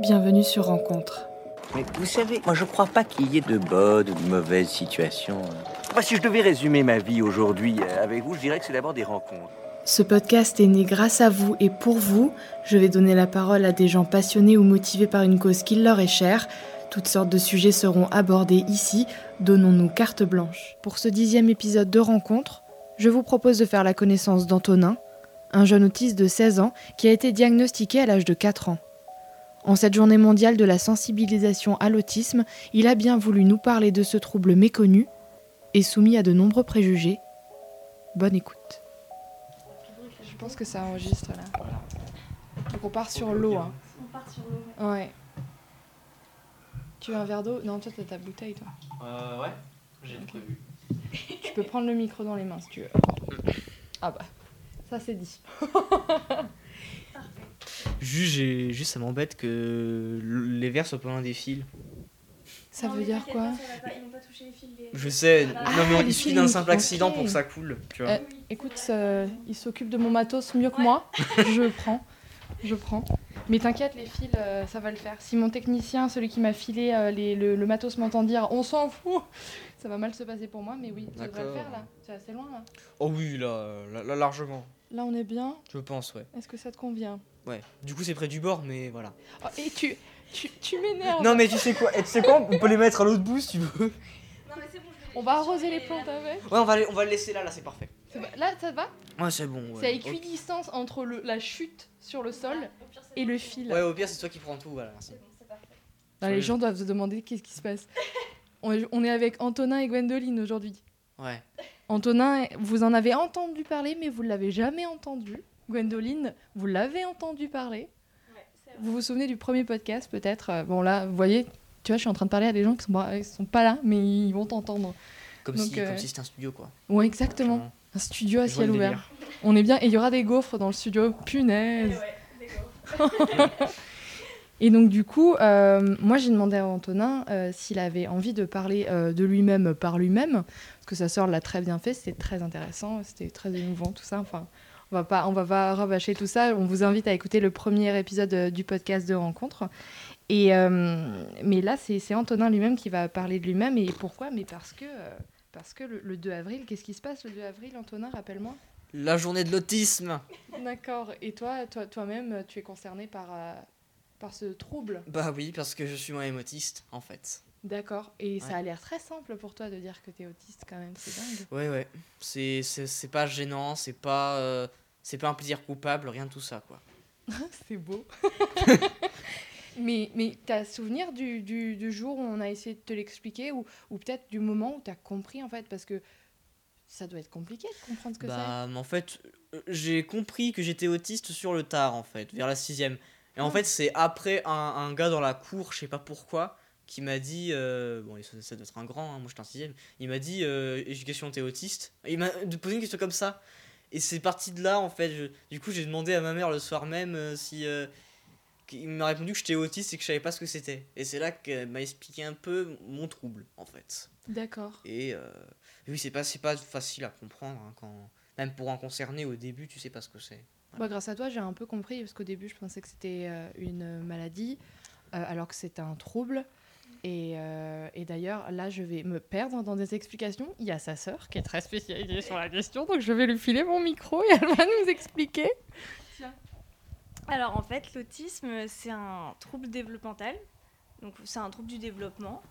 Bienvenue sur Rencontre. Mais vous savez, moi je crois pas qu'il y ait de bonnes ou de mauvaises situations. Moi, si je devais résumer ma vie aujourd'hui euh, avec vous, je dirais que c'est d'abord des rencontres. Ce podcast est né grâce à vous et pour vous. Je vais donner la parole à des gens passionnés ou motivés par une cause qui leur est chère. Toutes sortes de sujets seront abordés ici. Donnons-nous carte blanche. Pour ce dixième épisode de Rencontre, je vous propose de faire la connaissance d'Antonin, un jeune autiste de 16 ans qui a été diagnostiqué à l'âge de 4 ans. En cette journée mondiale de la sensibilisation à l'autisme, il a bien voulu nous parler de ce trouble méconnu et soumis à de nombreux préjugés. Bonne écoute. Je pense que ça enregistre là. Donc on part sur l'eau. Hein. On part sur l'eau. Ouais. Tu veux un verre d'eau? Non, toi t'as ta bouteille toi. Euh, ouais, j'ai Ok. prévu. Tu peux prendre le micro dans les mains si tu veux. Ah bah, ça c'est dit. Juste, j'ai- juste ça m'embête que les verres soient pas loin des fils. Ça Non, veut dire quoi pas, Ils n'ont pas touché les fils. les- Je sais, Ah, non mais les il suffit d'un simple accident pour que ça coule, tu vois. Euh, écoute, euh, il s'occupe de mon matos mieux que moi. Je prends. Je prends. Mais t'inquiète, les fils, euh, ça va le faire. Si mon technicien, celui qui m'a filé euh, les- le, le matos, m'entend dire on s'en fout, ça va mal se passer pour moi, mais oui, ça devrait le faire là. C'est assez loin là. Oh oui, là, là, là, largement, Là, on est bien. je pense, ouais. Est-ce que ça te convient? Ouais, du coup c'est près du bord, mais voilà. Oh, Et tu, tu, tu m'énerves. Non mais tu sais quoi, et tu sais quoi, on peut les mettre à l'autre bout si tu veux. Non, mais c'est bon, je vais On va arroser les plantes avec. Ouais, on va, les- on va le laisser là, là c'est parfait. C'est. Là, ça te va? Ouais, c'est bon. C'est à équidistance entre le, la chute sur le sol pire, c'est et le fil. Ouais, au pire c'est toi qui prends tout, voilà, merci. Bon, c'est parfait. Ah, les gens doivent se demander qu'est-ce qui se passe. On est, on est avec Antonin et Gwendoline aujourd'hui. Ouais. Antonin, vous en avez entendu parler, mais vous ne l'avez jamais entendu. Gwendoline, vous l'avez entendu parler. Ouais, c'est vrai. Vous vous souvenez du premier podcast, peut-être Euh, Bon, là, vous voyez, tu vois, je suis en train de parler à des gens qui sont pas, sont pas là, mais ils vont t'entendre. Comme, Donc, si, euh, comme si c'était un studio quoi. Ouais, exactement. Un studio à je ciel ouvert. délire. On est bien, et il y aura des gaufres dans le studio. Punaise Ouais. Et donc du coup, euh, moi j'ai demandé à Antonin euh, s'il avait envie de parler euh, de lui-même par lui-même, parce que sa sœur l'a très bien fait, c'était très intéressant, c'était très émouvant tout ça. Enfin, on va pas, on va pas rabâcher tout ça. On vous invite à écouter le premier épisode euh, du podcast de rencontre. Et euh, mais là, c'est Antonin lui-même qui va parler de lui-même. Et pourquoi? Mais parce que euh, parce que le, le 2 avril, qu'est-ce qui se passe le 2 avril, Antonin? Rappelle-moi. La journée de l'autisme D'accord. Et toi, toi, toi-même, tu es concerné par euh, par ce trouble? Bah oui, parce que je suis moi autiste en fait. D'accord. Et ça a l'air très simple pour toi de dire que t'es autiste quand même, c'est dingue. Ouais, ouais. C'est, c'est, c'est pas gênant, c'est pas, euh, c'est pas un plaisir coupable, rien de tout ça, quoi. c'est beau. mais mais t'as souvenir du, du, du jour où on a essayé de te l'expliquer ou, ou peut-être du moment où t'as compris en fait parce que ça doit être compliqué de comprendre ce que bah, en fait, euh, j'ai compris que j'étais autiste sur le tard, en fait, vers la sixième. Et en Ah. fait, c'est après un, un gars dans la cour, je sais pas pourquoi, qui m'a dit, euh, bon, ça, ça doit être un grand, hein, moi j'étais en sixième, il m'a dit, euh, éducation, t'es autiste? Et il m'a posé une question comme ça. Et c'est parti de là, en fait. je- du coup, j'ai demandé à ma mère le soir même euh, si. euh, il m'a répondu que j'étais autiste et que je savais pas ce que c'était. Et c'est là qu'elle m'a expliqué un peu mon trouble, en fait. D'accord. Et euh, oui, c'est pas, c'est pas facile à comprendre. hein, quand, même pour un concerné, au début, tu sais pas ce que c'est. Bah, grâce à toi, j'ai un peu compris parce qu'au début, je pensais que c'était euh, une maladie euh, alors que c'est un trouble. Et, euh, et d'ailleurs, là, je vais me perdre dans des explications. Il y a sa sœur qui est très spécialisée sur la question, donc je vais lui filer mon micro et elle va nous expliquer. Alors en fait, l'autisme, c'est un trouble développemental. Donc c'est un trouble du développement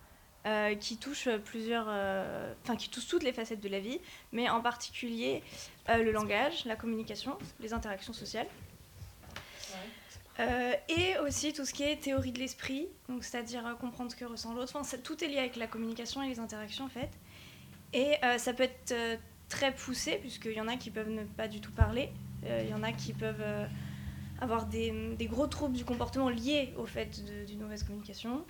euh, qui touche plusieurs, euh, enfin qui touche toutes les facettes de la vie, mais en particulier euh, le langage, la communication, les interactions sociales. Euh, et aussi tout ce qui est théorie de l'esprit, c'est-à-dire euh, comprendre ce que ressent l'autre. Enfin, tout est lié avec la communication et les interactions en fait. Et euh, ça peut être très poussé puisqu'il y en a qui peuvent ne pas du tout parler, il y en a qui peuvent avoir des, gros troubles du comportement liés au fait d'une mauvaise communication.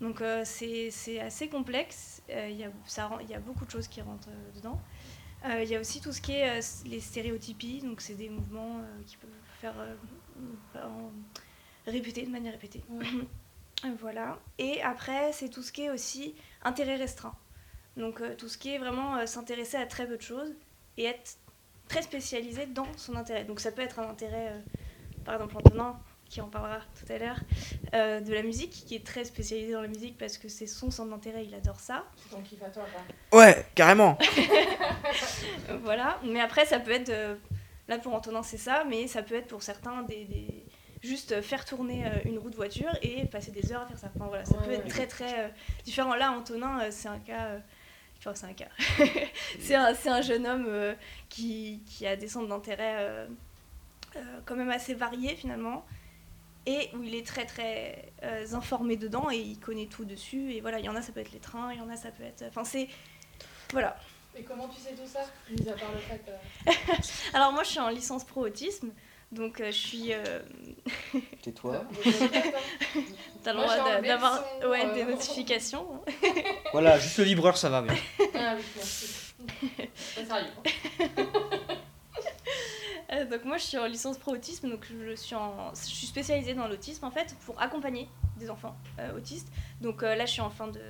Donc c'est assez complexe, il y, y a beaucoup de choses qui rentrent dedans. Il y a aussi tout ce qui est les stéréotypies, donc c'est des mouvements qui peuvent faire en- répéter de manière répétée. Euh, voilà. Et après, c'est tout ce qui est aussi intérêt restreint. Donc euh, tout ce qui est vraiment euh, s'intéresser à très peu de choses et être très spécialisé dans son intérêt. Donc ça peut être un intérêt, euh, par exemple Antonin, qui en parlera tout à l'heure, euh, de la musique, qui est très spécialisé dans la musique parce que c'est son centre d'intérêt, il adore ça. C'est ton kiff à toi, quoi. Ouais, carrément. voilà, mais après, ça peut être. Là, pour Antonin, c'est ça, mais ça peut être pour certains des. des- Juste faire tourner euh, une roue de voiture et passer des heures à faire ça. Enfin, voilà, ça Ouais, peut ouais. être très très euh, différent. Là, Antonin, euh, c'est un cas. Enfin, c'est un cas. c'est un, jeune homme euh, qui, qui a des centres d'intérêt euh, euh, quand même assez variés finalement. Et où il est très très informé dedans et il connaît tout dessus. Et voilà, il y en a, ça peut être les trains, il y en a, ça peut être. Enfin, c'est. Voilà. Et comment tu sais tout ça Mis à part le fait. euh, Alors, moi, je suis en licence pro autisme. Donc, euh, je suis. euh, Tais-toi. T'as le droit d'avoir son, ouais, euh. des notifications. Voilà, juste le livreur, ça va bien. Ah oui, merci. Pas sérieux. Euh, donc moi je suis en licence pro autisme, donc je suis, en, je suis spécialisée dans l'autisme en fait pour accompagner des enfants euh, autistes. Donc euh, là je suis en fin de,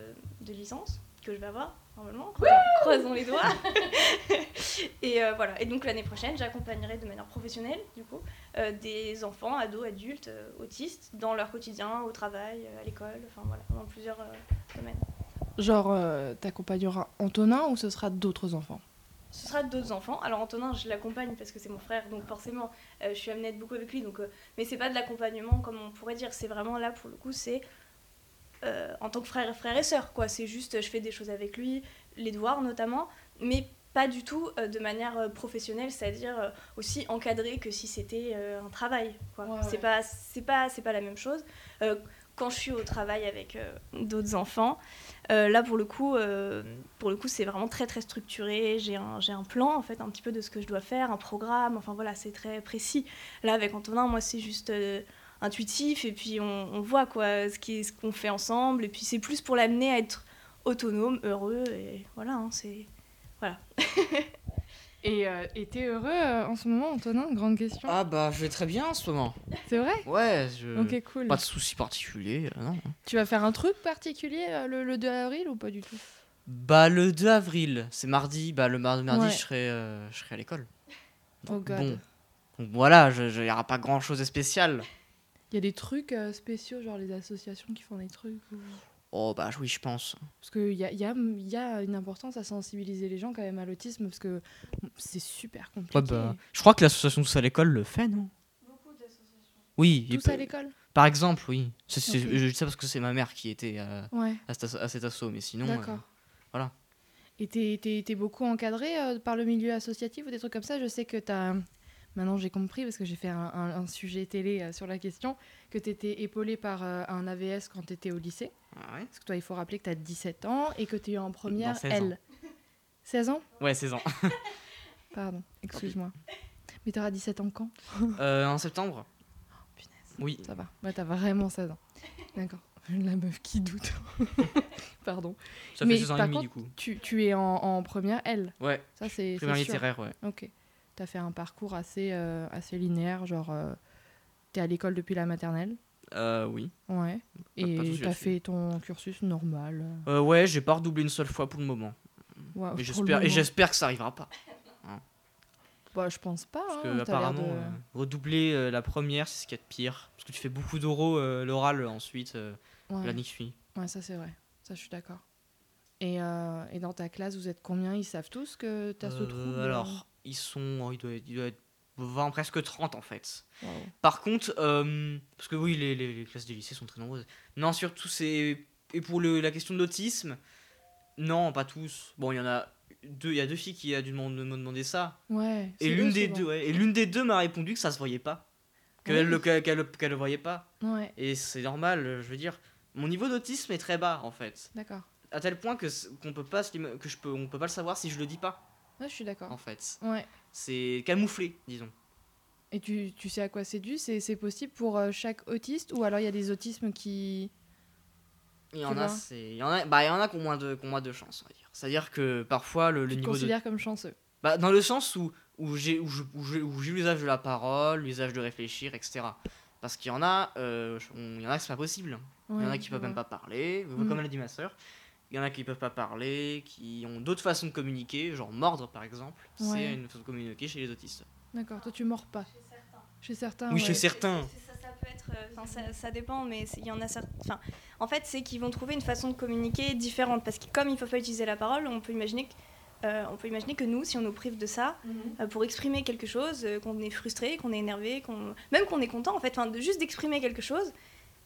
de licence que je vais avoir normalement, croisons, croisons les doigts. et euh, voilà, et donc l'année prochaine j'accompagnerai de manière professionnelle du coup euh, des enfants, ados, adultes euh, autistes dans leur quotidien, au travail, euh, à l'école, enfin voilà, dans plusieurs euh, domaines. Genre, euh, t'accompagneras Antonin ou ce sera d'autres enfants? Ce sera d'autres enfants. Alors Antonin, je l'accompagne parce que c'est mon frère, donc forcément, euh, je suis amenée à être beaucoup avec lui. Donc, euh, mais c'est pas de l'accompagnement comme on pourrait dire. C'est vraiment là pour le coup, c'est euh, en tant que frère, frère et sœur, quoi. C'est juste, je fais des choses avec lui, les devoirs notamment, mais pas du tout euh, de manière euh, professionnelle, c'est-à-dire aussi encadré que si c'était un travail. Quoi. Ouais, c'est ouais. pas, c'est pas, c'est pas la même chose. Quand je suis au travail avec d'autres enfants, là pour le coup, pour le coup, c'est vraiment très très structuré. J'ai un, j'ai un plan en fait, un petit peu de ce que je dois faire, un programme. Enfin voilà, c'est très précis. Là avec Antonin, moi c'est juste intuitif et puis on, on voit quoi, ce qui, ce qu'on fait ensemble. Et puis c'est plus pour l'amener à être autonome, heureux et voilà. hein, c'est voilà. Et euh, et t'es heureux euh, en ce moment, Antonin? Grande question. Ah bah, je vais très bien en ce moment. C'est vrai? Ouais, je... Ok, cool. pas de soucis particuliers, euh, non. Tu vas faire un truc particulier euh, le, le 2 avril ou pas du tout? Bah, le 2 avril, c'est mardi. Bah, le mar- mardi, Ouais. je, serai, euh, je serai à l'école. Oh god. Bon. Donc voilà, il n'y aura pas grand chose de spécial. Il y a des trucs euh, spéciaux, genre les associations qui font des trucs. ou- Oh bah oui, je pense. Parce qu'il y a, y, a, y a une importance à sensibiliser les gens quand même à l'autisme, parce que c'est super compliqué. Ouais, bah, je crois que l'association Tous à l'école le fait, non? Oui, il Tous peut- à l'école? par exemple, oui. Je dis ça parce que c'est ma mère qui était euh, Ouais, à, cet asso- à cet assaut, mais sinon. euh, d'accord. voilà. Et t'es- t'es t'es beaucoup encadré euh, par le milieu associatif ou des trucs comme ça? Je sais que t'as... Maintenant j'ai compris, parce que j'ai fait un, un- un sujet télé euh, sur la question, que t'étais épaulé par euh, un AVS quand t'étais au lycée. ah ouais. Parce que toi, il faut rappeler que t'as 17 ans et que t'es en première 16 L. 16 ans? Ouais, 16 ans. Pardon, excuse-moi. Mais t'auras 17 ans quand? Euh, en septembre Punaise. Oui. Ça va. Ouais, t'as vraiment 16 ans. D'accord. La meuf qui doute. Pardon. Ça Mais fait 16 ans et demi contre, du coup. Tu, tu es en, en première L. Ouais, Ça, c'est. sûr. littéraire, ouais. Ok. T'as fait un parcours assez, euh, assez linéaire, genre. euh, T'es à l'école depuis la maternelle. Euh, oui. Ouais. Et t'as fait ton cursus normal. Euh, ouais, j'ai pas redoublé une seule fois pour le moment. Pour le j'espère, et j'espère que ça arrivera pas. Bah, je pense pas. Parce hein, que apparemment, de- euh, redoubler euh, la première, c'est ce qu'il y a de pire. Parce que tu fais beaucoup d'oraux, l'oral ensuite, Ouais. l'année qui suit. Ouais, ça c'est vrai. Ça, je suis d'accord. Et, et dans ta classe, vous êtes combien? Ils savent tous que t'as ce trouble alors, ils sont. oh, il, doit être, il doit être 20, presque 30 en fait. Par contre, euh, parce que oui, les, les- les classes des lycées sont très nombreuses. Non, surtout, c'est. Et pour le- la question de l'autisme, non, pas tous. Bon, il y en a deux, il y a deux filles qui a dû me me demander ça. Ouais. Et l'une des deux, ouais, et l'une des deux m'a répondu que ça se voyait pas, Oui. qu'elle le, qu'elle, qu'elle le- qu'elle le voyait pas. Ouais, Et c'est normal, je veux dire. Mon niveau d'autisme est très bas en fait, d'accord. à tel point que qu'on peut pas que je peux on peut pas le savoir si je le dis pas Ouais, je suis en d'accord. fait. Ouais. C'est camouflé, disons. Et tu, tu sais à quoi c'est dû? C'est possible pour euh, chaque autiste? Ou alors il y a des autismes qui. Il y en a, il y en a, bah il y en a qui ont moins de, qui ont moins de chance, on va dire. C'est-à-dire que parfois le, le Tu niveau de, considères comme chanceux. bah dans le sens où où j'ai où eu l'usage de la parole, l'usage de réfléchir, etc. Parce qu'il y en a, euh, on- il y en a c'est pas possible. il y en a qui peuvent même pas parler, Mm. comme l'a dit ma soeur. Il y en a qui peuvent pas parler, qui ont d'autres façons de communiquer, genre mordre par exemple. Ouais. C'est une façon de communiquer chez les autistes. D'accord, toi tu mords pas. Chez certains. oui, ouais. chez certains. Ça peut être, euh, enfin, ça, ça dépend, mais il y en a certains. Enfin, en fait, c'est qu'ils vont trouver une façon de communiquer différente, parce que comme ils peuvent pas utiliser la parole, on peut imaginer que, euh, on peut imaginer que nous, si on nous prive de ça, euh, pour exprimer quelque chose, euh, qu'on est frustré, qu'on est énervé, qu'on, même qu'on est content, en fait, enfin, de juste d'exprimer quelque chose,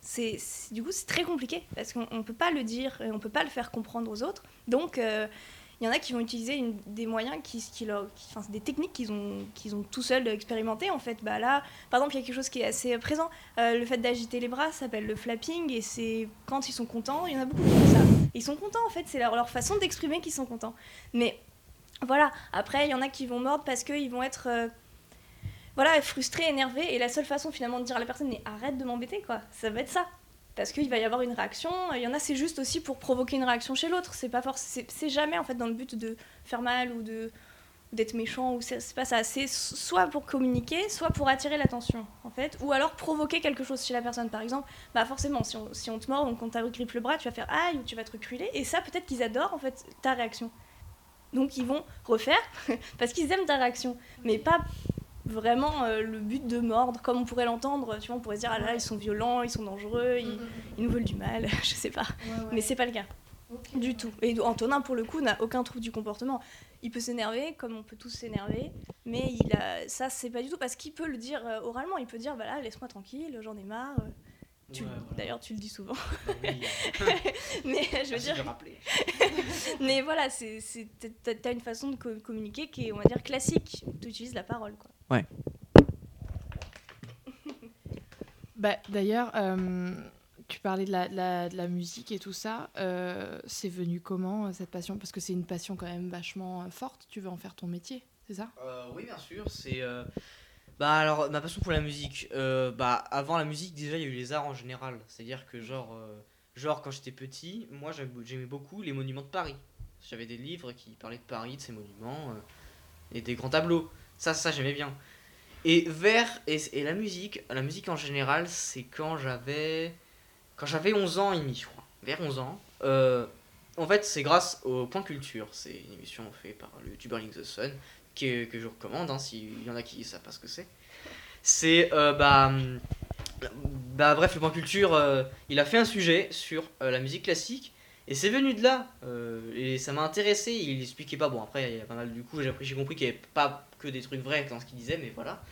c'est, du coup, c'est très compliqué, parce qu'on on peut pas le dire, et on peut pas le faire comprendre aux autres. Donc, euh, il y en a qui vont utiliser des moyens qui, qui leur, des techniques qu'ils ont, qu'ils ont tout seuls expérimenté en fait. Bah là, par exemple, il y a quelque chose qui est assez présent. Euh, le fait d'agiter les bras s'appelle le flapping et c'est quand ils sont contents. Il y en a beaucoup qui font ça. Ils sont contents en fait. C'est leur, leur façon d'exprimer qu'ils sont contents. Mais voilà. Après, il y en a qui vont mordre parce qu'ils vont être euh, voilà frustrés, énervés et la seule façon finalement de dire à la personne mais arrête de m'embêter quoi. Ça va être ça. Parce qu'il va y avoir une réaction. Il y en a, c'est juste aussi pour provoquer une réaction chez l'autre. C'est pas forc- c'est jamais en fait dans le but de faire mal ou de d'être méchant ou c'est pas ça. C'est soit pour communiquer, soit pour attirer l'attention en fait, ou alors provoquer quelque chose chez la personne. Par exemple, bah forcément, si on, on te mord, donc on t'agrippe le bras, tu vas faire aïe ou tu vas te reculer. Et ça, peut-être qu'ils adorent en fait ta réaction. Donc ils vont refaire parce qu'ils aiment ta réaction, mais pas vraiment euh, le but de mordre comme on pourrait l'entendre. Tu vois, on pourrait se dire ah là, ils sont violents, ils sont dangereux, ils, ils nous veulent du mal, je sais pas. Mais c'est pas le cas. Du tout. Et Antonin, pour le coup, n'a aucun trouble du comportement. Il peut s'énerver, comme on peut tous s'énerver, mais il a... ça, c'est pas du tout parce qu'il peut le dire euh, oralement. Il peut dire, voilà, laisse-moi tranquille, j'en ai marre. euh. Tu- Ouais, voilà. D'ailleurs, tu le dis souvent. Bah oui, euh, mais je veux dire, mais voilà, t'as- t'as une façon de co- communiquer qui est, on va dire, classique. Tu utilises la parole, quoi. Bah, D'ailleurs, euh, tu parlais de la, de la- de la musique et tout ça. euh, c'est venu comment euh, cette passion? Parce que c'est une passion quand même vachement forte. Tu veux en faire ton métier, c'est ça? Euh, oui, bien sûr. C'est. euh, Bah, alors, ma passion pour la musique. euh, bah, avant la musique, déjà, il y a eu les arts en général. C'est-à-dire que, genre, euh, genre quand j'étais petit, moi, j'aim- j'aimais beaucoup les monuments de Paris. J'avais des livres qui parlaient de Paris, de ces monuments, euh, et des grands tableaux. Ça, ça, j'aimais bien. Et vers. Et, la musique, la musique en général, c'est quand j'avais. Quand j'avais 11 ans et demi, je crois. Vers 11 ans. euh, en fait, c'est grâce au Point Culture. C'est une émission faite par le YouTuber Link the Sun que, que je recommande, hein, s'il y en a qui savent pas ce que c'est. C'est, euh, bah, hum, bah, bref, le point culture, euh, il a fait un sujet sur la musique classique, et c'est venu de là, euh, et ça m'a intéressé, il expliquait pas, bon après, il y a pas mal, du coup, j'ai compris qu'il n'y avait pas que des trucs vrais dans ce qu'il disait, mais voilà.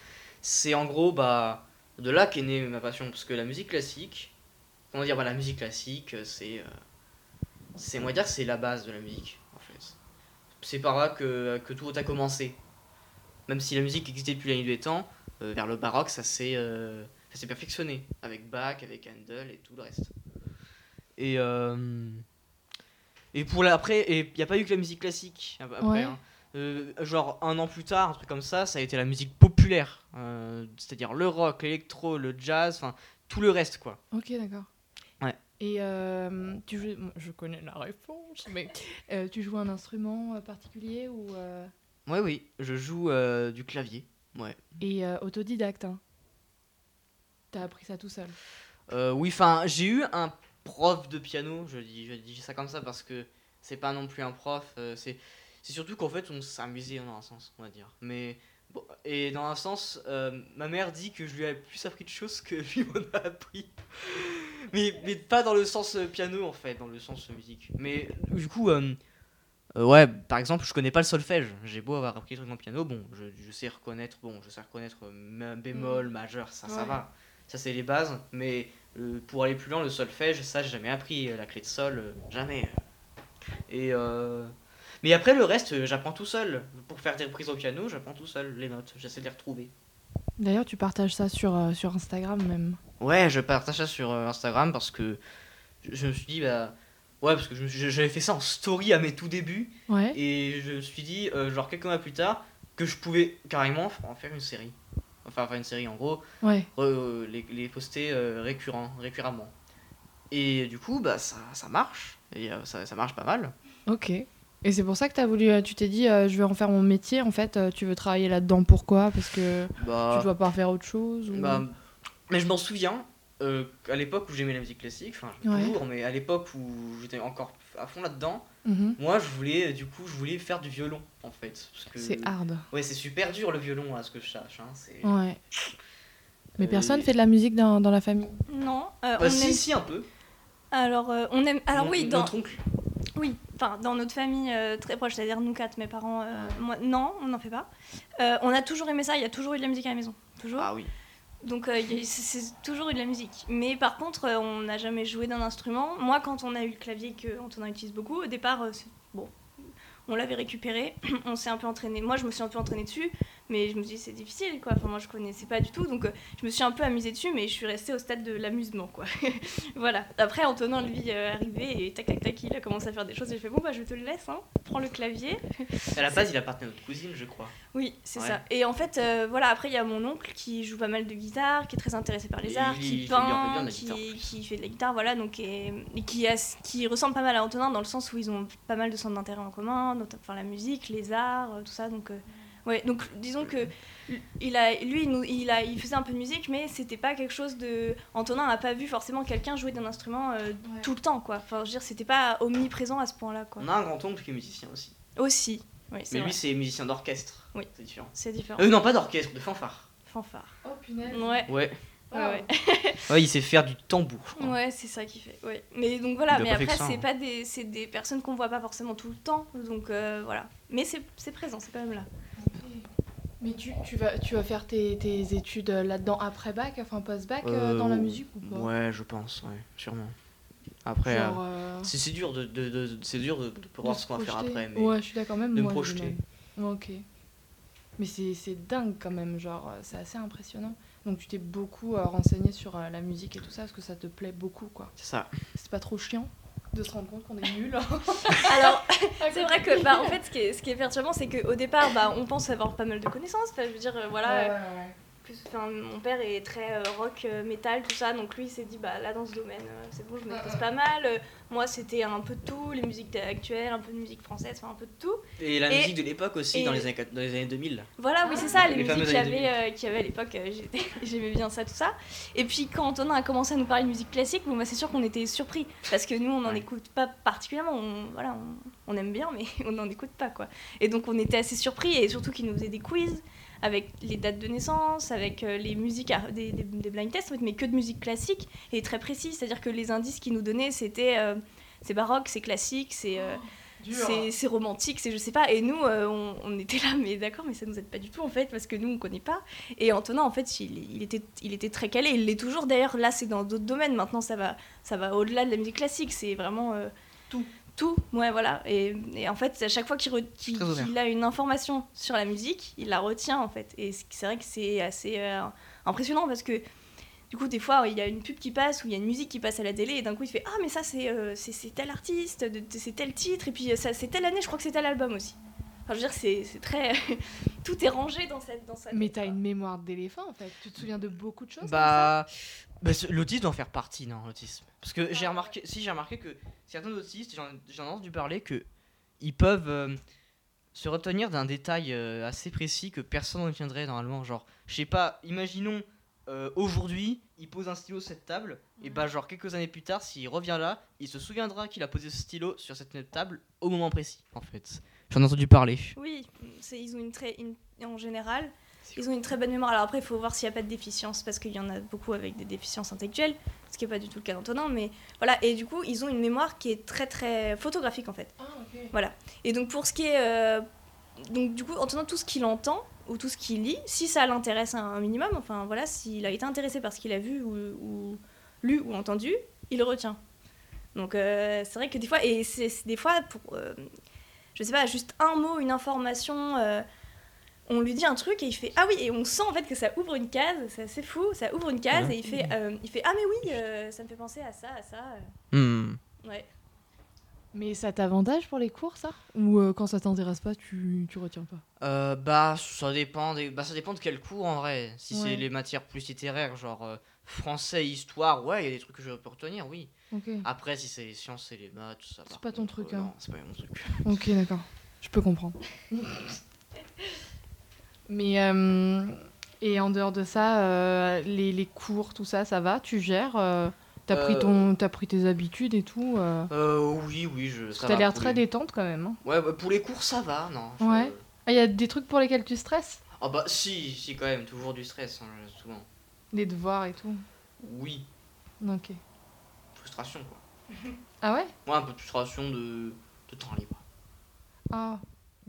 C'est en gros, bah, de là qu'est née ma passion, parce que la musique classique, comment dire, bah, la musique classique, c'est, euh, c'est, on va dire, c'est la base de la musique, en fait c'est par là que, que tout a commencé. Même si la musique existait depuis la nuit des temps, euh, vers le baroque, ça s'est ça s'est perfectionné. Avec Bach, avec Handel et tout le reste. Et, et pour la, après, il n'y a pas eu que la musique classique ap- après. Ouais. hein. Euh, genre un an plus tard, un truc comme ça, ça a été la musique populaire. euh, C'est-à-dire le rock, l'électro, le jazz, enfin tout le reste quoi. Ok, d'accord. Ouais. Et euh, tu joues... Je connais la réponse, mais tu joues un instrument particulier ou Ouais, oui, je joue du clavier. Ouais. et autodidacte hein T'as appris ça tout seul? Oui, enfin, j'ai eu un prof de piano, je dis, je dis ça comme ça parce que c'est pas non plus un prof, euh, c'est c'est surtout qu'en fait on s'amusait dans un sens, on va dire. Mais bon, et dans un sens, euh, ma mère dit que je lui ai plus appris de choses que lui m'en a appris. mais, mais pas dans le sens euh, piano en fait, dans le sens musique. Mais du coup, euh, euh, ouais, par exemple, je connais pas le solfège. J'ai beau avoir appris des trucs en piano, bon, je, je sais reconnaître, bon, je sais reconnaître bémol, majeur, ça, ça va. Ça, c'est les bases. Mais euh, pour aller plus loin, le solfège, ça, j'ai jamais appris. Euh, La clé de sol, euh, jamais. Et euh, Mais après, le reste, j'apprends tout seul. Pour faire des reprises au piano, j'apprends tout seul les notes. J'essaie de les retrouver. D'ailleurs, tu partages ça sur, euh, sur Instagram même. Ouais, je partage ça sur Instagram parce que je, me suis dit, bah. Ouais, parce que j'avais fait ça en story à mes tout débuts. Ouais. Et je me suis dit, euh, genre quelques mois plus tard, que je pouvais carrément en faire une série. Enfin, faire une série en gros, Ouais. re- les, les poster euh, récurrent, récurremment. Et du coup, bah ça, ça marche. Et euh, ça, ça marche pas mal. Ok. Et c'est pour ça que t'as voulu, euh, tu t'es dit, euh, je vais en faire mon métier. En fait, euh, tu veux travailler là-dedans. Pourquoi? Parce que Bah, tu dois pas faire autre chose ou... bah, mais je m'en souviens, euh, à l'époque où j'aimais la musique classique, enfin Ouais. toujours, mais à l'époque où j'étais encore à fond là-dedans, Mhm. moi je voulais, du coup, je voulais faire du violon en fait. Parce que, C'est hard. Ouais, c'est super dur le violon à ce que je sache. hein, c'est- Ouais. Mais Euh, personne fait de la musique dans, dans la famille? Non, euh, Bah, on si, aime. si, un peu. Alors, euh, on aime. Alors, Mon- oui, dans, Notre oncle. oui, enfin, dans notre famille euh, très proche, c'est-à-dire nous quatre, mes parents, euh, moi, non, on n'en fait pas. Euh, on a toujours aimé ça, il y a toujours eu de la musique à la maison. Toujours. Ah oui. Donc, euh, c'est toujours eu de la musique. Mais par contre, euh, on n'a jamais joué d'un instrument. Moi, quand on a eu le clavier que Antonin utilise beaucoup, au départ, euh, bon, on l'avait récupéré, on s'est un peu entraîné. Moi, je me suis un peu entraînée dessus, mais je me suis dit, c'est difficile, quoi. Enfin, moi, je connaissais pas du tout, donc euh, je me suis un peu amusée dessus, mais je suis restée au stade de l'amusement, quoi. voilà. Après, Antonin, lui, euh, arrivé et tac, tac, tac, il a commencé à faire des choses, et je fais, bon, bah, je te le laisse, hein. Prends le clavier. À la base, il appartenait à notre cousine, je crois. Oui, c'est Ouais. ça. Et en fait, euh, voilà, après, il y a mon oncle qui joue pas mal de guitare, qui est très intéressé par les Et arts, qui fait fait peint, qui, fait de la guitare, voilà, donc, et, et qui, a, qui ressemble pas mal à Antonin dans le sens où ils ont pas mal de centres d'intérêt en commun, notamment enfin, la musique, les arts, euh, tout ça. Donc, ouais, donc disons que il a, lui, il, nous- il, a, il faisait un peu de musique, mais c'était pas quelque chose de. Antonin n'a pas vu forcément quelqu'un jouer d'un instrument euh, tout le temps, quoi. Enfin, je veux dire, c'était pas omniprésent à ce point-là, quoi. On a un grand-oncle qui est musicien aussi. Aussi, oui, Mais vrai. lui, c'est musicien d'orchestre. Oui. C'est différent. C'est différent. Euh, non, pas d'orchestre, de fanfare. Fanfare. Oh punaise. Ouais, Ouais. ouais, ouais. Ouais, il sait faire du tambour, je crois. Ouais, c'est ça qui fait. Ouais. Mais donc voilà, mais après c'est hein. pas des c'est des personnes qu'on voit pas forcément tout le temps, donc euh, voilà. Mais c'est présent, c'est quand même là. Mais tu, tu, vas, tu vas faire tes, tes études là-dedans après bac, enfin post-bac euh, Euh, dans la musique ou pas Ouais, je pense, ouais, sûrement. Après, euh, euh, c'est c'est dur de, de, de- c'est dur de, de pouvoir de ce qu'on va faire projeter. après, mais Ouais, je suis d'accord, même de me moi. projeter. de même. Ok. Mais c'est c'est dingue quand même, genre, euh, c'est assez impressionnant. Donc tu t'es beaucoup euh, renseigné sur euh, la musique et tout ça, parce que ça te plaît beaucoup, quoi. c'est ça. C'est pas trop chiant de se rendre compte qu'on est nul. Alors c'est vrai que bah en fait ce qui est ce qui est perturbant c'est qu'au départ bah on pense avoir pas mal de connaissances, enfin, je veux dire euh, voilà. Plus- enfin, mon père est très euh, rock, euh, métal, tout ça, donc lui il s'est dit bah là dans ce domaine euh, c'est bon je maîtrise pas mal. Euh, moi c'était un peu de tout, les musiques actuelles, un peu de musique française, enfin un peu de tout. Et la Et- musique de l'époque aussi, dans, les années, dans les années 2000. Voilà, oui, c'est ça, les, Les musiques qu'il y, avait, euh, qu'il y avait à l'époque, euh, j'aimais bien ça, tout ça. Et puis quand Antonin a commencé à nous parler de musique classique, bon, bah, c'est sûr qu'on était surpris, parce que nous, on n'en Ouais. écoute pas particulièrement, on, voilà, on, on aime bien, mais on n'en écoute pas, quoi. Et donc on était assez surpris, et surtout qu'il nous faisait des quiz avec les dates de naissance, avec euh, les musiques, des, des, des blind tests, en fait, mais que de musique classique, et très précis, c'est-à-dire que les indices qu'il nous donnait, c'était... euh, c'est baroque, c'est classique, c'est euh, c'est c'est romantique, c'est je sais pas. Et nous, euh, on, on était là, mais d'accord, mais ça nous aide pas du tout en fait, parce que nous, on connaît pas. Et Antonin, en fait, il, il était, il était très calé, il l'est toujours. D'ailleurs, là, c'est dans d'autres domaines. Maintenant, ça va, ça va au-delà de la musique classique. C'est vraiment euh, Tout. Tout, ouais, voilà. Et, et en fait, à chaque fois qu'il re- qu'il- Très ouvert. qu'il a une information sur la musique, il la retient en fait. Et c'est vrai que c'est assez euh, impressionnant parce que du coup, des fois, il y a une pub qui passe ou il y a une musique qui passe à la télé et d'un coup, il fait Ah, mais ça, c'est euh, c'est- c'est tel artiste, de- de- c'est tel titre, et puis euh, ça, c'est telle année, je crois que c'est tel album aussi. Enfin, je veux dire, c'est c'est très. Tout est rangé dans cette. Dans sa Mais tête, t'as quoi. une mémoire d'éléphant en fait. Tu te souviens de beaucoup de choses comme Bah, bah l'autisme doit en faire partie, non, l'autisme. Parce que j'ai remarqué, si j'ai remarqué que certains autistes, j'en ai entendu parler, que ils peuvent euh, se retenir d'un détail euh, assez précis que personne ne retiendrait normalement. Genre, je sais pas, imaginons euh, aujourd'hui, il pose un stylo sur cette table, et bah genre quelques années plus tard, s'il revient là, il se souviendra qu'il a posé ce stylo sur cette même table au moment précis, en fait. J'en ai entendu parler. Oui, c'est- ils ont une très. une- en général, ils ont une très bonne mémoire. Alors après, il faut voir s'il n'y a pas de déficience, parce qu'il y en a beaucoup avec des déficiences intellectuelles, ce qui n'est pas du tout le cas d'Antonin, mais voilà. Et du coup, ils ont une mémoire qui est très très photographique en fait. Ah, ok. Voilà. Et donc pour ce qui est... euh, donc du coup, Antonin, tout ce qu'il entend ou tout ce qu'il lit, si ça l'intéresse un, un minimum, enfin voilà, s'il a été intéressé par ce qu'il a vu ou, ou lu ou entendu, il le retient. Donc euh, c'est vrai que des fois, et c'est c'est des fois pour... euh, je sais pas, juste un mot, une information... on lui dit un truc et il fait ah oui et on sent en fait que ça ouvre une case c'est assez fou ça ouvre une case Ouais. et il fait euh, il fait ah mais oui euh, ça me fait penser à ça à ça Hmm. ouais Mais ça t'avantage pour les cours ça? Ou euh, quand ça t'intéresse pas, tu, tu retiens pas? Euh, bah ça dépend des... bah ça dépend de quel cours en vrai si Ouais. c'est les matières plus littéraires genre euh, français histoire ouais il y a des trucs que je peux retenir oui après si c'est les sciences et les maths tout ça C'est pas ton contre, truc, euh, hein. non c'est pas mon truc Ok, d'accord. Je peux comprendre. Mais euh, et en dehors de ça, euh, les, les cours, tout ça, ça va Tu gères euh, T'as pris ton, t'as pris tes habitudes et tout oui oui je ça T'as l'air très les- détente quand même. hein. ouais bah, pour les cours ça va non je- Ouais. Ah, il y a des trucs pour lesquels tu stresses? Ah bah si si quand même toujours du stress hein, souvent Les devoirs et tout. Oui, Ok. frustration quoi. Ah ouais? Moi, un peu de frustration de, de temps libre. Ah,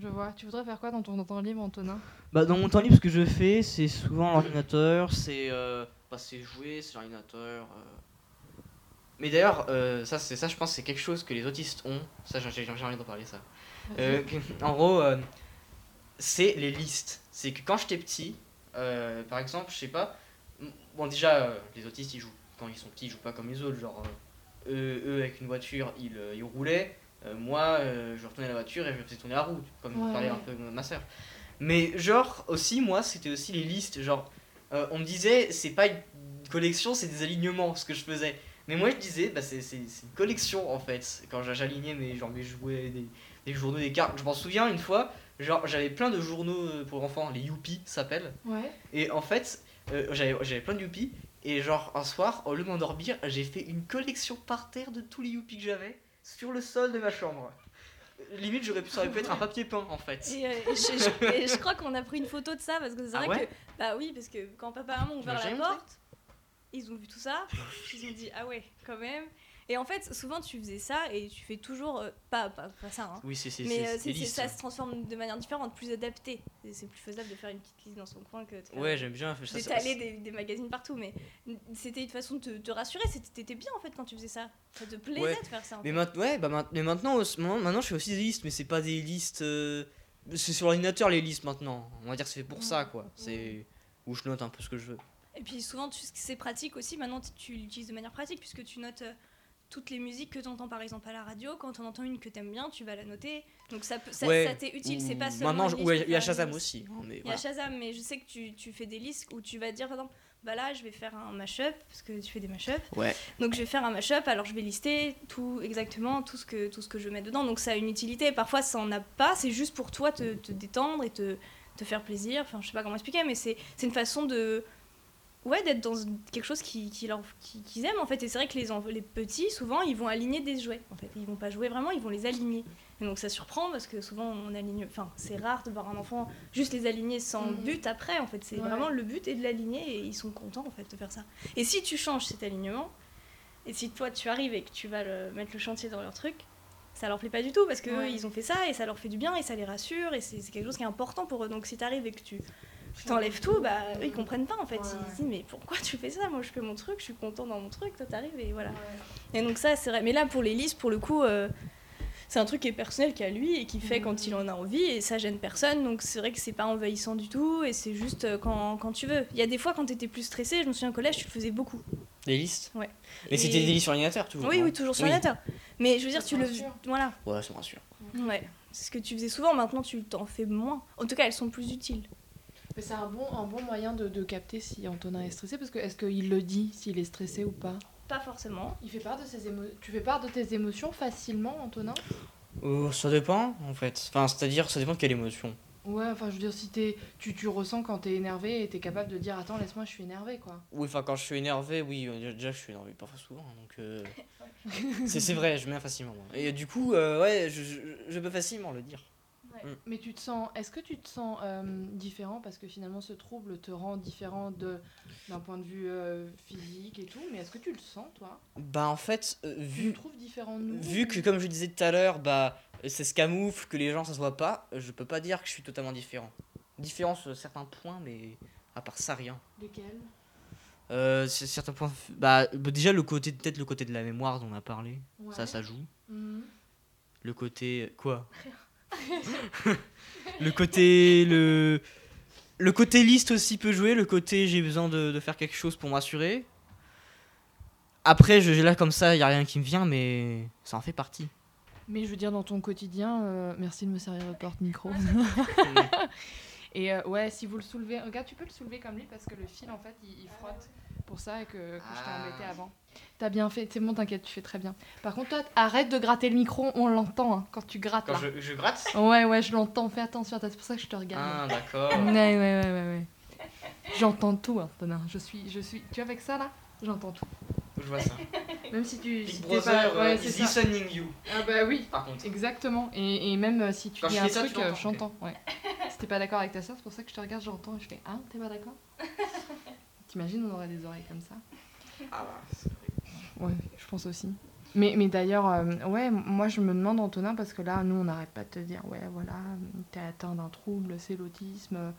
je vois. Tu voudrais faire quoi dans ton temps libre, Antonin? Bah, dans mon temps libre, ce que je fais, c'est souvent l'ordinateur, c'est euh, bah, c'est jouer, c'est l'ordinateur. euh. Mais d'ailleurs, euh, ça, c'est ça, je pense, c'est quelque chose que les autistes ont. Ça, j'ai j'ai- j'ai envie d'en parler, ça. Euh, que- en gros, euh, c'est les listes. C'est que quand j'étais petit, euh, par exemple, je sais pas. m- Bon, déjà, euh, les autistes, ils jouent. Quand ils sont petits, ils jouent pas comme les autres. Genre, euh, eux, eux, avec une voiture, ils, euh, ils roulaient. Euh, moi, euh, je retournais la voiture et je faisais tourner la roue, comme Ouais, parlait un peu ma soeur. Mais genre, aussi, moi, c'était aussi les listes. Genre, euh, on me disait, c'est pas une collection, c'est des alignements, ce que je faisais. Mais moi, je disais, bah, c'est une collection, en fait. Quand j'a- j'alignais mes, genre, mes jouets, des, des journaux, des cartes. Je m'en souviens une fois, genre, j'avais plein de journaux pour enfants, les Youpi s'appellent. Ouais. Et en fait, j'avais j'avais plein de Youpi. Et genre, un soir, au lieu de m'endormir, j'ai fait une collection par terre de tous les Youpi que j'avais sur le sol de ma chambre. Limite, j'aurais pu, ça aurait pu être un papier peint, en fait. Et, euh, et je, je- et je crois qu'on a pris une photo de ça parce que c'est Ah vrai ouais que. Bah oui, parce que quand papa et maman ont ouvert la porte, ils ont vu tout ça, ils ont dit ah ouais, quand même. Et en fait, souvent tu faisais ça et tu fais toujours. euh, pas, pas, pas ça, hein. Oui, c'est c'est- Mais euh, c'est c'est- des c'est- listes. ça se transforme de manière différente, plus adaptée. Et C'est plus faisable de faire une petite liste dans son coin que de faire- Ouais, j'aime bien. Ça, ça- d'étaler des, des magazines partout. Mais c'était une façon de te, te rassurer. c'était- T'étais bien en fait quand tu faisais ça. Ça te plaisait Ouais. de faire ça. en Mais, fait. ouais, bah, maint- mais maintenant, maintenant, maintenant, je fais aussi des listes, mais c'est pas des listes. euh, C'est sur l'ordinateur les listes maintenant. On va dire que c'est fait pour ça, quoi. C'est où je note un peu ce que je veux. Et puis souvent, tu- c'est pratique aussi. Maintenant, tu- tu l'utilises de manière pratique puisque tu notes euh, toutes les musiques que tu entends par exemple à la radio. Quand on entend une que t'aimes bien, tu vas la noter. Donc ça, ça, Ouais. ça t'est utile. C'est pas seulement. Maintenant, ouais, il y a Shazam aussi. hein, mais Il y a. Shazam, mais je sais que tu, tu fais des listes où tu vas dire par exemple, bah là je vais faire un mashup parce que tu fais des mashups. Ouais. Donc je vais faire un mashup, alors je vais lister tout exactement tout ce que tout ce que je mets dedans. Donc ça a une utilité. Parfois ça en a pas, c'est juste pour toi te, te détendre et te, te faire plaisir. Enfin je sais pas comment expliquer, mais c'est une façon de ouais d'être dans quelque chose qui, qui qu'ils aiment en fait. Et c'est vrai que les les petits souvent ils vont aligner des jouets en fait. Ils vont pas jouer vraiment, ils vont les aligner. Et donc ça surprend parce que souvent on aligne. Enfin c'est rare de voir un enfant juste les aligner sans Mhm. but après en fait. C'est Ouais. vraiment le but est de l'aligner et ils sont contents en fait de faire ça. Et si tu changes cet alignement, et si toi tu arrives et que tu vas le- mettre le chantier dans leur truc, ça leur plaît pas du tout parce que eux, ils ont fait ça et ça leur fait du bien et ça les rassure et c'est quelque chose qui est important pour eux. Donc si tu arrives et que tu t'enlèves tout, bah eux ils comprennent pas en fait. Ouais, ils se disent mais pourquoi tu fais ça? Moi je fais mon truc, je suis content dans mon truc, toi t'arrives et voilà. Et donc ça c'est vrai. Mais là pour les listes, pour le coup, euh, c'est un truc qui est personnel qu'à lui et qui fait Mhm. quand il en a envie et ça gêne personne. Donc c'est vrai que c'est pas envahissant du tout et c'est juste euh, quand, quand tu veux. Il y a des fois quand t'étais plus stressé, je me souviens au collège, tu le faisais beaucoup. Des listes Ouais. Mais Et- c'était des listes sur l'ordinateur toujours Oui, oui, toujours sur Oui. l'ordinateur. Mais je veux dire, Ça tu le. rassure? Voilà. Ouais, ça me rassure. Ouais. C'est ce que tu faisais souvent, maintenant tu t'en fais moins. En tout cas, elles sont plus utiles. Mais c'est un bon, un bon moyen de, de capter si Antonin est stressé, parce que est-ce qu'il le dit s'il est stressé ou pas? Pas forcément. Il fait part de ses émo... Tu fais part de tes émotions facilement, Antonin? Euh, ça dépend en fait. Enfin, c'est-à-dire, ça dépend de quelle émotion. Ouais, enfin je veux dire, si t'es, tu, tu ressens quand t'es énervé et t'es capable de dire attends, laisse-moi, je suis énervé quoi. Oui, enfin, quand je suis énervé, oui, euh, déjà je suis énervé parfois souvent. hein, Donc, euh, c'est c'est vrai, je mets facilement. moi. Et du coup, euh, ouais, je, je, je peux facilement le dire. Mais tu te sens, est-ce que tu te sens euh, différent parce que finalement ce trouble te rend différent de, d'un point de vue euh, physique et tout, mais est-ce que tu le sens toi? Bah, en fait, euh, Tu vu, trouves différent de nous? vu que, comme je disais tout à l'heure, bah, c'est ce camoufle, que les gens ça se voit pas, je peux pas dire que je suis totalement différent. Différent sur certains points, mais à part ça, rien. Lesquels? Euh, certains points. Bah, bah, déjà, le côté, peut-être le côté de la mémoire dont on a parlé, ça, Ouais. ça joue. Mhm. Le côté. Quoi? Le côté. Le. Le côté liste aussi peut jouer, le côté j'ai besoin de, de faire quelque chose pour m'assurer. Après, je, là comme ça, il n'y a rien qui me vient, mais ça en fait partie. Mais je veux dire, dans ton quotidien, euh, merci de me servir le porte-micro. et euh, ouais, si vous le soulevez, regarde, tu peux le soulever comme lui parce que le fil, en fait, il, il frotte pour ça et que, que je t'ai Ah. embêté avant. T'as bien fait, c'est bon, t'inquiète, tu fais très bien. Par contre, toi, arrête de gratter le micro, on l'entend hein, quand tu grattes là. je, je gratte Ouais, ouais, je l'entends, fais attention, c'est pour ça que je te regarde. Ah, d'accord. Ouais, ouais, ouais, ouais, ouais. J'entends tout, Antonin. Je suis, je suis. Tu vois, avec ça là, j'entends tout. Je vois ça. Même si tu. Big si Brother pas... ouais, uh, c'est is ça. listening you. Ah bah oui. Par contre. Exactement. Et, et même euh, si tu Quand dis un truc, tu euh, j'entends. Ouais. si t'es pas d'accord avec ta soeur, c'est pour ça que je te regarde, j'entends et je fais Ah, t'es pas d'accord? T'imagines, on aurait des oreilles comme ça? Ah bah, Ouais, je pense aussi. Mais, mais d'ailleurs, euh, ouais, moi je me demande, Antonin, parce que là, nous, on n'arrête pas de te dire, ouais, voilà, t'es atteint d'un trouble, c'est l'autisme,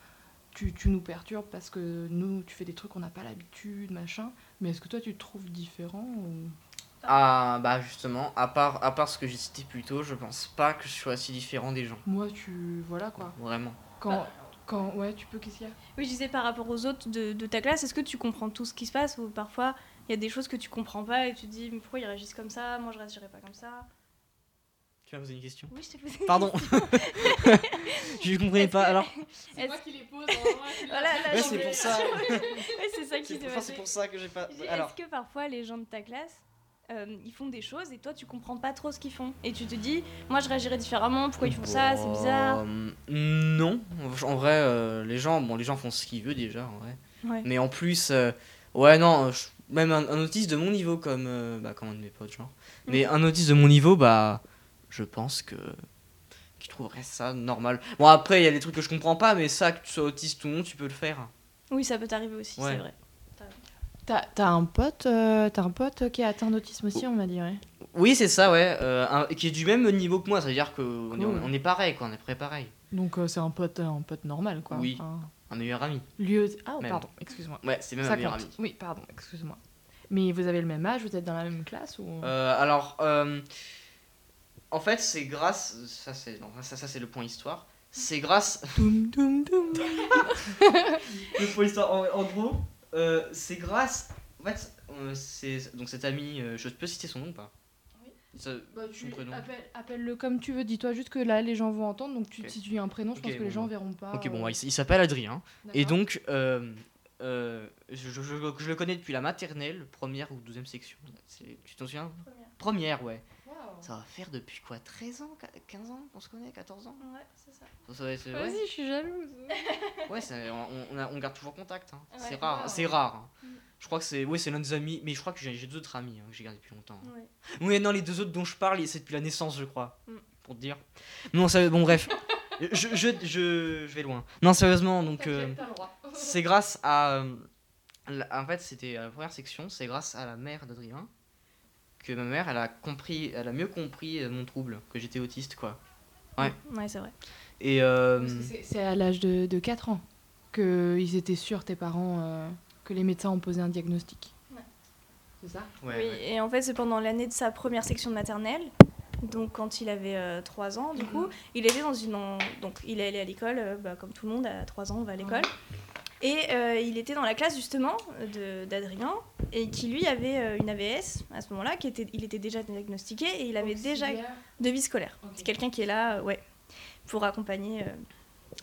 tu, tu nous perturbes parce que nous, tu fais des trucs qu'on n'a pas l'habitude, machin. Mais est-ce que toi, tu te trouves différent ou... Ah bah justement, à part, à part ce que j'ai cité plus tôt, je pense pas que je sois si différent des gens. Moi, tu. Voilà quoi. Vraiment. Quand. Bah. quand ouais, tu peux, qu'est-ce qu'il y a? Oui, je disais par rapport aux autres de, de ta classe, est-ce que tu comprends tout ce qui se passe ou parfois il y a des choses que tu comprends pas et tu te dis mais pourquoi ils réagissent comme ça? Moi je réagirais pas comme ça. Tu m'as posé une question? Oui, je t'ai posé. une Pardon. je ne comprenais pas. Alors, C'est moi qui les pose. Voilà, là, ouais, c'est pour ça. Ouais, c'est ça qui C'est pour ça que j'ai pas. Alors, Est-ce que parfois les gens de ta classe, euh, ils font des choses et toi tu comprends pas trop ce qu'ils font? Et tu te dis, moi je réagirais différemment, pourquoi ils font ça, c'est bizarre. Euh, non, en vrai, euh, les gens, bon, les gens font ce qu'ils veulent déjà, en vrai. Ouais. Mais en plus, euh, ouais, non, je- même un, un autiste de mon niveau, comme, euh, bah, comme un de mes potes, genre. Mais un autiste de mon niveau, bah, je pense que qu'il trouverait ça normal. Bon, après, il y a des trucs que je comprends pas, mais ça, que tu sois autiste ou non, tu peux le faire. Oui, ça peut t'arriver aussi, Ouais. c'est vrai. T'as t'as un pote, euh, t'as un pote qui est atteint d'autisme aussi, on m'a dit, ouais. Oui, c'est ça, ouais. euh, un- qui est du même niveau que moi, ça veut dire qu'on est, Cool. on est pareil, quoi, on est près pareil. Donc euh, c'est un pote, un pote normal, quoi. Oui. Enfin, Un meilleur ami. lui aussi- Ah, Même. pardon, excuse-moi. Ouais, c'est même Ça un meilleur compte. ami. Oui, pardon, excuse-moi. Mais vous avez le même âge, vous êtes dans la même classe ou Euh, alors, euh, en fait, c'est grâce. Ça, c'est non, ça, ça, c'est le point histoire. C'est grâce. Toum, toum, toum. le point histoire, en, en gros, euh, c'est grâce. En fait, c'est donc cet ami. je peux citer son nom ou pas? Ça- prénom. appelle, le comme tu veux. Dis-toi juste que là, les gens vont entendre. Donc tu, si tu dis un prénom, je pense que les gens bon. verront pas. Ok, bon, euh, ouais, il, s'appelle Adrien. Et donc, euh, euh, je, je- je- je le connais depuis la maternelle, première ou deuxième section. C'est- Tu t'en souviens? Première, ouais. Ça va faire depuis quoi 13 ans 15 ans qu'on se connaît 14 ans? Ouais, c'est ça. Ça, ça va être- ouais. Vas-y, je suis jalouse. Ouais, on, on, a- on garde toujours contact. hein. Ouais. c'est rare. C'est rare. hein. Mm. Je crois que c'est ouais, c'est l'un des amis, mais je crois que j'ai deux autres amis hein, que j'ai gardés depuis longtemps. hein. Ouais. Oui, non, les deux autres dont je parle, c'est depuis la naissance, je crois. Mm. Pour te dire. Non, ça, bon, bref. je, je, je, je vais loin. Non, sérieusement, donc. euh, c'est grâce à. euh, la- en fait, c'était la première section, c'est grâce à la mère d'Adrien que ma mère, elle a compris, elle a mieux compris euh, mon trouble, que j'étais autiste, quoi. Ouais. Ouais, c'est vrai. Et. euh, c'est- à l'âge de, de 4 ans qu'ils étaient sûrs, tes parents, euh, que les médecins ont posé un diagnostic. Ouais. C'est ça? Ouais, oui, ouais. et en fait, c'est pendant l'année de sa première section de maternelle. Donc, quand il avait 3 ans, du coup, il était dans une. en- Donc, il est allé à l'école, euh, bah, comme tout le monde, à 3 ans, on va à l'école. Et euh, il était dans la classe, justement, de- d'Adrien, et qui, lui, avait euh, une AVS à ce moment-là, qui était, il était déjà diagnostiqué, et il avait déjà de vie scolaire. C'est quelqu'un qui est là, euh, ouais, pour accompagner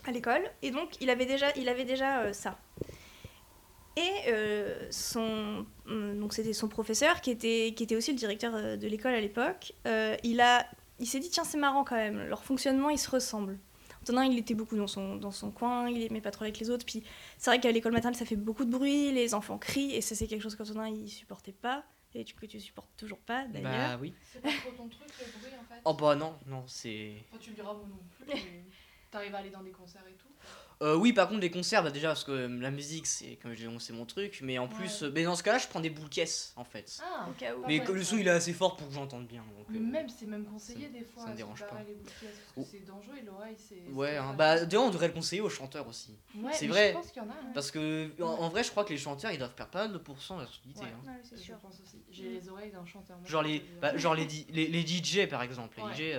à l'école. Et donc, il avait déjà, il avait déjà ça. Et euh, son, donc c'était son professeur qui était, qui était aussi le directeur de l'école à l'époque. euh, il a, il s'est dit tiens c'est marrant quand même, leur fonctionnement ils se ressemblent. Antonin il était beaucoup dans son, dans son coin, il aimait pas trop avec les autres. Puis c'est vrai qu'à l'école maternelle ça fait beaucoup de bruit, les enfants crient et ça c'est quelque chose qu'Antonin il supportait pas et tu- que tu supportes toujours pas d'ailleurs. Bah oui. C'est pas trop ton truc, le bruit, en fait? Oh bah non, non, c'est. Enfin, tu le diras moi non plus, t'arrives à aller dans des concerts et tout? Euh, oui, par contre, les concerts, bah déjà, parce que euh, la musique, c'est comme je l'ai c'est mon truc, mais en plus, euh, mais dans ce cas-là, je prends des boules caisses, en fait. Ah, Au cas où. mais ouais, que le son, il est assez fort pour que j'entende bien. Donc, Mais euh, même, c'est même conseillé ça- des fois. ça me dérange pas. les boules Oh. parce que c'est dangereux et l'oreille, c'est. Ouais, c'est hein, bah d'ailleurs, on devrait le conseiller aux chanteurs aussi. Ouais, c'est vrai. Je pense qu'il y en a. hein. Parce que, en, en vrai, je crois que les chanteurs, ils doivent perdre pas mal de pourcents de leur solidité. Ouais. hein. Ouais, c'est Je sûr. pense aussi. J'ai les oreilles d'un chanteur. Genre, je les, bah, genre les, les, les DJ, par exemple. Les. DJ,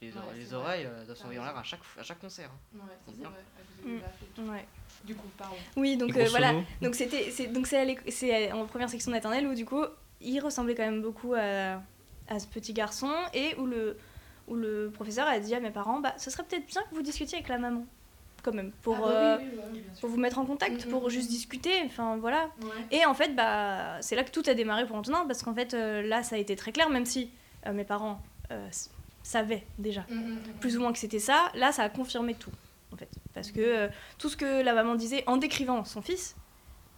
les, Ouais, oreilles vrai. euh, doivent s'envoyer en l'air à chaque, à chaque concert. hein. Ouais, c'est vrai. Mm. Ouais. Du coup, pardon. Oui, donc euh, voilà. Donc c'était, c'est, donc c'est, à l'éc- c'est en première section maternelle où du coup il ressemblait quand même beaucoup à, à ce petit garçon et où le, où le professeur a dit à mes parents, bah ce serait peut-être bien que vous discutiez avec la maman, quand même, pour, Ah bah euh, oui, oui, oui, oui, bien sûr. pour vous mettre en contact, Mm, pour mm, juste discuter, enfin voilà. Ouais. Et en fait, bah c'est là que tout a démarré pour Antonin parce qu'en fait euh, là ça a été très clair, même si euh, mes parents s- savaient déjà Mm, mm, mm. plus ou moins que c'était ça, là ça a confirmé tout en fait. Parce que euh, tout ce que la maman disait en décrivant son fils,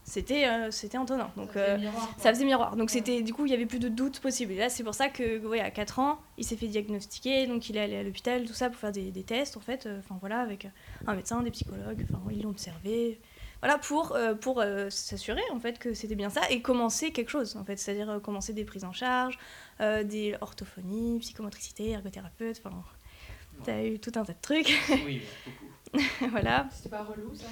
c'était euh, c'était Antonin. Donc Ça euh, miroir, ça faisait miroir. Donc Ouais. c'était du coup il y avait plus de doute possible. Et là c'est pour ça que ouais, à 4 ans, il s'est fait diagnostiquer, donc il est allé à l'hôpital, tout ça pour faire des, des tests en fait, euh, enfin voilà avec un médecin, des psychologues, enfin ils l'ont observé. Voilà, pour, euh, pour euh, s'assurer en fait que c'était bien ça et commencer quelque chose en fait, c'est-à-dire euh, commencer des prises en charge, euh, des orthophonies, psychomotricité, ergothérapeute, enfin, t'as eu tout un tas de trucs, Oui, beaucoup. voilà. C'était pas relou ça?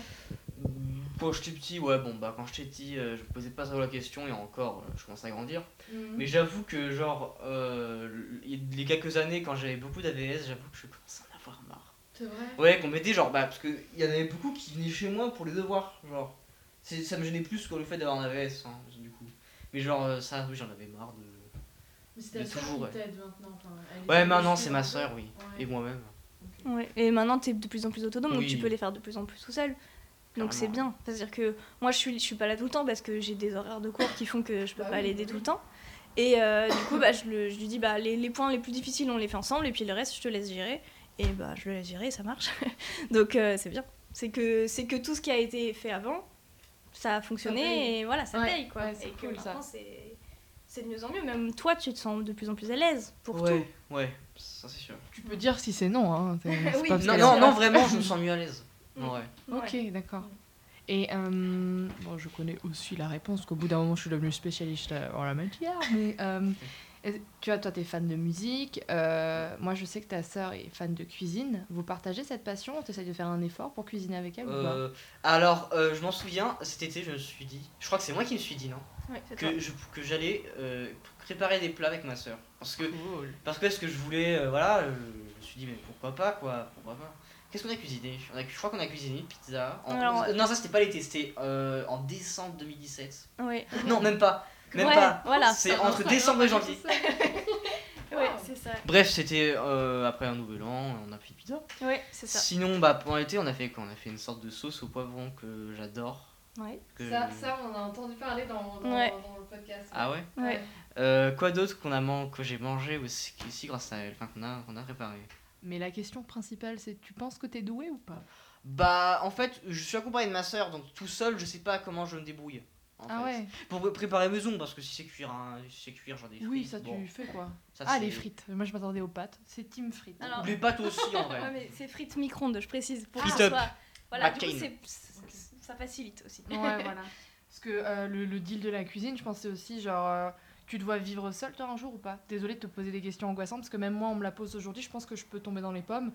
Quand j'étais petit, ouais, bon, bah quand j'étais petit, euh, je me posais pas trop la question et encore, euh, je commence à grandir. Mhm. Mais j'avoue que, genre, euh, les quelques années, quand j'avais beaucoup d'AVS, j'avoue que je commençais à en avoir marre. C'est vrai Ouais, qu'on m'aidait, genre, bah, parce qu'il y en avait beaucoup qui venaient chez moi pour les devoirs, genre. C'est- Ça me gênait plus que le fait d'avoir un AVS, hein, du coup. Mais genre, euh, ça, oui, j'en avais marre de. Mais ta sœur toujours, qui ouais. t'aide maintenant. Ouais, maintenant, c'est ma soeur, oui. Et moi-même. Ouais. Et maintenant, tu es de plus en plus autonome, donc tu peux les faire de plus en plus tout seul. Donc c'est bien. C'est-à-dire que moi, je suis, je suis pas là tout le temps parce que j'ai des horaires de cours qui font que je peux Bah pas oui, l'aider bah tout le temps. Et euh, du coup, bah, je, le- je lui dis bah, les, les points les plus difficiles, on les fait ensemble, et puis le reste, je te laisse gérer. Et bah, je le gérer, ça marche. donc euh, c'est bien. C'est que, c'est que tout ce qui a été fait avant, ça a fonctionné, et voilà, ça Ouais, paye. Quoi. ouais, c'est et que cool, ça. maintenant, c'est c'est de mieux en mieux. Même toi, tu te sens de plus en plus à l'aise pour ouais, ouais, ça c'est sûr. Tu peux dire si c'est non. Hein. c'est- c'est Oui. pas parce Non, non, vraiment, je me sens mieux à l'aise. Ouais. tout. Ok, Ouais. d'accord. Et euh, bon, je connais aussi la réponse, qu'au bout d'un moment, je suis devenue spécialiste euh, en la matière. Mais euh, tu vois, toi, tu es fan de musique. euh, moi, je sais que ta sœur est fan de cuisine. Vous partagez cette passion? Tu essayes de faire un effort pour cuisiner avec elle ou pas? Euh, alors, euh, je m'en souviens, cet été, je me suis dit, je crois que c'est moi qui me suis dit, non? Ouais. Que je- que j'allais préparer des plats avec ma soeur. Parce que, Cool. parce que ce que je voulais, voilà, je me suis dit, mais pourquoi pas, quoi, pourquoi pas? Qu'est-ce qu'on a cuisiné? On a, Je crois qu'on a cuisiné une pizza. en- Alors, non, ça c'était pas l'été, c'était en décembre 2017. Ouais. Non, même pas. Même Ouais, pas. voilà. C'est entre décembre et janvier. Ouais, c'est ça. Bref, c'était euh, après un nouvel an, on a fait pizza. Ouais, c'est ça. Sinon, bah, pendant l'été, on a fait quoi? On a fait une sorte de sauce au poivron que j'adore. Ouais. que- on en a entendu parler dans, Ouais. le podcast. Ah ouais? Ouais. Euh, Quoi d'autre qu'on a man- que j'ai mangé aussi, aussi grâce à elle, enfin qu'on a, qu'on a préparé? Mais la question principale, c'est tu penses que t'es doué ou pas? Bah, en fait, je suis accompagné de ma soeur, donc tout seul, je sais pas comment je me débrouille. En Ah fait. ouais Pour préparer maison, parce que si c'est cuire, un, si c'est cuire genre des frites. Oui, ça tu bon, fais quoi ça, Ah, les frites. Moi, je m'attendais aux pâtes. C'est team frites. Alors- Ou les pâtes aussi en vrai. Ouais, mais c'est frites micro-ondes, je précise. Pour Heat que ce up. soit- Voilà, du coup, McCain. c'est- c'est- ça facilite aussi. Ouais, voilà. Parce que euh, le, le deal de la cuisine, je pensais aussi, genre, euh, tu dois vivre seul, toi, un jour ou pas? Désolée de te poser des questions angoissantes, parce que même moi, on me la pose aujourd'hui, je pense que je peux tomber dans les pommes.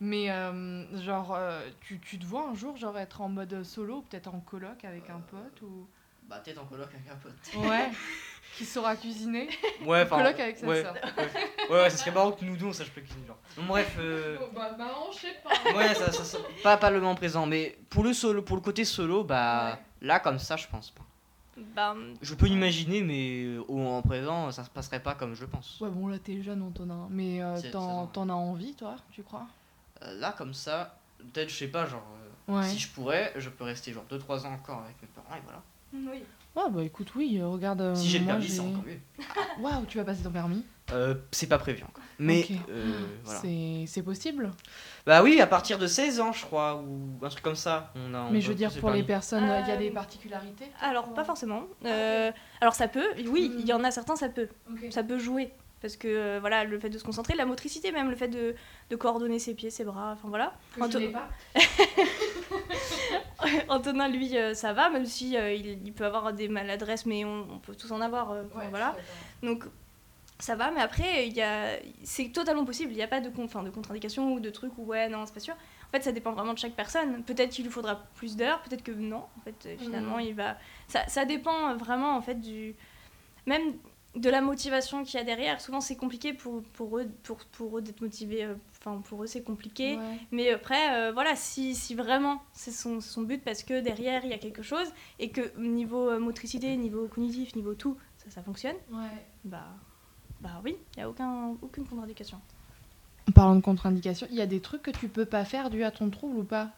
Mais, euh, genre, euh, tu, tu te vois un jour, genre, être en mode solo, ou peut-être en coloc avec un pote, ou... Bah, peut-être en coloc avec un pote. Ouais. qui saura cuisiner. Ouais, enfin. Coloc avec sa ouais, sœur. Ouais, ouais, ouais, ça serait marrant que nous deux on sache pas cuisiner. Genre. Bon, bref. euh, bah, marrant, je sais pas. Ouais, ça, ça, ça- pas, pas le moment présent, mais pour le, solo, pour le côté solo, bah là comme ça, je pense pas. Bah, Je peux imaginer, mais euh, au en présent, ça se passerait pas comme je pense. Ouais, bon, là, t'es jeune, Antonin. Mais euh, t'en as envie, toi, tu crois? Euh, là, comme ça, peut-être, je sais pas, genre, Ouais. si je pourrais, je peux rester genre 2-3 ans encore avec mes parents et voilà. Oui. Ouais, bah écoute, oui, euh, regarde. euh, si j'ai le moi, permis, c'est encore mieux. Waouh, tu vas passer ton permis? Euh, c'est pas prévu encore. Mais Ok. euh, voilà. C'est- C'est possible? Bah oui, à partir de 16 ans, je crois, ou un truc comme ça. On a, on Mais je veux dire, passer pour le les permis. personnes, il y a Euh, des particularités? Alors, pas forcément. Euh, Alors, ça peut, oui, il y en a certains, ça peut. Ok. Ça peut jouer. Parce que, euh, voilà, le fait de se concentrer, la motricité même, le fait de, de coordonner ses pieds, ses bras, enfin voilà. Anto- pas. Antonin, lui, euh, ça va, même si euh, il, il peut avoir des maladresses, mais on, on peut tous en avoir. voilà. Donc ça va, mais après, il y a... c'est totalement possible. Il n'y a pas de, con- enfin, de contre-indication ou de truc où ouais, non, c'est pas sûr. En fait, ça dépend vraiment de chaque personne. Peut-être qu'il lui faudra plus d'heures, peut-être que non. En fait, finalement, il va. Ça, ça dépend vraiment en fait du. Même de la motivation qu'il y a derrière. Souvent, c'est compliqué pour, pour eux, pour, pour eux d'être motivés. euh, Enfin, pour eux, c'est compliqué. Mais après, euh, voilà, si, si vraiment c'est son, son but parce que derrière il y a quelque chose et que niveau euh, motricité, niveau cognitif, niveau tout, ça, ça fonctionne, bah, bah oui, il n'y a aucun, aucune contre-indication. En parlant de contre-indication, il y a des trucs que tu peux pas faire dû à ton trouble ou pas?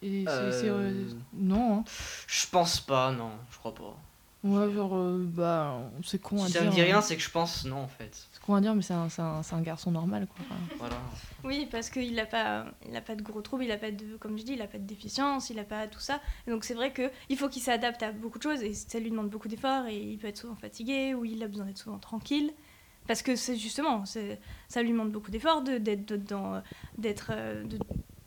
Et Non, hein. Je pense pas, non, je crois pas. Ouais, genre, euh, bah, c'est con à Si dire. ça me dit hein. rien, c'est que je pense non en fait. C'est con à dire, mais c'est un, c'est un, c'est un garçon normal, quoi. Voilà. Oui, parce qu'il n'a pas, il a pas de gros troubles, il n'a pas de, comme je dis, il n'a pas de déficience, il n'a pas tout ça. Et donc c'est vrai que il faut qu'il s'adapte à beaucoup de choses et ça lui demande beaucoup d'efforts et il peut être souvent fatigué ou il a besoin d'être souvent tranquille. Parce que c'est justement, ça lui demande beaucoup d'efforts de- d'être de- dans, d'être, euh, de-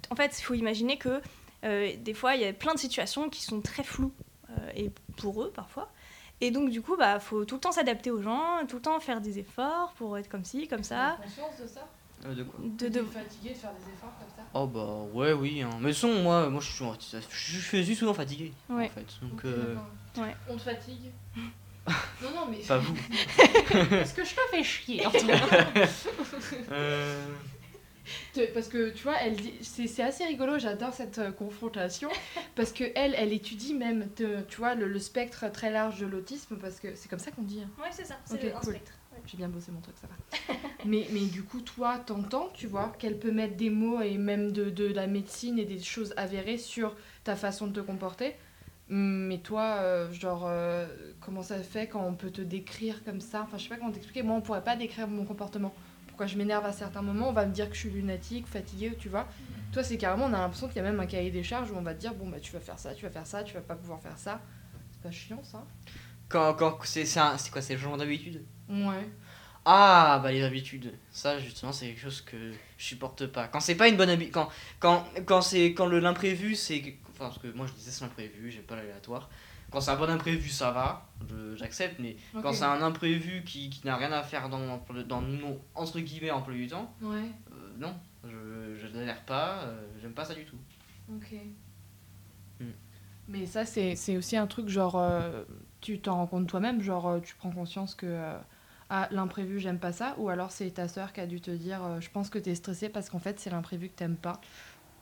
En fait, il faut imaginer que euh, des fois, il y a plein de situations qui sont très floues, euh, et pour eux parfois. Et donc, du coup, bah, faut tout le temps s'adapter aux gens, tout le temps faire des efforts pour être comme ci, comme ça. conscience de ça? Euh, de quoi? De, de- fatigué de faire des efforts comme ça? Oh bah ouais, oui. Hein. Mais son, moi, moi je suis, souvent- je suis souvent fatigué. Ouais. En fait. Donc, euh, Ouais. On te fatigue? Non, non, mais. pas vous. Est-ce que je te fais chier Euh, Parce que tu vois, elle dit- c'est assez rigolo, j'adore cette euh, confrontation. Parce que elle, elle étudie même, tu vois, le, le spectre très large de l'autisme, parce que c'est comme ça qu'on dit. hein. Ouais, c'est ça, c'est cool. spectre. ouais. J'ai bien bossé mon truc, ça va. mais, mais du coup, toi, t'entends, tu vois, qu'elle peut mettre des mots et même de, de la médecine et des choses avérées sur ta façon de te comporter. Mais toi, euh, genre, euh, comment ça fait quand on peut te décrire comme ça? Enfin, je sais pas comment t'expliquer. Moi, on pourrait pas décrire mon comportement. Pourquoi je m'énerve à certains moments On va me dire que je suis lunatique, fatiguée, tu vois. Toi, c'est carrément, on a l'impression qu'il y a même un cahier des charges où on va te dire, bon, bah, tu vas faire ça, tu vas faire ça, tu vas pas pouvoir faire ça. C'est pas chiant, ça quand, quand c'est quoi C'est le changement d'habitude? Ouais. Ah bah les habitudes, ça justement c'est quelque chose que je supporte pas. Quand c'est pas une bonne habitude, quand quand quand c'est quand le l'imprévu c'est enfin parce que moi je disais c'est l'imprévu, j'aime pas l'aléatoire. Quand c'est un bon imprévu ça va, j'accepte, mais quand c'est un imprévu qui, qui n'a rien à faire dans dans mon entre guillemets emploi du temps, Ouais, euh, non, je je n'adhère pas, euh, j'aime pas ça du tout. ok. Hmm. Mais ça, c'est aussi un truc, genre, euh, tu t'en rends compte toi-même, genre, tu prends conscience que, ah, l'imprévu, j'aime pas ça, ou alors c'est ta sœur qui a dû te dire, je pense que t'es stressé parce qu'en fait, c'est l'imprévu que t'aimes pas.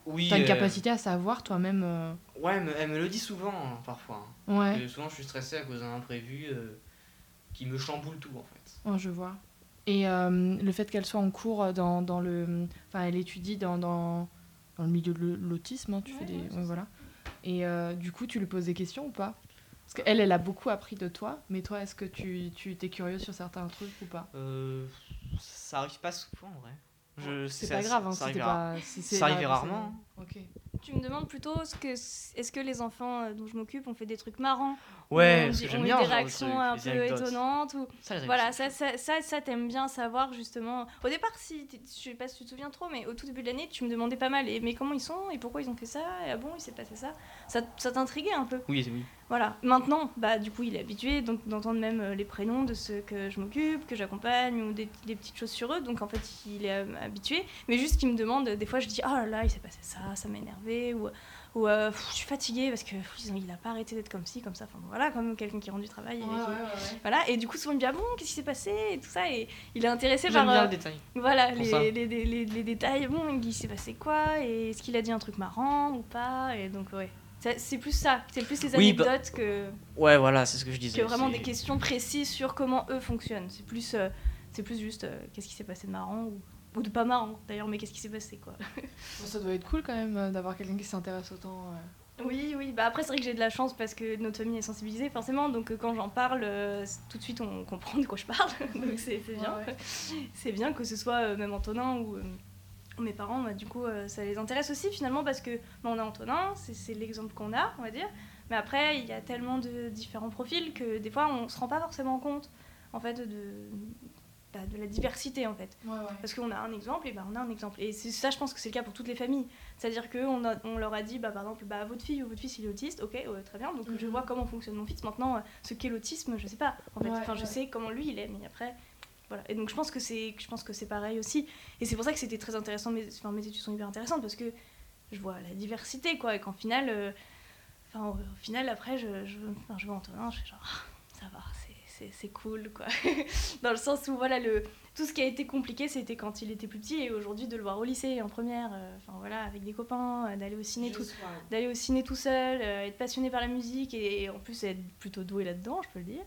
Oui. T'as une euh, capacité à savoir toi-même. euh, Ouais, elle me, elle me le dit souvent hein, parfois. hein. Ouais, Que souvent je suis stressé à cause d'un imprévu euh, qui me chamboule tout en fait. ouais, je vois. Et euh, le fait qu'elle soit en cours dans, dans le. Enfin, elle étudie dans, dans, dans le milieu de l'autisme, hein, tu Ouais, fais des. ouais, voilà. Et euh, du coup, tu lui poses des questions ou pas? Parce qu'elle, elle a beaucoup appris de toi, mais toi, est-ce que tu, tu t'es curieux sur certains trucs ou pas? Euh, ça arrive pas souvent en vrai. Je, C'est pas grave, hein, ça arrive pas. si ça arrive rarement. Tu me demandes plutôt ce que est-ce que les enfants euh, dont je m'occupe ont fait des trucs marrants? Ouais, j'aime ont eu des réactions un peu anecdotes. étonnantes ou Ça, voilà ça ça ça, ça, t'aimes bien savoir justement au départ si je sais pas si tu te souviens trop mais au tout début de l'année tu me demandais pas mal et mais comment ils sont et pourquoi ils ont fait ça et ah bon il s'est passé ça? Ça, ça t'intriguait un peu? Oui, c'est oui. Voilà. Maintenant bah du coup il est habitué donc d'entendre même euh, les prénoms de ceux que je m'occupe que j'accompagne ou des, des petites choses sur eux. Donc en fait il est euh, habitué. Mais juste qu'il me demande des fois je dis ah là là il s'est passé ça ça m'a énervé ou ou euh, je suis fatiguée parce que pff, il a pas arrêté d'être comme ci comme ça. Enfin voilà comme quelqu'un qui rend du travail et voilà. Et du coup souvent il me dit ah bon qu'est-ce qui s'est passé et tout ça. Et il est intéressé par bien euh, le détail. voilà les, les, les, les- détails. Bon il s'est passé quoi et est-ce qu'il a dit un truc marrant ou pas et donc ouais c'est plus ça c'est plus les Oui, bah- anecdotes que Ouais, voilà, c'est ce que je disais. que vraiment des questions précises sur comment eux fonctionnent c'est plus euh, c'est plus juste euh, qu'est-ce qui s'est passé de marrant ou, ou de pas marrant d'ailleurs mais qu'est-ce qui s'est passé quoi Bon, ça doit être cool quand même euh, d'avoir quelqu'un qui s'intéresse autant. euh. Oui, oui. Bah après, c'est vrai que j'ai de la chance parce que notre famille est sensibilisée, forcément. Donc, quand j'en parle, euh, tout de suite, on comprend de quoi je parle. donc, c'est c'est bien. Ouais, ouais. C'est bien que ce soit euh, même Antonin ou euh, mes parents. bah, du coup, euh, ça les intéresse aussi, finalement, parce que bah, on a Antonin, c'est l'exemple qu'on a, on va dire. Mais après, il y a tellement de différents profils que des fois, on se rend pas forcément compte, en fait, de, bah, de la diversité, en fait. Ouais, ouais. Parce qu'on a un exemple, et bah on a un exemple. Et ça, je pense que c'est le cas pour toutes les familles. C'est-à-dire qu'on on leur a dit, bah, par exemple, bah, votre fille ou votre fils il est autiste, ok, ouais, très bien, donc je Mhm. vois comment fonctionne mon fils. Maintenant, euh, ce qu'est l'autisme, je sais pas. En fait, enfin, je sais comment lui il est, mais après. Voilà. Et donc je pense que c'est je pense que c'est pareil aussi. Et c'est pour ça que c'était très intéressant. Mes, enfin, mes études sont hyper intéressantes parce que je vois la diversité quoi. Et qu'en final, euh, enfin, au, au final après je je, enfin, je vois Antonin, je suis genre Ah, ça va, c'est- cool quoi. Dans le sens où voilà le tout ce qui a été compliqué c'était quand il était plus petit et aujourd'hui de le voir au lycée en première, euh, enfin voilà avec des copains, euh, d'aller au ciné tout d'aller au ciné tout seul, être passionné par la musique et, en plus être plutôt doué là-dedans, je peux le dire.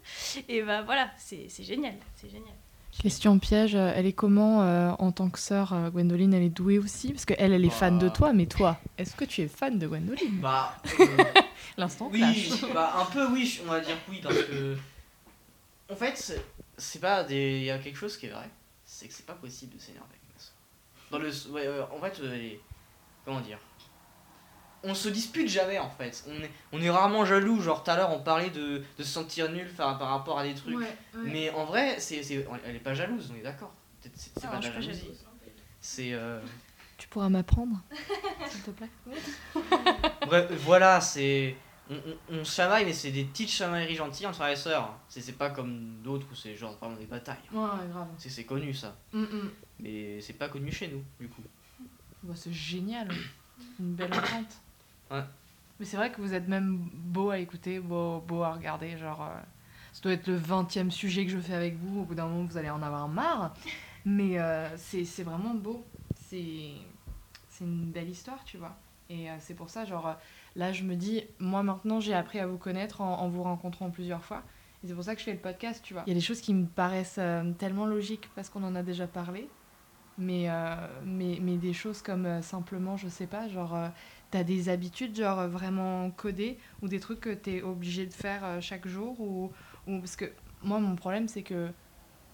Et bah voilà, c'est génial, c'est génial. Question piège, euh, elle est comment euh, en tant que sœur euh, Gwendoline Elle est douée aussi? Parce qu'elle, elle est fan de Bah. toi, mais toi, est-ce que tu es fan de Gwendoline? Bah, euh, L'instant oui, clash. bah, un peu oui, on va dire oui, parce que. En fait, c'est- pas des. Il y a quelque chose qui est vrai, c'est que c'est pas possible de s'énerver avec ma. Dans le. Ouais, en fait, les- comment dire On se dispute jamais en fait. On est, on est rarement jaloux. Genre tout à l'heure, on parlait de, de se sentir nul par, par rapport à des trucs. Mais en vrai, c'est, c'est- elle est pas jalouse, on est d'accord. C'est, Non, pas de la jalousie. C'est. euh, Tu pourras m'apprendre s'il te plaît. Bref, voilà, c'est. On, on, chamaille, mais c'est des petites chamailleries gentilles entre frères et sœurs. C'est c'est pas comme d'autres où c'est genre vraiment des batailles. Ouais, grave. C'est c'est connu ça. Mm, mm. Mais c'est pas connu chez nous, du coup. Bah, c'est génial. Une belle entente. Ouais. Mais c'est vrai que vous êtes même beau à écouter, beau, beau à regarder. Genre, euh, ça doit être le 20 e sujet que je fais avec vous. Au bout d'un moment, vous allez en avoir marre. Mais euh, c'est c'est vraiment beau. C'est c'est une belle histoire, tu vois. Et euh, c'est pour ça, genre, euh, là, je me dis, moi maintenant, j'ai appris à vous connaître en, en vous rencontrant plusieurs fois. Et c'est pour ça que je fais le podcast, tu vois. Il y a des choses qui me paraissent euh, tellement logiques parce qu'on en a déjà parlé. Mais, euh, mais, mais des choses comme euh, simplement, je sais pas, genre, euh, t'as des habitudes, genre, euh, vraiment codées ou des trucs que t'es obligé de faire euh, chaque jour ou, ou. Parce que moi, mon problème, c'est que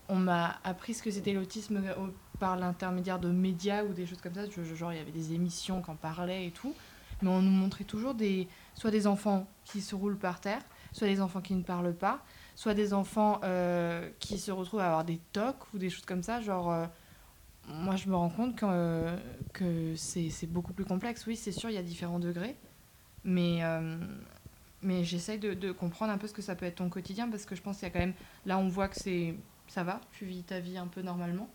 on m'a appris ce que c'était l'autisme euh, par l'intermédiaire de médias ou des choses comme ça. Genre, il y avait des émissions qui en parlaient et tout. Mais on nous montrait toujours des, soit des enfants qui se roulent par terre, soit des enfants qui ne parlent pas, soit des enfants qui se retrouvent à avoir des tocs ou des choses comme ça. Genre, moi, je me rends compte que, euh, que c'est c'est beaucoup plus complexe. Oui, c'est sûr, il y a différents degrés. Mais, euh, mais j'essaye de, de comprendre un peu ce que ça peut être ton quotidien parce que je pense qu'il y a quand même. Là, on voit que c'est ça va, tu vis ta vie un peu normalement.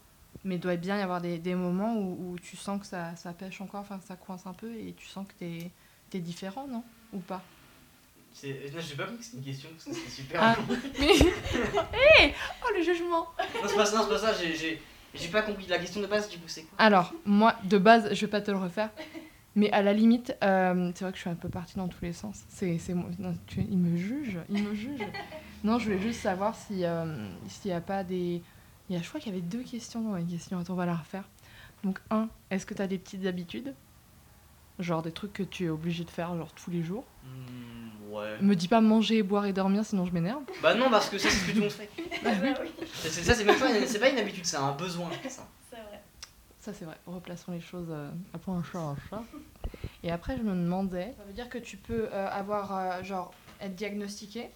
Mais il doit bien y avoir des, des moments où, où tu sens que ça, ça pêche encore, enfin que ça coince un peu et tu sens que t'es es différent, non? Ou pas? C'est- Non, j'ai pas compris que c'était une question parce que c'était super. Ah. long. Mais. Hé Oh le jugement Non, c'est pas ça, non, c'est pas ça, j'ai- j'ai pas compris la question de base, du coup, c'est quoi Alors, moi, de base, je vais pas te le refaire. Mais à la limite, euh, c'est vrai que je suis un peu partie dans tous les sens. C'est, c'est il me juge, il me juge. Non, je voulais juste savoir si euh, s'il n'y a pas des. Il y a, je crois qu'il y avait deux questions dans la question. Attends, on va la refaire. Donc, un, est-ce que tu as des petites habitudes? Genre des trucs que tu es obligé de faire genre tous les jours. Hmm, Ouais. Me dis pas manger, boire et dormir, sinon je m'énerve. Bah non, parce que ça, c'est ce que tout le monde fait. C'est- c'est- Ça, c'est même pas, une- c'est pas une habitude, c'est un besoin. ça. C'est vrai. Ça, c'est vrai. Replaçons les choses euh, à point un chat un chat. Et après, je me demandais. Ça veut dire que tu peux euh, avoir, euh, genre, être diagnostiqué,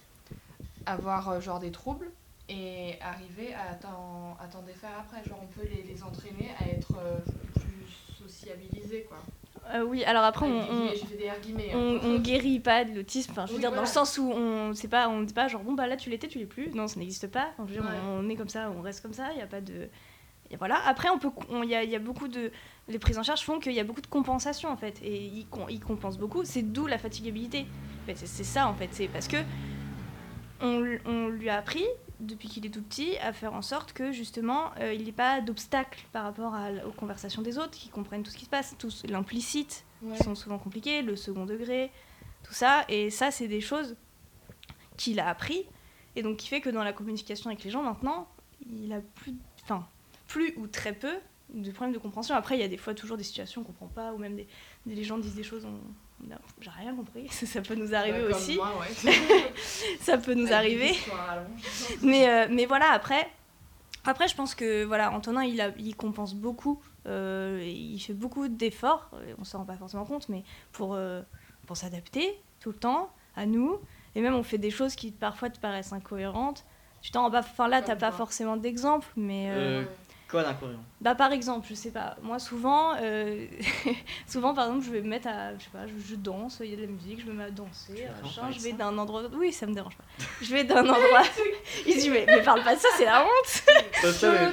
avoir, euh, genre, des troubles et arriver à t'en, défaire après. Genre, on peut les, les entraîner à être euh, plus sociabilisés, quoi. Euh, oui, alors après, on, hein. on, on guérit pas de l'autisme. Enfin, je veux Oui, dire, dans le sens où on on dit pas genre bon bah là tu l'étais, tu l'es plus. Non, ça n'existe pas. Enfin, je veux dire, Ouais. on, on est comme ça, on reste comme ça. Il y a pas de. et voilà. Après, on peut, il y, a, il y a beaucoup de, les prises en charge font qu'il y a beaucoup de compensation en fait, et ils, com- ils compensent beaucoup. C'est d'où la fatigabilité. En fait, c'est- ça en fait. C'est parce que on, l- on lui a appris depuis qu'il est tout petit à faire en sorte que justement euh, il n'y ait pas d'obstacle par rapport à aux conversations des autres, qu'ils comprennent tout ce qui se passe, tout l'implicite Ouais. qui sont souvent compliquées, le second degré, tout ça. Et ça, c'est des choses qu'il a appris et donc qui fait que dans la communication avec les gens maintenant, il a plus, enfin, plus ou très peu de problèmes de compréhension. Après, il y a des fois toujours des situations qu'on comprend pas ou même des, des les gens disent des choses, on, on a- j'ai rien compris. Ça peut nous arriver Bah, comme aussi. moi, ouais. Ça peut nous Avec arriver. Mais, euh, mais voilà, après, après, je pense que voilà, Antonin, il, a, il compense beaucoup. euh, il fait beaucoup d'efforts, on s'en rend pas forcément compte, mais pour, euh, pour s'adapter tout le temps à nous. Et même, on fait des choses qui parfois te paraissent incohérentes. Tu t'en rends pas. Enfin, là, t'as pas forcément d'exemple, mais. Quoi d'incohérent bah par exemple, je sais pas, moi souvent, euh, souvent par exemple, je vais me mettre à, je sais pas, je, je danse, il y a de la musique, je me mets à danser, machin, je vais d'un endroit, oui ça me dérange pas, je vais d'un endroit, il se dit mais, mais parle pas de ça, c'est la honte. Ça, mais.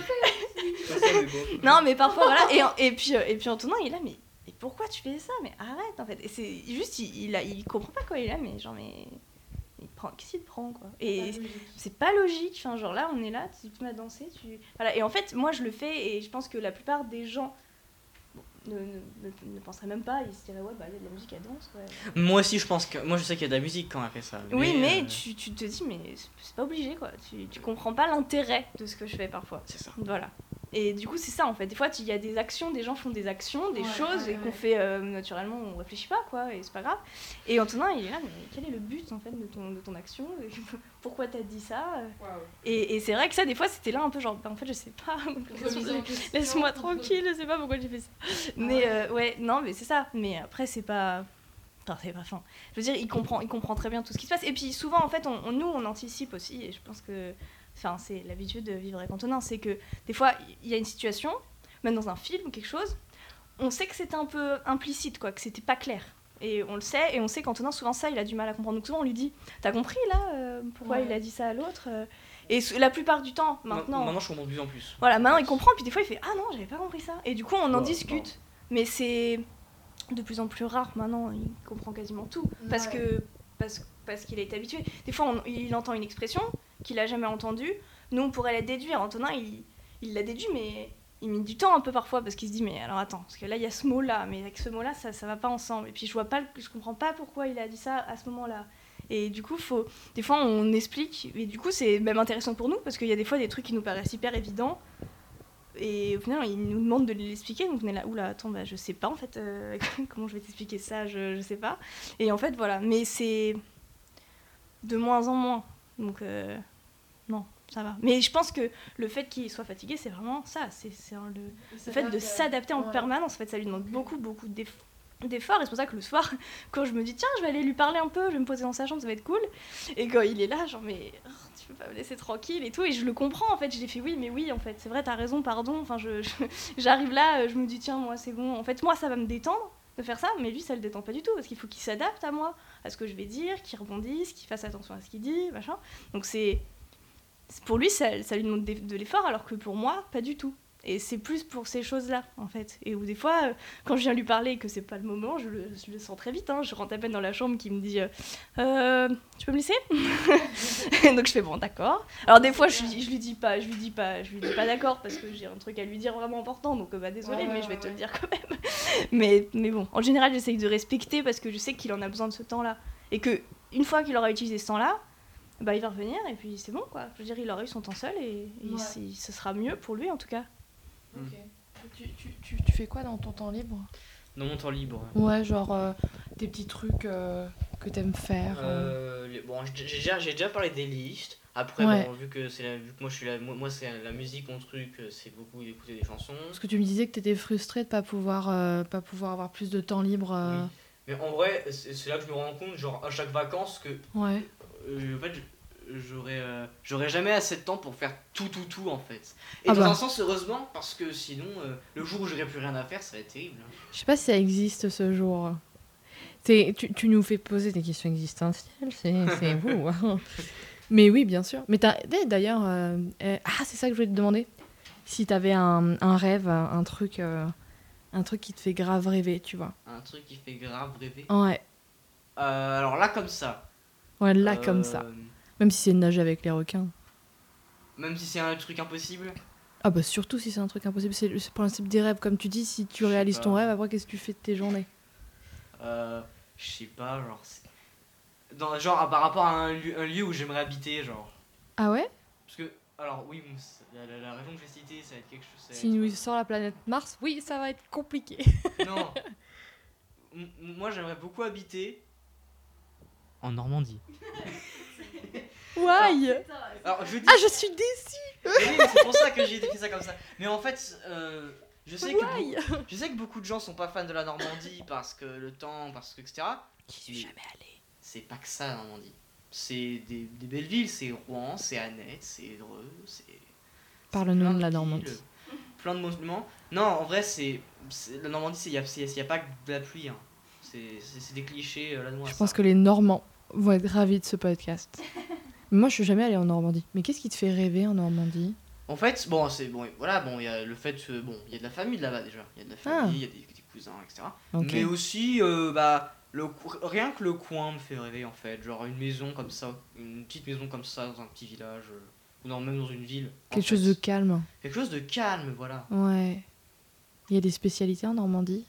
Pas ça, mais bon. Non mais parfois voilà, et, et puis euh, et puis Antonin il est là mais, mais pourquoi tu fais ça, mais arrête en fait, et c'est juste il, il, a- il comprend pas quoi, il est là mais genre mais, il prend, qu'est-ce qu'il te prend quoi, et c'est pas logique enfin genre là on est là tu te mets à danser tu voilà et en fait moi je le fais et je pense que la plupart des gens ne, ne, ne, ne penseraient même pas ils se diraient ouais bah il y a de la musique à danse ouais. Moi aussi, je pense que. Moi, je sais qu'il y a de la musique quand on a fait ça. oui mais euh, tu, tu te dis mais c'est- c'est pas obligé quoi tu, tu comprends pas l'intérêt de ce que je fais parfois C'est ça. voilà et du coup c'est ça en fait des fois il y a des actions des gens font des actions des Ouais, choses ouais, et qu'on ouais. fait euh, naturellement on réfléchit pas quoi et c'est pas grave et Antonin il est là mais quel est le but en fait de ton, de ton action pourquoi t'as dit ça? Et, et c'est vrai que ça, des fois, c'était là un peu genre, bah, en fait, je sais pas. Laisse-moi tranquille, je sais pas pourquoi j'ai fait ça. Mais euh, ouais, non, mais c'est ça. Mais après, c'est pas. Enfin, c'est pas fin. Je veux dire, il comprend, il comprend très bien tout ce qui se passe. Et puis souvent, en fait, on, on- nous, on anticipe aussi. Et je pense que. Enfin, c'est l'habitude de vivre avec Antonin. C'est que des fois, il y a une situation, même dans un film ou quelque chose, on sait que c'était un peu implicite, quoi, que c'était pas clair. Et on le sait, et on sait qu'Antonin, souvent ça, il a du mal à comprendre. Donc souvent on lui dit T'as compris là euh, Pourquoi Ouais. il a dit ça à l'autre euh? Et la plupart du temps, Ma- maintenant. Maintenant, je comprends de plus en plus. Voilà, maintenant il comprend, puis des fois il fait Ah non, j'avais pas compris ça. Et du coup on en Ouais, discute. Mais c'est de plus en plus rare maintenant, il comprend quasiment tout. Parce Ouais. que parce, parce qu'il est habitué. Des fois on- il entend une expression qu'il a jamais entendue. Nous on pourrait la déduire. Antonin il il l'a déduit, mais il met du temps un peu parfois parce qu'il se dit mais alors attends parce que là il y a ce mot là mais avec ce mot là ça ça va pas ensemble. Et puis je vois pas je comprends pas pourquoi il a dit ça à ce moment là et du coup faut des fois on explique et du coup c'est même intéressant pour nous parce qu'il y a des fois des trucs qui nous paraissent hyper évidents. Et au final il nous demande de l'expliquer. Donc on est là oula attends bah je sais pas en fait euh, comment je vais t'expliquer ça je, je sais pas. Et en fait voilà. Mais c'est de moins en moins. Donc euh, non ça va mais je pense que le fait qu'il soit fatigué c'est vraiment ça c'est le le fait de s'adapter en Ouais. permanence, en fait, ça lui demande beaucoup, beaucoup d'eff- d'efforts. Et c'est pour ça que le soir, quand je me dis, tiens, je vais aller lui parler un peu, je vais me poser dans sa chambre, ça va être cool. Et quand il est là, genre, mais oh, tu peux pas me laisser tranquille et tout. Et je le comprends, en fait. Je lui fait, oui, mais oui, en fait, c'est vrai, t'as raison, pardon. Enfin, je, je- j'arrive là, euh, je me dis, tiens, moi, c'est bon. En fait, moi, ça va me détendre de faire ça, mais lui, ça le détend pas du tout, parce qu'il faut qu'il s'adapte à moi, à ce que je vais dire, qu'il rebondisse, qu'il fasse attention à ce qu'il dit, machin. Donc, c'est. Pour lui, ça, ça lui demande de l'effort, alors que pour moi, pas du tout. Et c'est plus pour ces choses-là, en fait. Et où des fois, euh, quand je viens lui parler et que c'est pas le moment, je le, je le sens très vite. hein. Je rentre à peine dans la chambre qui me dit euh, Euh, Tu peux me laisser? Donc je fais Bon, d'accord. Alors des fois, je, lui- je lui dis pas, je lui dis pas, je lui dis pas d'accord parce que j'ai un truc à lui dire vraiment important. Donc bah désolé, Ouais, ouais, mais je vais ouais, te le dire quand même. mais, mais bon, en général, j'essaye de respecter parce que je sais qu'il en a besoin de ce temps-là. Et que une fois qu'il aura utilisé ce temps-là, bah il va revenir et puis c'est bon quoi. Je veux dire, il aura eu son temps seul et, et Ouais. ce sera mieux pour lui en tout cas. Ok. Tu, tu, tu, tu fais quoi dans ton temps libre? Dans mon temps libre. Ouais, genre euh, des petits trucs euh, que t'aimes faire. euh. Euh, les- bon, j'ai j'ai déjà, j'ai déjà parlé des listes. Après, Ouais. bon, vu que c'est la- vu que moi je suis la, moi, c'est la musique mon truc, c'est beaucoup d'écouter des chansons. Parce que tu me disais que t'étais frustrée de pas pouvoir, euh, pas pouvoir avoir plus de temps libre. euh. Oui. Mais en vrai, c'est c'est là que je me rends compte, genre à chaque vacances, que Ouais. Euh, en fait, j'aurais euh, j'aurais jamais assez de temps pour faire tout, tout, tout en fait. Et Ah dans bah. un sens, heureusement, parce que sinon, euh, le jour où j'aurais plus rien à faire, ça va être terrible. hein. Je sais pas si ça existe ce jour. Tu, tu nous fais poser des questions existentielles, c'est vous. hein. Mais oui, bien sûr. Mais d'ailleurs, euh, ah, c'est ça que je voulais te demander. Si t'avais un, un rêve, un, truc, un truc qui te fait grave rêver, tu vois. Un truc qui fait grave rêver. Ouais, alors là, comme ça. Ouais, là euh, comme ça. Même si c'est de nager avec les requins. Même si c'est un truc impossible. Ah bah surtout si c'est un truc impossible, c'est le principe des rêves. Comme tu dis, si tu réalises ton rêve, après qu'est-ce que tu fais de tes journées? Euh, je sais pas, genre. Dans, genre par rapport à un lieu, un lieu où j'aimerais habiter, genre. Ah ouais? Parce que, alors oui, la, la, la région que je vais citer, ça va être quelque chose. Si nous sort la planète Mars, oui, ça va être compliqué. Non. M- moi, j'aimerais beaucoup habiter. En Normandie. Why Alors, je dis. Ah, je suis déçue oui, c'est pour ça que j'ai fait ça comme ça. Mais en fait, euh, je, sais que Why beau- je sais que beaucoup de gens sont pas fans de la Normandie parce que le temps, parce que etc. J'y suis jamais allée. C'est pas que ça, la Normandie. C'est des, des belles villes, c'est Rouen, c'est Annette, c'est Dreux, c'est. Parle-nous plein de la villes, Normandie. Plein de monuments. Non, en vrai, c'est. c'est- La Normandie, il n'y a, c'est- y a pas que de la pluie. Hein. C'est des clichés euh, là-dedans. Je pense que les Normands vont être ravis de ce podcast. Moi, je suis jamais allée en Normandie. Mais qu'est-ce qui te fait rêver en Normandie? En fait, bon, c'est bon, voilà, bon, il y a le fait, que, bon, il y a de la famille là-bas déjà, il y a de la Ah. famille, il y a des, des cousins, etc. Mais aussi, euh, bah, le, rien que le coin me fait rêver en fait, genre une maison comme ça, une petite maison comme ça dans un petit village, euh, ou non, même dans une ville. Quelque chose fait. de calme. quelque chose de calme, voilà. Ouais. Il y a des spécialités en Normandie?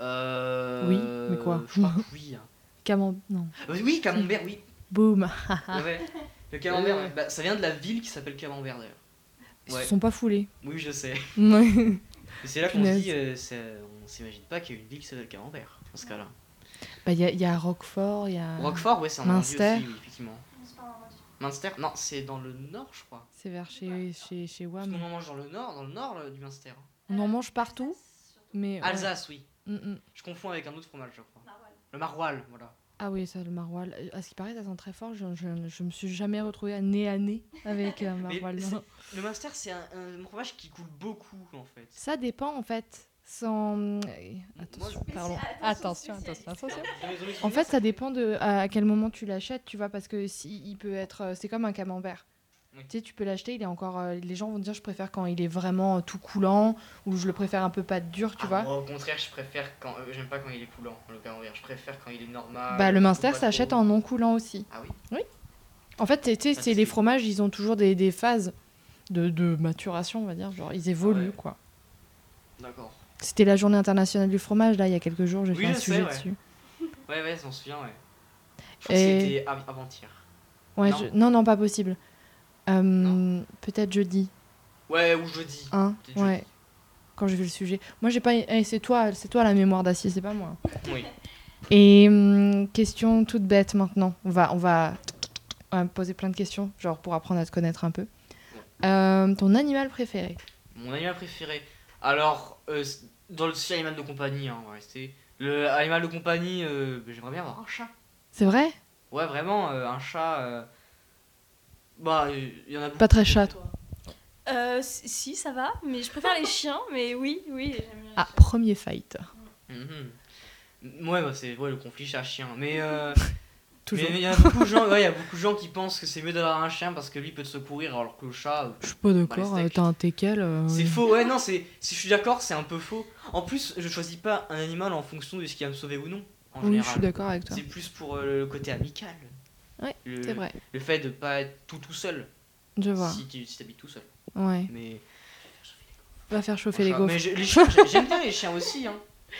Euh, Oui, mais quoi Je crois que oui. hein. Camembert Non. Euh, Oui, camembert, oui. Boum Ouais. Le camembert, Euh. ouais. Bah, ça vient de la ville qui s'appelle Camembert d'ailleurs. Ils Ouais. se sont pas foulés. Oui, je sais. Ouais. C'est là qu'on se dit, euh, on s'imagine pas qu'il y a une ville qui s'appelle Camembert dans ce cas-là. Bah, il y, a- il y a Roquefort, il y a. Roquefort, ouais, c'est en Normandie Munster. aussi, oui, effectivement. Munster, non, c'est dans le nord, je crois. C'est vers chez, chez, chez Parce WAM. qu'on en mange dans le nord, dans le nord du Munster. On en mange partout, mais. ouais. Alsace, oui. Mm, mm. Je confonds avec un autre fromage, je crois. Le maroilles, voilà. Ah oui, ça, le maroilles. Euh, À ce qui paraît, ça sent très fort. Je, je, je me suis jamais retrouvée à nez à nez avec un Mais maroilles. Le Munster, c'est un, un fromage qui coule beaucoup, en fait. Ça dépend en fait. Sans. euh, Attention, pardon. Attention, attention, attention. En fait, ça dépend de à quel moment tu l'achètes, tu vois, parce que si il peut être, euh, c'est comme un camembert. Oui. Tu sais, tu peux l'acheter, il est encore. euh, les gens vont dire, je préfère quand il est vraiment euh, tout coulant, ou je le préfère un peu pâte dure, tu Ah, vois. moi, au contraire, je préfère quand. euh, J'aime pas quand il est coulant, le camembert. Je préfère quand il est normal. bah, le minster pas s'achète en non coulant aussi. Ah oui En fait, tu sais, Ah, c'est c'est- les fromages, ils ont toujours des, des phases de, de maturation, on va dire. Genre, ils évoluent, Ouais. quoi. D'accord. C'était la journée internationale du fromage, là, il y a quelques jours, j'ai Oui, fait un je sais, sujet ouais. dessus. Ouais, ouais, j'en souviens, ouais. Je crois Et- c'était av- avant-hier. Ouais, Non. je- non, non, pas possible. Euh, Peut-être jeudi, Ouais, ou jeudi. hein jeudi. Ouais, quand j'ai vu le sujet. Moi, j'ai pas. eh, c'est toi, c'est toi la mémoire d'acier, c'est pas moi. Oui. Et hum, question toute bête maintenant. On va, on va, on va me poser plein de questions, genre pour apprendre à te connaître un peu. Euh, ton animal préféré? Mon animal préféré. Alors, euh, dans le style animal de compagnie, hein, on va rester. Le animal de compagnie, j'aimerais bien avoir un chat. C'est vrai? Ouais, vraiment, un chat. Bah, il y en a beaucoup. Pas très chat, toi. Euh, si, ça va, mais je préfère les chiens, mais oui, oui, j'aime bien les Ah, chiens. premier fight. Mhm. Ouais, bah, c'est ouais, le conflit chat-chien. Mais euh, Toujours. mais il y a beaucoup de gens, ouais, il y a beaucoup de gens qui pensent que c'est mieux d'avoir un chien parce que lui peut te secourir alors que le chat. euh, Je suis pas d'accord, Bah, les steaks. euh, t'as un teckel. euh, C'est oui. faux, ouais, non, c'est, si je suis d'accord, c'est un peu faux. En plus, je choisis pas un animal en fonction de ce qui va me sauver ou non, en Oui, je général. suis d'accord avec toi. C'est plus pour euh, le côté amical. Ouais, C'est vrai, Le fait de pas être tout tout seul, je vois. si tu si habites tout seul. Ouais. Mais, Va faire chauffer les gaufres. mais les chiens, j'aime bien les chiens aussi. Hein.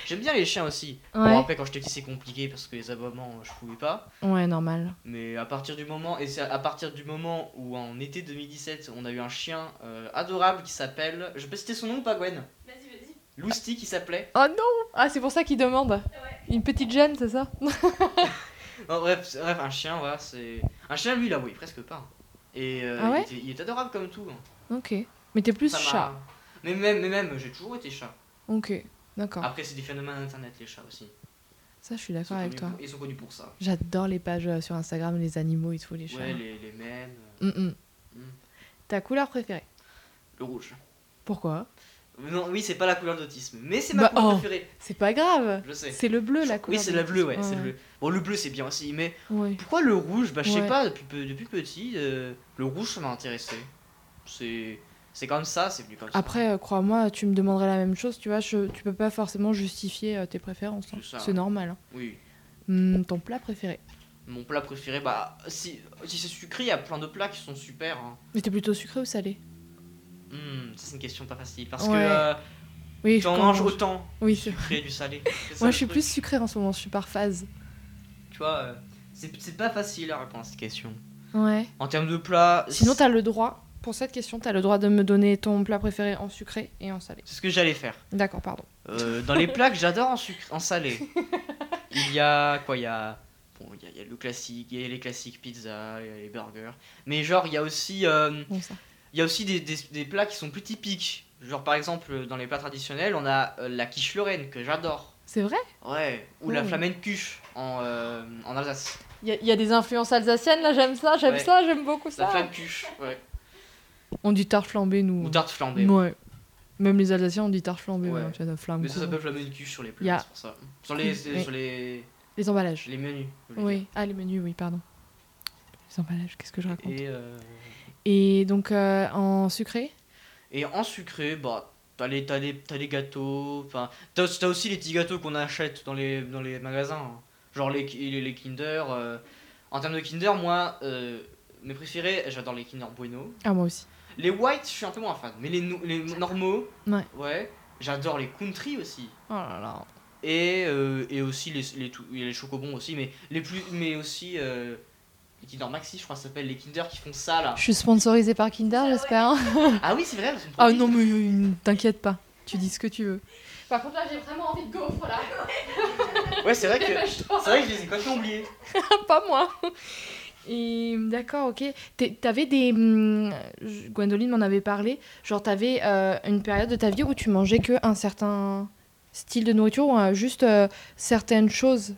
J'aime bien les chiens aussi. Ouais. Bon, après, quand j'étais petit, c'est compliqué parce que les aboiements, je pouvais pas. Ouais, normal. Mais à partir du moment, et c'est à partir du moment où en été 2017, on a eu un chien euh, adorable qui s'appelle. Je peux citer son nom ou pas, Gwen Vas-y, vas-y. Lousti qui s'appelait. Oh non Ah, c'est pour ça qu'il demande. Une petite gêne, c'est ça? Non, bref, bref, un chien, voilà, c'est. Un chien, lui, là, oui, presque pas. Et euh, Ah ouais il, il est adorable comme tout. hein. Ok. Mais t'es plus Ça chat. Mais même, mais même j'ai toujours été chat. Ok, d'accord. Après, c'est des phénomènes internet, les chats aussi. Ça, je suis d'accord avec toi. pour, ils sont connus pour ça. J'adore les pages euh, sur Instagram, les animaux et tout, les chats. Ouais, les, les mèmes, euh, Mm, mm. Mm. Ta couleur préférée? Le rouge. Pourquoi? Non, oui, c'est pas la couleur d'autisme, mais c'est ma Bah, couleur oh. préférée. C'est pas grave. Je sais. C'est le bleu, la Oui, couleur. c'est la bleue, ouais, c'est le bleu. Bon, le bleu, c'est bien aussi, mais Ouais. pourquoi le rouge? Bah, je sais Ouais. pas, depuis, depuis petit, euh, le rouge, ça m'a intéressé. C'est. C'est comme ça, c'est venu comme ça. Après, euh, crois-moi, tu me demanderais la même chose, tu vois, je, tu peux pas forcément justifier euh, tes préférences. hein. C'est normal. hein. Oui. Hmm, ton plat préféré Mon plat préféré, bah, si, si c'est sucré, il y a plein de plats qui sont super. hein. Mais t'es plutôt sucré ou salé? Ça, c'est une question pas facile. Parce Ouais. que euh, Oui, tu en manges autant. Oui, sucré du salé. Ça, Moi, je suis truc. plus sucré en ce moment, je suis par phase. Tu vois, euh, c'est c'est pas facile à répondre à cette question. Ouais. En termes de plats. Sinon, t'as le droit, pour cette question, t'as le droit de me donner ton plat préféré en sucré et en salé. C'est ce que j'allais faire. D'accord, pardon. Euh, dans les plats que j'adore en, sucre, en salé, il y a quoi Il y a. Bon, il y a, il y a le classique, il y a les classiques pizza, il y a les burgers. Mais genre, il y a aussi. euh, Bon, ça? Il y a aussi des, des, des plats qui sont plus typiques. Genre par exemple dans les plats traditionnels, on a euh, la quiche lorraine que j'adore. C'est vrai? Ouais. Ou la flamencuche en, euh, en Alsace. Il y, a des influences alsaciennes, là, j'aime ça, j'aime Ouais. ça, j'aime beaucoup La ça. flamecuche, ouais. On dit tarte flambée, nous. Ou tarte flambée. Ouais. Même les Alsaciens, on dit tarte flambée. Ouais. Ouais. Vois, flamme Mais ça s'appelle flamencuche sur les y a- plats, c'est pour ça. Sur les, Oui. sur les, Les emballages. les menus. Oui. Ah, les menus, oui, pardon. Les emballages, qu'est-ce que je raconte? Et, euh, Et donc, euh, en sucré? Et en sucré, bah, t'as les, t'as les, t'as les gâteaux. Enfin, t'as, t'as aussi les petits gâteaux qu'on achète dans les, dans les magasins. hein. Genre les, les, les Kinder. euh. En termes de Kinder, moi, euh, mes préférés, j'adore les Kinder Bueno. Ah, moi aussi. Les white, je suis un peu moins fan. Mais les, no- les normaux, Ouais. ouais. J'adore les country aussi. Oh là là. Et, et aussi les, les, les chocobons aussi. Mais, les plus, mais aussi les Kinder Maxi, je crois que ça s'appelle les Kinder qui font ça là. Je suis sponsorisée par Kinder, j'espère. hein. Ah oui, c'est vrai. elles sont Ah non, mais euh, t'inquiète pas. Tu dis ce que tu veux. Par contre, là, j'ai vraiment envie de gaufres, là. Ouais, c'est vrai que. C'est vrai que je les ai complètement oubliés. pas moi. Et d'accord, ok. T'avais des. hum, Gwendoline m'en avait parlé. Genre, t'avais euh, une période de ta vie où tu mangeais que un certain style de nourriture ou euh, juste euh, certaines choses.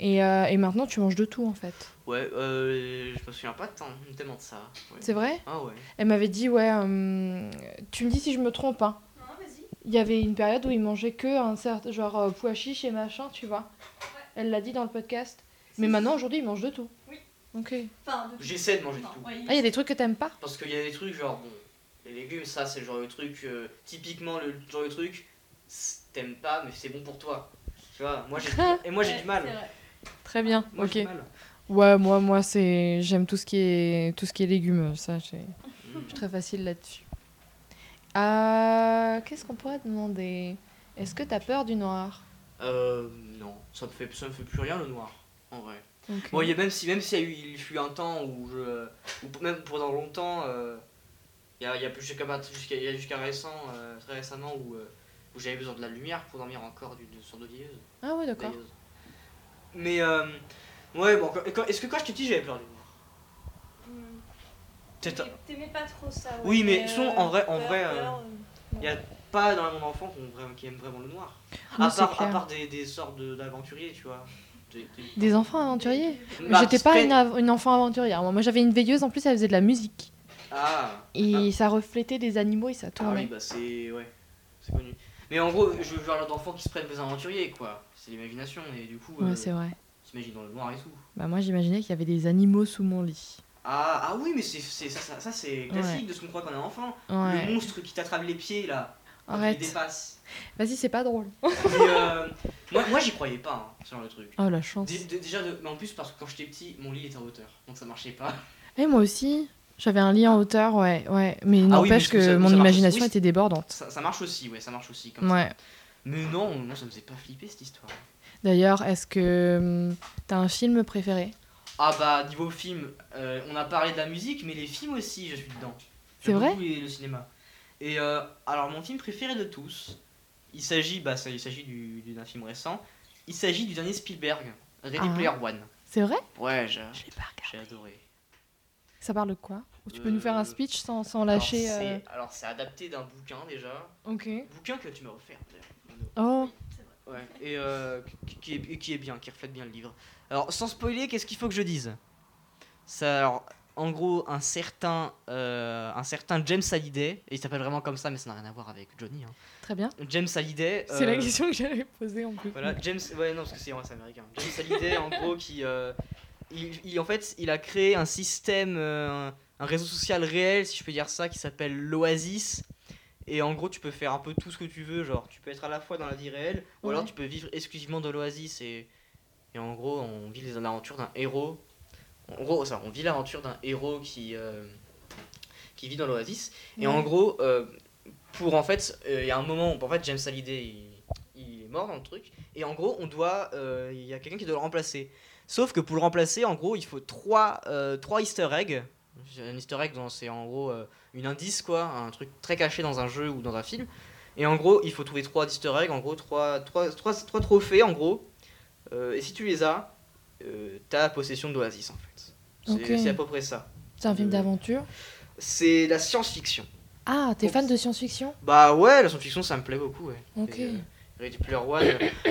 Et, euh, et maintenant, tu manges de tout en fait. Ouais, euh, je me souviens pas tant, tellement de ça. Ouais. C'est vrai Ah ouais. Elle m'avait dit, ouais. hum, tu me dis si je me trompe, hein. Non, vas-y. Il y avait une période où il mangeait que un certain genre euh, pois chiche et machin, tu vois. Elle l'a dit dans le podcast. Mais maintenant, aujourd'hui, il mange de tout. Oui. Ok. Enfin, de- J'essaie de manger de tout. ouais, Ah, il y a des trucs que t'aimes pas? Parce qu'il y a des trucs genre, bon, les légumes, ça c'est le genre de truc, euh, typiquement le genre de truc, t'aimes pas, mais c'est bon pour toi. Tu vois, moi j'ai et moi j'ai Ouais, du mal. Très bien. Moi ok. Ouais, moi, moi, c'est j'aime tout ce qui est tout ce qui est légumes. Ça, je suis très facile là-dessus. Euh, Qu'est-ce qu'on pourrait demander? Est-ce que t'as peur du noir? Euh, non, ça me fait, ça me fait plus rien le noir, en vrai. Ok. Bon, y a même si, même s'il y a eu, il fut un temps où je, ou p- même pendant longtemps, euh, il y a, il y a plus jusqu'à jusqu'à jusqu'à récent, euh, très récemment où, euh, où j'avais besoin de la lumière pour dormir encore d'une sorte de veilleuse. Ah ouais, d'accord. Mais euh, ouais, bon, quand- quand- est-ce que quand j'étais petit j'avais peur du noir Hmm. T'aimais- T'aimais pas trop ça. ouais, Oui, mais son, en vrai- en peur, vrai, euh, peur, y a pas dans mon enfant qui aiment vraiment, qui aiment vraiment le noir. Non, à, c'est part, à clair. part des, des sortes de- d'aventuriers, tu vois. Des- des- Des enfants aventuriers Bah, J'étais pas une, prennent- av- une enfant aventurière. Moi, moi, j'avais une veilleuse, en plus, elle faisait de la musique. Ah, Et ça reflétait des animaux et ça ah tournait. oui, bah c'est. Ouais, c'est connu. Mais en gros, je veux genre d'enfants qui se prennent des aventuriers, quoi. C'est l'imagination, et du coup, Ouais, euh, c'est vrai. S'imagine dans le noir et tout. Bah, moi, j'imaginais qu'il y avait des animaux sous mon lit. Ah, ah oui, mais c'est c'est- ça, ça, ça, c'est classique de ce qu'on croit quand on est enfant. Le Ouais. monstre qui t'attrape les pieds, là, Arrête. dépasse. Vas-y, c'est pas drôle. Euh, moi, moi j'y croyais pas, hein, ce genre de truc. Oh, la chance. Dé- dé- Déjà, de- mais en plus, parce que quand j'étais petit, mon lit était en hauteur, donc ça marchait pas. Et moi aussi, j'avais un lit en hauteur, ouais, ouais. Mais Ah oui, n'empêche mais que ça- mon ça imagination était débordante. Ça, marche aussi, ouais, ça marche aussi comme ça. Ouais. Mais non, moi ça me faisait pas flipper cette histoire. D'ailleurs, est-ce que hum, t'as un film préféré? Ah bah, niveau film, euh, on a parlé de la musique, mais les films aussi, je suis dedans. C'est vrai? les- le cinéma. Et euh, alors, mon film préféré de tous, il s'agit bah, ça, il s'agit du- du- d'un film récent, il s'agit du dernier Spielberg, Ready Ah. Player One. C'est vrai? Ouais, j'ai j'ai adoré. Ça parle de quoi? Ou tu peux nous faire un Euh, speech sans, sans Alors, lâcher c'est- euh, Alors, c'est adapté d'un bouquin déjà. Ok. Bouquin que tu m'as offert d'ailleurs. Oh, Ouais, et euh, qui, qui est, qui est bien, qui reflète bien le livre. Alors, sans spoiler, qu'est-ce qu'il faut que je dise? Ça, alors, en gros, un certain, euh, un certain James Hallyday, et il s'appelle vraiment comme ça, mais ça n'a rien à voir avec Johnny. hein. très bien. James Hallyday. C'est la euh, question que j'allais poser en plus. Voilà, James. Ouais, non, parce que c'est ouais, américain. James Hallyday, en gros, qui. euh, il, il- en fait, il a créé un système, euh, un réseau social réel, si je peux dire ça, qui s'appelle l'Oasis. Et en gros, tu peux faire un peu tout ce que tu veux. Genre, tu peux être à la fois dans la vie réelle, ou Ouais. alors tu peux vivre exclusivement de l'Oasis. Et, et en gros, on vit les aventures d'un héros. En gros, ça, on vit l'aventure d'un héros qui, euh, qui vit dans l'Oasis. Et en gros, euh, pour en fait, euh, il y a un moment où en fait James Hallyday il, il est mort dans le truc, et en gros, on doit, il y a quelqu'un qui doit le remplacer. Sauf que pour le remplacer, en gros, il faut trois, trois Easter eggs. Un Easter egg, c'est en gros une indice quoi, un truc très caché dans un jeu ou dans un film. Et en gros, il faut trouver trois Easter eggs, en gros trois, trois, trois, trois trophées en gros. Euh, et si tu les as, euh, t'as possession de l'Oasis en fait. C'est à peu près ça. C'est un film Euh, d'aventure. C'est la science-fiction. Ah, t'es fan de science-fiction? Bah ouais, la science-fiction ça me plaît beaucoup, ouais. Ok. Et, euh, Ready Player One.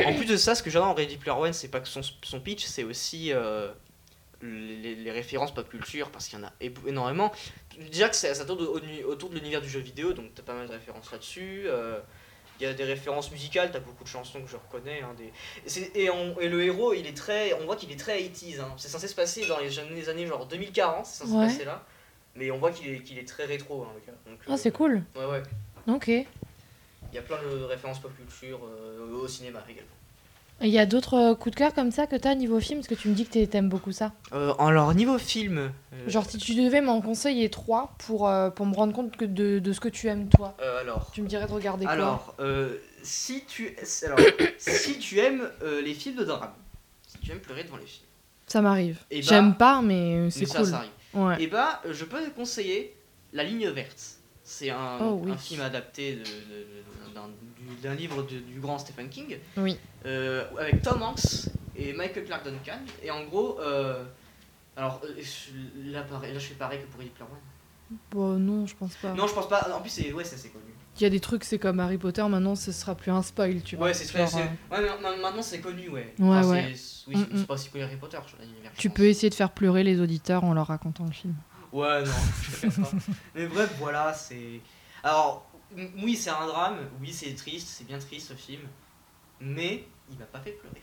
en plus de ça, ce que j'adore en Ready Player One, c'est pas que son, son pitch, c'est aussi les, les références pop culture, parce qu'il y en a énormément. Déjà que ça, ça tourne au- au- autour de l'univers du jeu vidéo, donc t'as pas mal de références là-dessus. euh, Il y a des références musicales, t'as beaucoup de chansons que je reconnais. hein, des... et, c'est- et, on- et le héros, il est très, on voit qu'il est très 80s. hein. C'est censé se passer dans les années, les années genre 2040, c'est censé Ouais. se passer là. Mais on voit qu'il est, très rétro, hein. Donc, Ah, euh, c'est cool. Ouais, ouais. Ok. Il y a plein de références pop culture euh, au cinéma également. Il y a d'autres euh, coups de cœur comme ça que t'as niveau film? Parce que tu me dis que t'aimes beaucoup ça. Euh, alors, niveau film. euh, Genre, si tu devais m'en conseiller trois pour, euh, pour me rendre compte que de, de ce que tu aimes toi, euh, alors. tu me dirais de regarder quoi? Alors, euh, si tu, alors, si tu aimes euh, les films de drame, si tu aimes pleurer devant les films, Ça m'arrive. Et bah- J'aime pas, mais c'est mais ça, cool. ça arrive. Ouais. Et bah, je peux te conseiller La Ligne Verte. C'est un, Oh, oui. un film adapté d'un du- d'un livre de- du grand Stephen King, Oui. euh, avec Tom Hanks et Michael Clark Duncan. Et en gros, euh, alors euh, là, pareil, là je fais pareil que pour Player One. Bon, non, je pense pas. Non, je pense pas. En plus, c'est ouais, c'est connu. Il y a des trucs, c'est comme Harry Potter, maintenant ce sera plus un spoil, tu vois. Ouais, c'est. Genre, c'est- Ouais, maintenant c'est connu, ouais. Ouais, Enfin, ouais. c'est- Oui, Mm, c'est mm. pas si connu Harry Potter, je l'univers. Tu peux essayer de faire pleurer les auditeurs en leur racontant le film. Ouais, non, je. Mais bref, voilà, c'est. Alors, oui, c'est un drame, oui, c'est triste, c'est bien triste ce film, mais il m'a pas fait pleurer.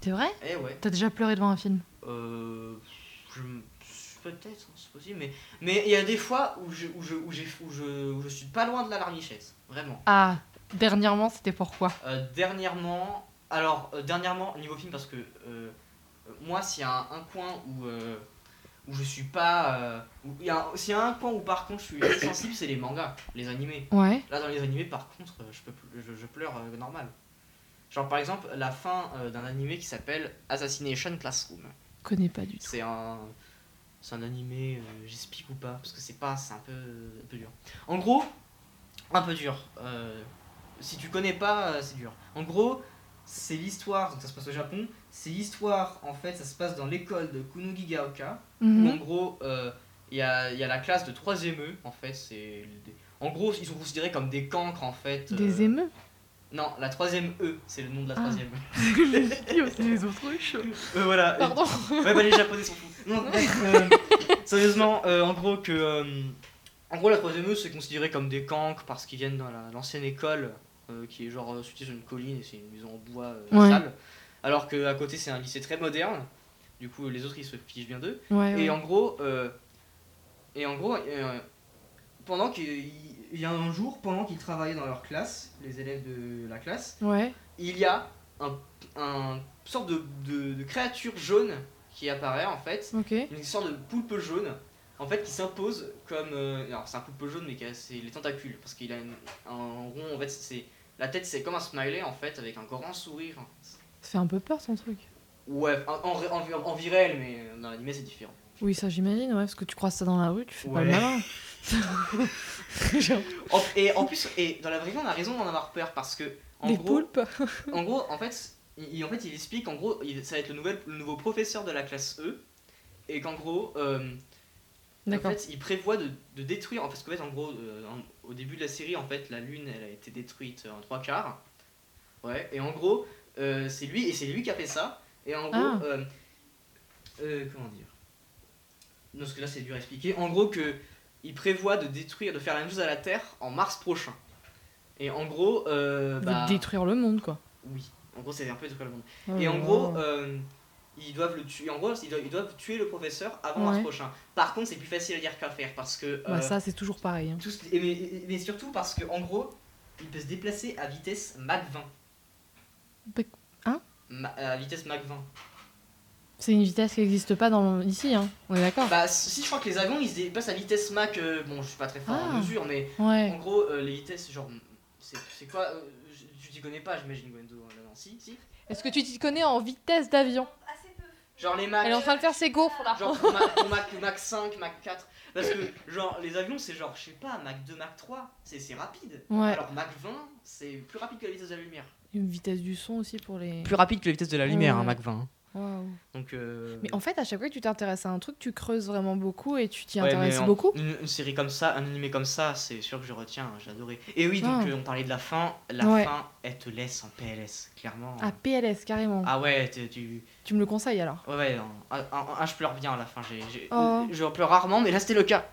C'est vrai? Eh ouais. T'as déjà pleuré devant un film? Euh, je peut-être, c'est possible, mais mais il y a des fois où je où je où j'ai où je, où je suis pas loin de la larmichette, vraiment. Ah, dernièrement, c'était pourquoi? Euh, dernièrement, alors euh, dernièrement niveau film parce que euh, euh, moi s'il y a un, un coin où euh, où je suis pas euh, où- il y a un- s'il y a un coin où par contre je suis sensible c'est les mangas, les animés. Ouais. Là dans les animés par contre je peux je, je pleure euh, normal. Genre par exemple la fin euh, d'un animé qui s'appelle Assassination Classroom. Je connais pas du tout. C'est un c'est un animé euh, j'explique ou pas parce que c'est pas c'est un peu un peu dur. En gros, un peu dur. si tu connais pas, c'est dur. En gros, c'est l'histoire, donc ça se passe au Japon, c'est l'histoire, en fait, ça se passe dans l'école de Kunugigaoka, où Mhm. en gros, euh, il y, a, y a la classe de 3ème E, en fait, c'est... des- En gros, ils sont considérés comme des cancres, en fait. Des émeux Non, la 3ème E, c'est le nom de la Ah. 3ème C'est les autruches. Euh, voilà. Pardon. Ouais, bah les japonais sont fous. Non, euh, sérieusement, euh, en gros, que. euh, en gros, la 3ème E, c'est considéré comme des cancres parce qu'ils viennent dans la- l'ancienne école, qui est genre euh, située sur une colline et c'est une maison en bois euh, Ouais. sale. Alors qu'à côté, c'est un lycée très moderne. Du coup, les autres, ils se fichent bien d'eux. Ouais, Et ouais. en gros, euh, et en gros, euh, pendant qu'il il y a un jour, pendant qu'ils travaillaient dans leur classe, les élèves de la classe, Ouais. il y a un, un sorte de, de, de créature jaune qui apparaît en fait, une sorte de poulpe jaune en fait qui s'impose comme euh, alors c'est un poulpe jaune mais qui a c'est les tentacules parce qu'il a une- un rond en fait c'est la tête c'est comme un smiley en fait avec un grand sourire. Ça fait un peu peur ton truc. Ouais, en, en, en, réelle mais dans l'animé c'est différent. Oui, ça j'imagine, ouais, parce que tu croises ça dans la rue, tu fais pas le Ouais. malin. Genre, et en plus et dans la vraie vie on a raison d'en avoir peur parce que en gros poulpes. En gros, en fait, il, en fait, il explique qu'en gros, ça va être le, nouvel, le nouveau professeur de la classe E, et qu'en gros, euh, en fait, il prévoit de, de détruire, parce qu'en fait, en gros, euh, en- au début de la série, en fait, la lune, elle a été détruite en trois quarts. Ouais, et en gros, euh, c'est lui, et c'est lui qui a fait ça. Et en gros, Ah. euh, euh, comment dire? Non, parce que là, c'est dur à expliquer. En gros, que il prévoit de détruire, de faire la même chose à la Terre en mars prochain. Et en gros, euh, bah, veulent détruire le monde, quoi. oui. En gros, c'est un peu détruire le monde. Oh Et en gros, euh, ils doivent le tuer. En gros, ils doivent, ils doivent tuer le professeur avant mars Ouais. prochain. Par contre, c'est plus facile à dire qu'à faire parce que. Bah, euh, ça, c'est toujours pareil. hein. tout et mais, et- mais surtout parce que en gros, il peut se déplacer à vitesse Mach 20. Bah, hein? Ma- à vitesse Mach 20. C'est une vitesse qui n'existe pas dans le- ici, hein. On est d'accord? Bah, si je crois que les avions ils se déplacent à vitesse Mach. euh, bon, je suis pas très fort en Ah. mesure, mais Ouais. en gros, euh, les vitesses, genre. C'est quoi euh, Tu t'y connais pas, j'imagine, Gwendo. hein, non, si, si. Est-ce que tu t'y connais en vitesse d'avion? Genre les Mach. Elle est en train de faire ses gaufres là. Genre pour Mach, pour Mach, Mach 5, Mach 4. Parce que, genre, les avions, c'est genre, je sais pas, Mach 2, Mach 3. C'est c'est rapide. Ouais. Alors, Mach 20, c'est plus rapide que la vitesse de la lumière. Une vitesse du son aussi pour les. Plus rapide que la vitesse de la lumière, hein, Mach 20. Waouh. Donc, euh... Mais en fait, à chaque fois que tu t'intéresses à un truc, tu creuses vraiment beaucoup et tu t'y ouais, intéresses en- beaucoup. Une, une série comme ça, un animé comme ça, c'est sûr que je retiens, hein, j'ai adoré. Et oui, donc Ah. euh, on parlait de la fin. La Ouais. fin, elle te laisse en PLS, clairement. Ah, PLS, carrément. Ah ouais, tu. Tu me le conseilles alors Ouais, ouais, en- en- en- ah, je pleure bien à la fin. j'ai j'ai- Oh. Je pleure rarement, mais là c'était le cas.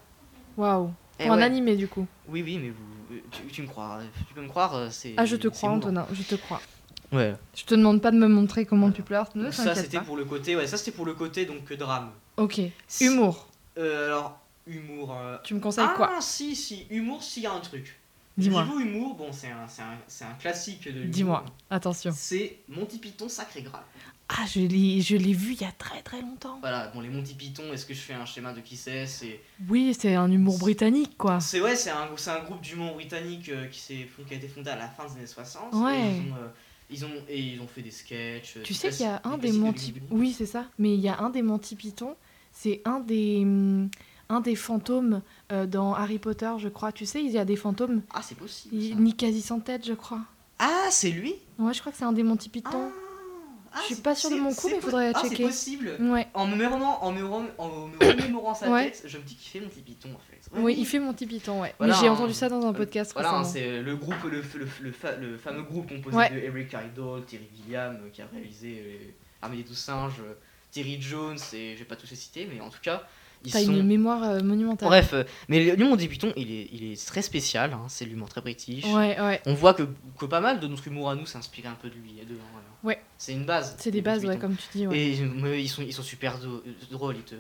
Waouh. Eh Pour un ouais. animé du coup. Oui, oui, mais vous, tu, tu me crois, tu peux me croire, euh, c'est. Ah, je te crois, émouvant. Antonin, je te crois. Ouais. Je te demande pas de me montrer comment tu pleures, ne ça c'était pour le côté, ouais, ça c'était pour le côté donc euh, drame. Ok. Humour. Euh, alors humour. euh, Tu me conseilles ah quoi si si humour s'il y a un truc. Dis-moi. Niveau humour, bon c'est un, c'est un, c'est un classique de l'humour. Dis-moi. Attention. C'est Monty Python Sacré Graal. Ah, je l'ai, je l'ai vu il y a très très longtemps. Voilà, bon les Monty Python, est-ce que je fais un schéma de qui c'est? C'est Oui, c'est un humour britannique quoi. c'est ouais, c'est un c'est un groupe d'humour britannique euh, qui s'est qui a été fondé à la fin des années 60 Ouais. et ils ont euh, ils ont et ils ont fait des sketchs. Tu sais qu'il y a un des des classiques de Monty. Oui, c'est ça. Mais il y a un des Monty Python. C'est un des. hum, Un des fantômes euh, dans Harry Potter, je crois. Tu sais, il y a des fantômes. Ah, c'est possible. Ça. ni quasi sans tête, je crois. Ah, c'est lui? Ouais, je crois que c'est un des Monty Python. Ah, Je suis pas sûre de mon coup, mais po- faudrait ah, checker. c'est possible. Ouais. En me, remémorant, en me, rem- en me remémorant sa Ouais. tête, je me dis qu'il fait Monty Python en fait. Oui, il fait Monty Python, ouais. Voilà, mais j'ai hein. entendu ça dans un podcast Voilà, hein, c'est le groupe, le, le, le, fa- le fameux groupe composé Ouais. de Eric Idle, Terry Gilliam euh, qui a réalisé euh, Armée des douze singes, euh, Terry Jones et je vais pas tous les citer, mais en tout cas, T'as sont... une mémoire euh, monumentale. Bref, euh, mais l'humour des Pythons, il est, il est très spécial, hein, c'est l'humour très british. Ouais, ouais. On voit que, que pas mal de notre humour à nous s'est inspiré un peu de lui. de- voilà. Ouais. C'est une base. C'est des les bases, ouais, comme tu dis. Ouais. Et mais ils sont, ils sont super drôles, ils te,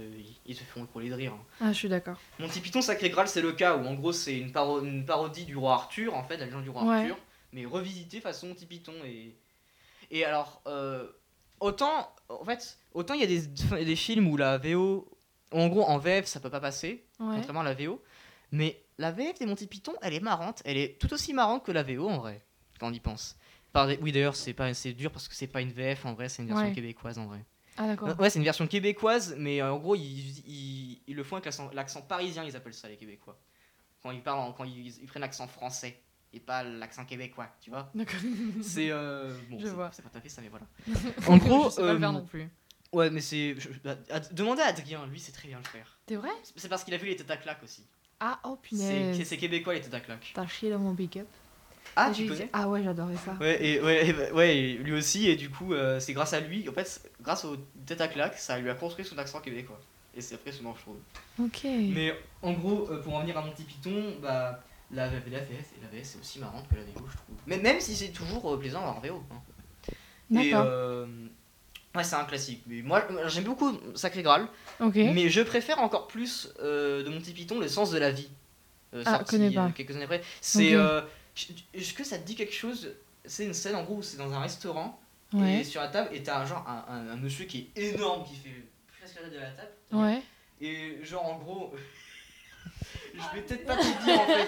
ils te font écouler de rire. hein. Ah, je suis d'accord. Monty Python Sacré Graal, c'est le cas où en gros c'est une, paro- une parodie du roi Arthur, en fait, la légende du roi Ouais. Arthur, mais revisité façon Monty Python. Et, et alors, euh, autant, en fait, autant il y a des, des films où la VO, en gros en VF ça peut pas passer, Ouais. contrairement à la VO, mais la VF des Monty Python elle est marrante, elle est tout aussi marrante que la VO en vrai, quand on y pense. Par- oui d'ailleurs c'est pas c'est dur parce que c'est pas une VF en vrai, c'est une version Ouais. québécoise en vrai. Ah, d'accord. Ouais, c'est une version québécoise, mais euh, en gros, ils, ils, ils le font avec l'accent- parisien, ils appellent ça les Québécois. Quand ils parlent, en- quand ils, ils prennent l'accent français et pas l'accent québécois, tu vois. D'accord. C'est euh, bon, Je vois. c'est pas tout à fait ça, mais voilà. En gros, je sais pas le euh, faire non plus. Ouais, mais c'est je- Ad- demandez à Adrien, lui, c'est très bien le faire. T'es vrai? C'est- parce qu'il a vu les têtes à claque aussi. Ah, oh C'est punaise. c'est québécois les têtes à claque. T'as chié dans mon pick-up. Ah, tu connais? Ah ouais, j'adorais ça. Ouais, et, ouais, et bah, ouais, et lui aussi, et du coup, euh, c'est grâce à lui, en fait, c'est- grâce aux têtes à claque, ça lui a construit son accent québécois. Et c'est impressionnant, je trouve. Ok. Mais en gros, euh, pour en venir à Monty Python, bah, la, la, VF et la VS c'est aussi marrante que la VO, je trouve. Mais même si c'est toujours euh, plaisant en VO. hein. Et D'accord. euh, ouais, c'est un classique. Mais moi, j'aime beaucoup Sacré Graal, mais je préfère encore plus euh, de Monty Python le sens de la vie. Euh, Ah, sorti, connais pas. euh, quelques années après. C'est. Ok. euh, Est-ce que ça te dit quelque chose? C'est une scène en gros où c'est dans un restaurant Ouais. et sur la table et t'as un genre un, un- un monsieur qui est énorme qui fait presque la tête de la table. Ouais. Et genre en gros, je vais peut-être pas te le dire en fait.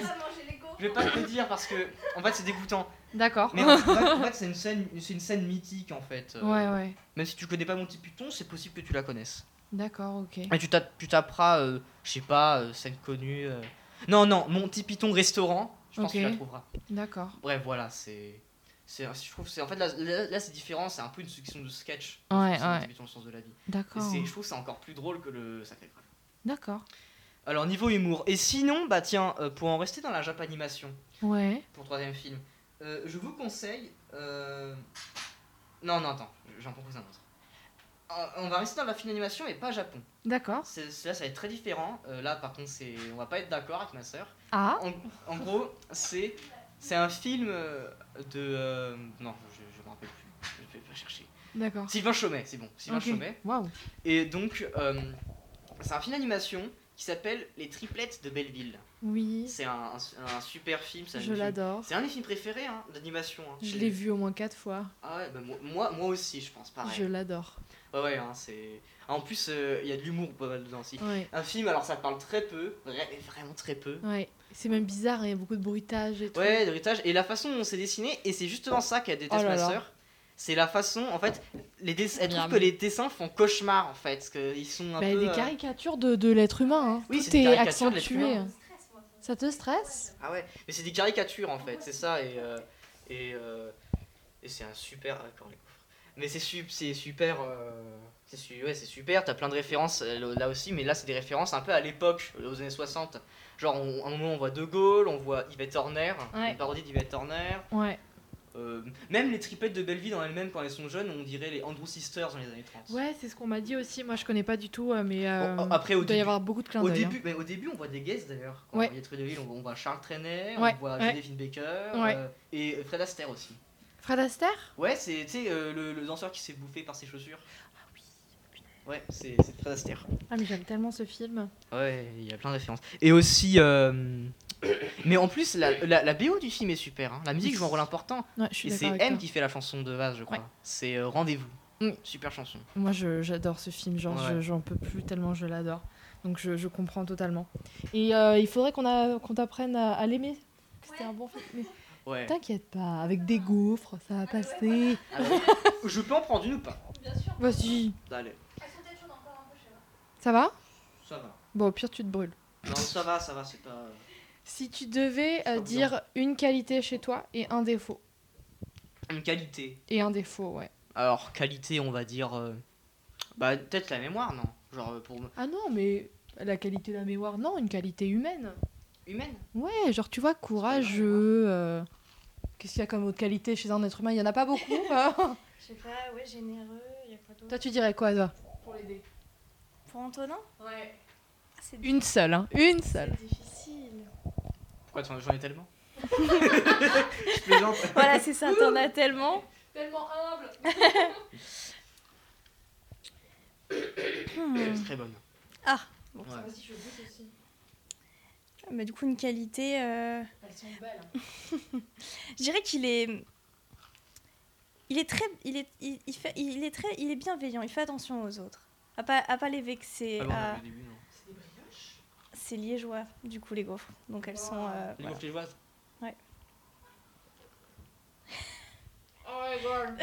Je vais pas te le dire parce que en fait c'est dégoûtant. D'accord. Mais en fait, en fait, c'est une scène, c'est une scène mythique en fait. Euh, Ouais, ouais. Même si tu connais pas Monty Python, c'est possible que tu la connaisses. D'accord, ok. Et tu, tapes- tu taperas, euh, je sais pas, euh, scène connue. Non non, Monty Python restaurant. Je pense Ok. que tu la trouveras. D'accord. Bref voilà, c'est. C'est, je trouve c'est en fait là, là, là, c'est différent, c'est un peu une succession de sketch. Ouais, ouais. Python, le sens de la vie. D'accord. je trouve c'est encore plus drôle que le Sacré Graal. D'accord. Alors niveau humour. Et sinon, bah tiens, euh, pour en rester dans la Japanimation, Ouais. pour troisième film, euh, je vous conseille. euh, Non, non, attends, j'en propose un autre. On va rester dans la film d'animation et pas Japon. D'accord. Là, ça va être très différent. Là, par contre, c'est, on va pas être d'accord avec ma sœur. Ah. En, en gros, c'est, c'est un film de. Non, je, je me rappelle plus. Je vais pas chercher. D'accord. Sylvain Chomet, c'est bon. Sylvain Ok. Chomet. Waouh. Et donc, c'est un film d'animation qui s'appelle Les Triplettes de Belleville. Oui. C'est un, un- un super film. Je l'adore. C'est un des films préférés hein, d'animation. hein. Je l'ai vu au moins quatre fois. Ah ouais, bah moi, moi, aussi, je pense, pareil. Je l'adore. Ouais, ouais, hein, c'est. Ah, En plus, euh, il y a de l'humour pas mal dedans aussi. Ouais. Un film, alors ça parle très peu, vra- vraiment très peu. Ouais. C'est même bizarre, il y a beaucoup de bruitage et tout. Ouais, l'héritage et la façon dont c'est dessiné, et c'est justement ça déteste Oh là ma là. sœur. C'est la façon, en fait, les dess- elle trouve que les dessins font cauchemar en fait, parce qu'ils sont un Bah, peu. des euh, caricatures de, de l'être humain. Hein. Oui, Tout c'est des est caricatures de l'être accentué. humain. Ça te stresse? Ah ouais, mais c'est des caricatures en fait, c'est ça, et, euh, et, euh, et c'est un super. ah, d'accord, les coffres. Mais c'est su- c'est super. euh, c'est su- ouais, c'est super, t'as plein de références là aussi, mais là c'est des références un peu à l'époque, aux années 60. Genre, on- à un moment on voit De Gaulle, on voit Yvette Horner, Ouais. une parodie d'Yvette Horner. Ouais. Euh, même les tripettes de Belleville en elles-mêmes, quand elles sont jeunes, on dirait les Andrew Sisters dans les années 30. Ouais, c'est ce qu'on m'a dit aussi. Moi, je connais pas du tout, euh, mais euh, Bon, après, au il doit y avoir beaucoup de clins Au d'œil. hein. début, mais au début, on voit des guests d'ailleurs. Quand Ouais. Il y a on voit, on voit Charles Trenet, Ouais, on voit ouais. Joséphine Baker euh, et Fred Astaire aussi. Fred Astaire? Ouais, c'est le, le danseur qui s'est bouffé par ses chaussures. Ah oui. Ouais, c'est Fred Astaire. Ah, mais j'aime tellement ce film. Ouais, il y a plein de références. Et aussi. euh, Mais en plus, la, la, la BO du film est super. hein. La musique joue un rôle important. Ouais, Et c'est M toi. qui fait la chanson de base, je crois. Ouais. C'est euh, Rendez-vous. Mm. Super chanson. Moi, j'adore ce film. Genre, Ouais. je- j'en peux plus tellement je l'adore. Donc, je, je comprends totalement. Et euh, il faudrait qu'on t'apprenne à, à l'aimer. C'était un bon film. Mais Ouais. t'inquiète pas, avec des gaufres, ça va passer. Ah ouais. je peux en prendre une ou pas? Vas-y. Allez, Ça va? Ça va. Bon, au pire, tu te brûles. Non, ça va, ça va, c'est pas. Si tu devais euh, dire une qualité chez toi et un défaut. Une qualité. Et un défaut, ouais. Alors, qualité, on va dire. euh, Bah, peut-être la mémoire, non? Genre, euh, pour. Ah non, mais la qualité de la mémoire, non, une qualité humaine. Humaine? Ouais, genre tu vois, courageux. euh, Qu'est-ce qu'il y a comme autre qualité chez un être humain? Il y en a pas beaucoup. hein Je sais pas, ouais, généreux, il y a quoi d'autre? Toi, tu dirais quoi, toi? Pour l'aider. Pour Antonin? Ouais. C'est Une seule, hein. Une seule. difficile. Pourquoi t'en- j'en ai tellement Je plaisante. Voilà, c'est ça, t'en as tellement. Tellement humble. Hmm. Très bonne. Ah, Ouais. Vas-y, je goûte aussi. Mais du coup, une qualité. euh, Elles sont belles. Je dirais qu'il est. Il est très. Il est, il, il fait, il est très. Il est bienveillant, il fait attention aux autres. À pas, à pas les vexer. Ah bon, à- au début, non. C'est liégeois, du coup, les gaufres. Donc elles sont. euh, Les voilà. gaufres liégeoises Oh my god.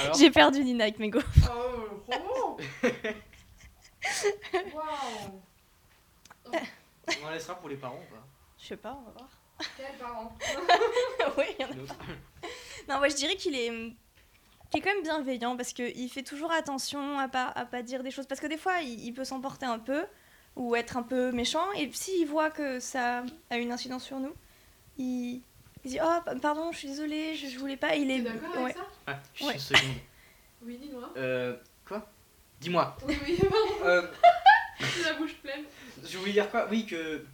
Alors J'ai perdu Nina avec mes gaufres. Oh, Waouh. On en laissera pour les parents ou pas Je sais pas, on va voir. Quels parents oui, il y en a. D'autres Non, moi je dirais qu'il est, qu'il est quand même bienveillant parce qu'il fait toujours attention à pas, à pas dire des choses. Parce que des fois, il, il peut s'emporter un peu ou être un peu méchant. Et s'il voit que ça a une incidence sur nous, il, il dit Oh, pa- pardon, je suis désolée, je, je voulais pas. Il est. d'accord avec ouais. ça? Ah, juste Ouais. une seconde. Oui, dis-moi. Euh. Quoi? Dis-moi. Oui, oui, pardon, Euh, j'ai la bouche pleine. je voulais dire quoi? Oui, que.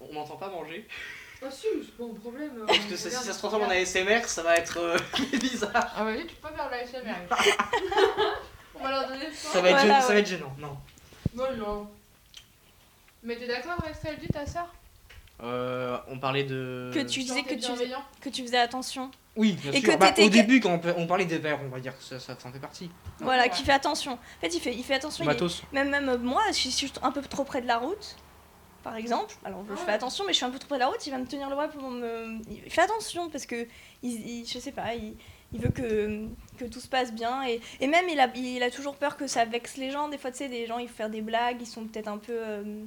On m'entend pas manger. Ah si, c'est pas un problème. euh, Parce que ça- si ça se transforme en ASMR, ça va être euh, bizarre. Ah oui, tu peux faire de la SMR. On va leur donner ça. Ça va être, Voilà, gênant, ça va être gênant. Non. Non, non. Mais t'es d'accord avec ce qu'elle dit, ta sœur? Euh, on parlait de. Que tu disais que tu, faisais, que tu faisais attention. Oui, bien Et sûr. que Bah, t'étais au début, quand on, pa- on parlait des verres, on va dire que ça, ça, ça en fait partie. Voilà, ouais. qui fait attention. En fait, il fait, il fait attention. il est-. Même, même euh, moi, si je suis un peu trop près de la route, par exemple, alors je Ouais. fais attention, mais je suis un peu trop près de la route, il va me tenir le bras pour me. Il fait attention parce que, il, il- je sais pas, il, il veut que, que tout se passe bien. Et, et même, il a, il a toujours peur que ça vexe les gens. Des fois, tu sais, des gens, ils font faire des blagues, ils sont peut-être un peu. euh,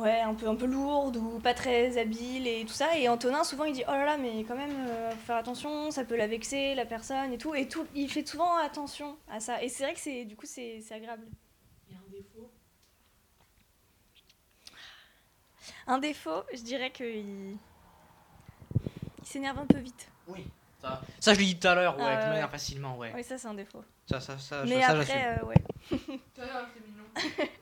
Ouais, un peu, un peu lourdes ou pas très habiles et tout ça. Et Antonin, souvent, il dit Oh là là, mais quand même, euh, faut faire attention, ça peut la vexer, la personne et tout. Et tout, il fait souvent attention à ça. Et c'est vrai que c'est, du coup, c'est c'est agréable. Il y a un défaut? Un défaut, je dirais qu'il il s'énerve un peu vite. Oui. Ça, ça, je l'ai dit tout à l'heure, ouais, de ouais, facilement, ouais. Oui, ça, c'est un défaut. Ça, ça, ça, Mais ça, après, euh, ouais. Ça va, c'est mignon.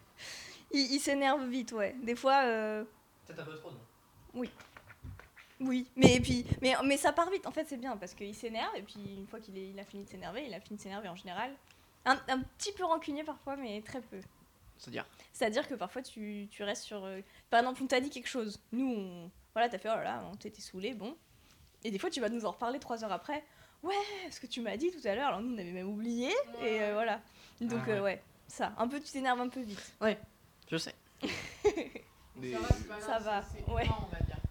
Il, il s'énerve vite, ouais. Des fois, euh, Peut-être un peu trop, non? Oui. Mais, et puis, mais, mais ça part vite. En fait, c'est bien parce qu'il s'énerve et puis une fois qu'il il a fini de s'énerver, il a fini de s'énerver en général. Un, un petit peu rancunier parfois, mais très peu. C'est-à-dire? C'est-à-dire que parfois tu, tu restes sur. euh, Par exemple, on t'a dit quelque chose. Nous, on... voilà, t'as fait oh là là, on t'était saoulé, bon. Et des fois, tu vas nous en reparler trois heures après. Ouais, ce que tu m'as dit tout à l'heure, alors nous, on avait même oublié. Et euh, voilà. Donc, Ah ouais. euh, ouais, ça. Un peu, tu t'énerves un peu vite. Je sais. Mais- Ça va, c'est ouais.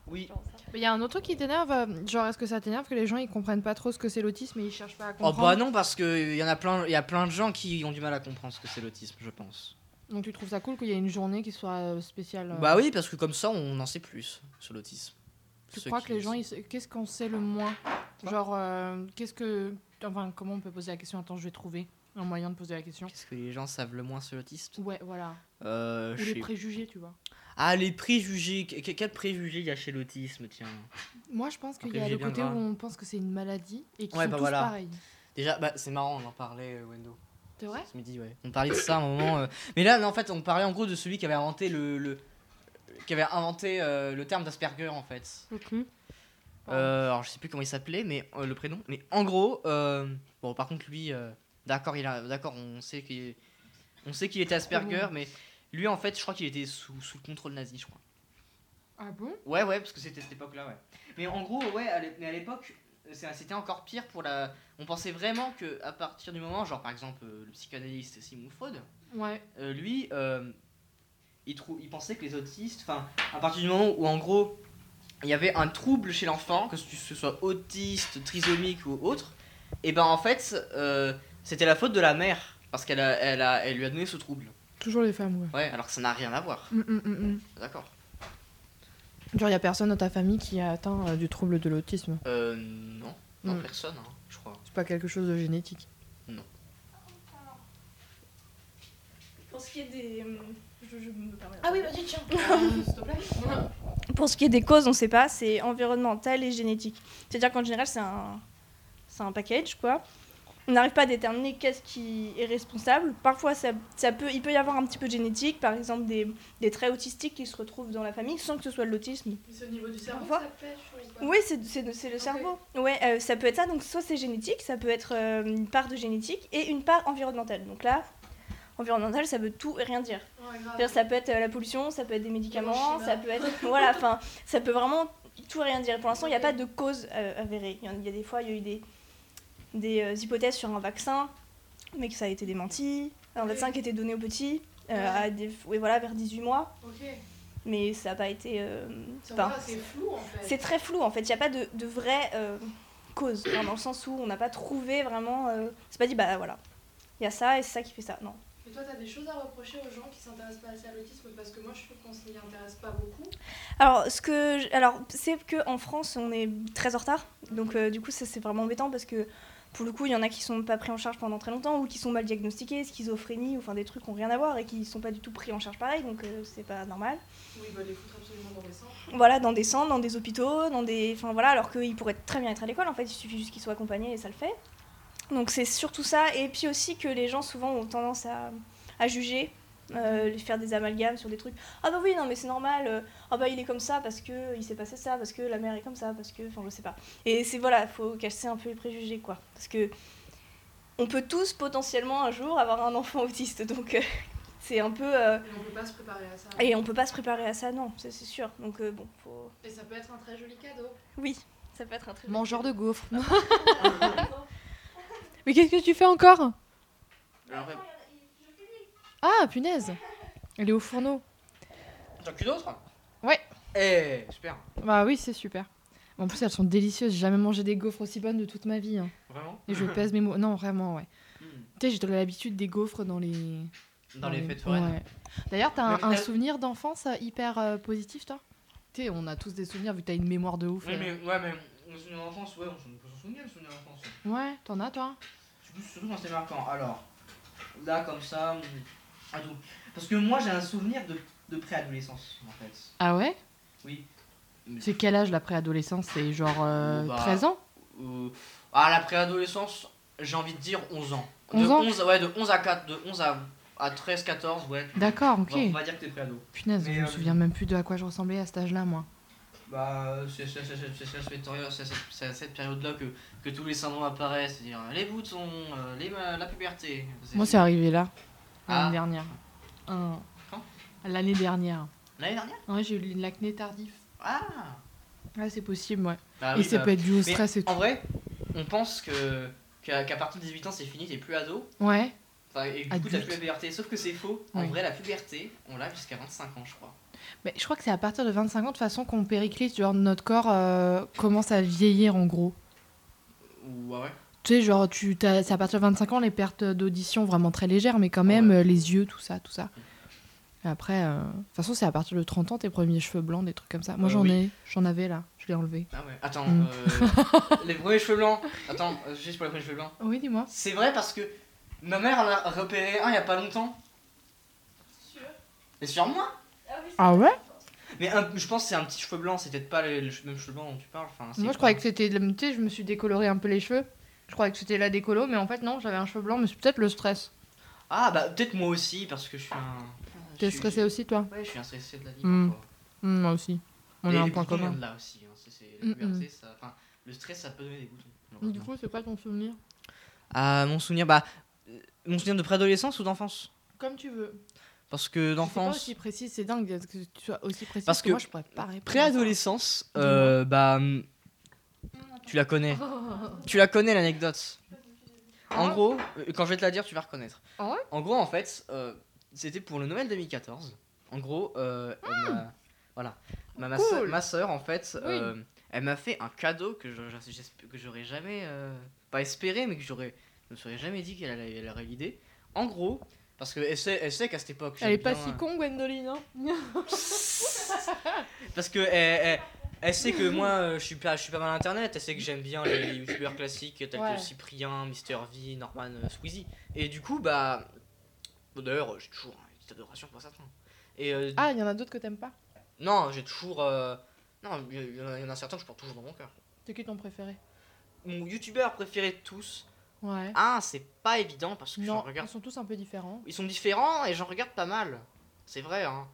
Oui. Mais il y a un autre truc qui t'énerve, euh, genre est-ce que ça t'énerve que les gens ils comprennent pas trop ce que c'est l'autisme et ils cherchent pas à Oh comprendre bah non, parce qu'il y en a plein, il y a plein de gens qui ont du mal à comprendre ce que c'est l'autisme, je pense. Donc tu trouves ça cool qu'il y ait une journée qui soit euh, spéciale euh, Bah oui, parce que comme ça, on en sait plus sur l'autisme. Tu Ceux crois que les gens, ils qu'est-ce qu'on sait le moins? Genre, euh, qu'est-ce que. Enfin, comment on peut poser la question? Attends, je vais trouver un moyen de poser la question. Qu'est-ce que les gens savent le moins sur l'autisme Ouais, voilà. euh, Ou les sais- préjugés, tu vois. Ah, les préjugés. Que- que- Quel préjugé il y a chez l'autisme, tiens? Moi, je pense qu'il y a le côté grave. où on pense que c'est une maladie et qu'ils Ouais, sont bah tous voilà. pareils. Déjà, bah, c'est marrant, on en parlait, euh, Wendo. C'est vrai? Ce midi, ouais. On parlait de ça à un moment. euh. Mais là, en fait, on parlait en gros de celui qui avait inventé le. le- qui avait inventé euh, le terme d'Asperger, en fait. Ok. Euh, alors je sais plus comment il s'appelait, mais le prénom. Mais en gros, bon par contre lui, d'accord, il a, d'accord, on sait qu'il, on sait qu'il était Asperger, mais lui en fait, je crois qu'il était sous, sous le contrôle nazi, je crois. Ah bon? Ouais, ouais, parce que c'était cette époque-là, ouais. Mais en gros, ouais, à l'é- mais à l'époque, c'était encore pire pour la. On pensait vraiment que à partir du moment, genre par exemple euh, le psychanalyste Sigmund Freud, Ouais. euh, lui, euh, il, trou- il pensait que les autistes, enfin, à partir du moment où en gros, il y avait un trouble chez l'enfant, que ce ce soit autiste, trisomique ou autre, et ben en fait, euh, c'était la faute de la mère, parce qu'elle a, elle a, elle lui a donné ce trouble. Toujours les femmes, ouais. Ouais, alors que ça n'a rien à voir. Mm, mm, mm, mm. D'accord. Genre, il y a personne dans ta famille qui a atteint euh, du trouble de l'autisme? Euh, non, non, Mm. personne, hein, je crois. C'est pas quelque chose de génétique? Pour ce qui est des. Je, je me permets. Ah oui, vas-y, tiens. S'il te plaît. Pour ce qui est des causes, on ne sait pas, c'est environnemental et génétique. C'est-à-dire qu'en général, c'est un, c'est un package, quoi. On n'arrive pas à déterminer qu'est-ce qui est responsable. Parfois, ça, ça peut, il peut y avoir un petit peu de génétique, par exemple des, des traits autistiques qui se retrouvent dans la famille sans que ce soit de l'autisme. C'est au niveau du cerveau, Parfois. ça pêche ou pas Oui, c'est c'est- c'est le cerveau. Ouais, euh, ça peut être ça. Donc, soit c'est génétique, ça peut être euh, une part de génétique et une part environnementale. Donc là, environnemental, ça veut tout et rien dire. Ouais, ça peut être euh, la pollution, ça peut être des médicaments, ça peut être. voilà, enfin, ça peut vraiment tout et rien dire. Pour l'instant, il n'y a pas de cause euh, avérée. Il y, en- il y a des fois, il y a eu des, des euh, hypothèses sur un vaccin, mais que ça a été démenti. Un vaccin qui était donné aux petits, euh, Ouais. à des, oui, voilà, vers 18 mois, mais ça n'a pas été. euh, c'est flou en fait. c'est très flou en fait, il n'y a pas de, de vraie cause, Enfin, dans le sens où on n'a pas trouvé vraiment. c'est pas dit, bah voilà, il y a ça et c'est ça qui fait ça. Non. Et toi, t'as des choses à reprocher aux gens qui s'intéressent pas assez à l'autisme Parce que moi, je trouve qu'on s'y intéresse pas beaucoup. Alors, ce que je- alors c'est qu'en France, on est très en retard, donc euh, du coup, ça c'est vraiment embêtant parce que pour le coup, il y en a qui sont pas pris en charge pendant très longtemps ou qui sont mal diagnostiqués, schizophrénie, ou enfin des trucs qui n'ont rien à voir et qui sont pas du tout pris en charge pareil, donc euh, c'est pas normal. Ils veulent les foutre absolument dans les centres. Voilà, dans des centres, dans des hôpitaux, dans des. Enfin voilà, alors qu'ils pourraient très bien être à l'école, en fait, il suffit juste qu'ils soient accompagnés et ça le fait. Donc c'est surtout ça, et puis aussi que les gens souvent ont tendance à, à juger, euh, les faire des amalgames sur des trucs. Ah bah oui, non mais c'est normal, euh, ah bah il est comme ça parce que il s'est passé ça, parce que la mère est comme ça, parce que. Enfin je sais pas. Et c'est voilà, faut casser un peu les préjugés quoi. Parce que on peut tous potentiellement un jour avoir un enfant autiste, donc euh, c'est un peu. euh, Et on peut pas se préparer à ça. et on peut pas se préparer à ça, non, c'est sûr. Donc euh, bon, faut. Et ça peut être un très joli cadeau. Oui, ça peut être un truc. Mangeur de gaufres. Mais qu'est-ce que tu fais encore? Alors, après, Ah, punaise Elle est au fourneau. t'en as que d'autres Ouais. Eh, super. Bah oui, c'est super. En plus, elles sont délicieuses. J'ai jamais mangé des gaufres aussi bonnes de toute ma vie. hein. Vraiment? Et je pèse mes mots. Non, vraiment, ouais. Hmm. Tu sais, j'ai de l'habitude des gaufres dans les. Dans les fêtes foraines. Ouais. D'ailleurs, t'as un, Mais- un souvenir d'enfance euh, hyper euh, positif, toi? Tu sais, on a tous des souvenirs vu que t'as une mémoire de ouf. Oui, euh. mais, ouais, mais mon souvenir d'enfance, ouais, on s'en- peut s'en souvenir, le souvenir d'enfance. Ouais, t'en as, toi? Surtout, surtout quand c'était marquant. Alors, là, comme ça, Parce que moi, j'ai un souvenir de, de préadolescence, en fait. Ah ouais Oui. Mais- C'est quel âge la préadolescence C'est genre euh, Bah, 13 ans Euh, à la préadolescence, j'ai envie de dire 11 ans. 11 de ans 11, Ouais, de 11 à 4, de 11 à, à 13, 14, ouais. D'accord, ok. On va- dire que t'es préado. Punaise, Mais, je me euh, souviens même plus de à quoi je ressemblais à cet âge-là, moi. Bah, c'est c'est- c'est- c'est- c'est- c'est à cette période- c'est à cette- c'est à cette période-là que, que tous les syndromes apparaissent, c'est-à-dire les boutons, euh, les, ma- la puberté. Moi, c'est arrivé là, Ah. l'année dernière. Un- Quand? L'année dernière. L'année dernière? Ouais, j'ai eu l'acné tardif. Ah Ouais, c'est possible, ouais. Bah et oui, ça bah, peut être dû au mais stress et tout. En vrai, on pense que qu'à partir de 18 ans, c'est fini, t'es plus ado. Ouais. Enfin, et du coup, t'as plus la puberté. Sauf que c'est faux. En vrai, la puberté, on l'a jusqu'à 25 ans, je crois. Mais je crois que c'est à partir de 25 ans, de toute façon, qu'on périclite, genre notre corps euh, commence à vieillir en gros. Ou ah ouais. Tu sais, genre, tu, t'as- c'est à partir de 25 ans les pertes d'audition vraiment très légères, mais quand même, Ouais. euh, les yeux, tout ça, tout ça. Et après, euh, de toute façon, c'est à partir de 30 ans tes premiers cheveux blancs, des trucs comme ça. Moi, Euh, j'en oui. ai, j'en avais là, je l'ai enlevé. Ah ouais. Attends, Mm. euh, les premiers cheveux blancs. Attends, euh, juste pour les premiers cheveux blancs. Oui, dis-moi. C'est vrai parce que ma mère en a repéré un il y a pas longtemps. Et sur moi Ah ouais? Mais un- je pense que c'est un petit cheveu blanc, c'est peut-être pas le, le même cheveu blanc dont tu parles. Enfin, c'est Moi, je croyais que c'était. Tu sais, je me suis décoloré un peu les cheveux. Je croyais que c'était la décolo, mais en fait, non, j'avais un cheveu blanc, mais c'est peut-être le stress. Ah bah peut-être moi aussi parce que je suis un. T'es je stressé aussi, toi Ouais, je suis un stressé de la vie. Mm. parfois. Mm, Moi aussi. On Et a un les point boutons commun. aussi. hein, c'est- c'est- la Mm, puberté, ça- enfin, le stress, ça peut donner des boutons. Du coup, c'est quoi ton souvenir Ah, mon souvenir, bah. euh, Mon souvenir de préadolescence ou d'enfance Comme tu veux. Parce que C'est pas d'enfance. aussi précis, c'est dingue que tu sois aussi précis. Parce que moi, je pourrais pas répondre. Préadolescence, euh, bah. hum, Tu la connais. Tu la connais l'anecdote. En Ah. gros, euh, quand je vais te la dire, tu vas reconnaître. Ah En gros, en fait, euh, c'était pour le Noël 2014. En gros, euh, elle m'a- voilà. Ma, ma, Cool. soeur, en fait, euh, elle m'a fait un cadeau que je- je- j'esp- que j'aurais jamais. euh, pas espéré, mais que j'aurais. Je me serais jamais dit qu'elle allait, elle aurait l'idée. En gros, parce qu'elle sait, elle sait qu'à cette époque. Elle est j'aime pas bien- si con, Gwendoline. Hein Parce que elle, elle- elle sait que moi euh, je suis pas, je suis pas mal internet, elle sait que j'aime bien les, youtubeurs classiques tels Ouais. que Cyprien, Mister V, Norman, euh, Squeezie. Et du coup, bah. bon, D'ailleurs, j'ai toujours une petite adoration pour certains. Et euh, Ah, il y en a d'autres que t'aimes pas? Non, j'ai toujours. euh, Non, il y, en a- il y en a certains que je porte toujours dans mon cœur. C'est qui ton préféré? Mon youtubeur préféré de tous, Ouais. Un, c'est pas évident parce que j'en non, regarde. ils sont tous un peu différents. Ils sont différents et j'en regarde pas mal. C'est vrai, hein.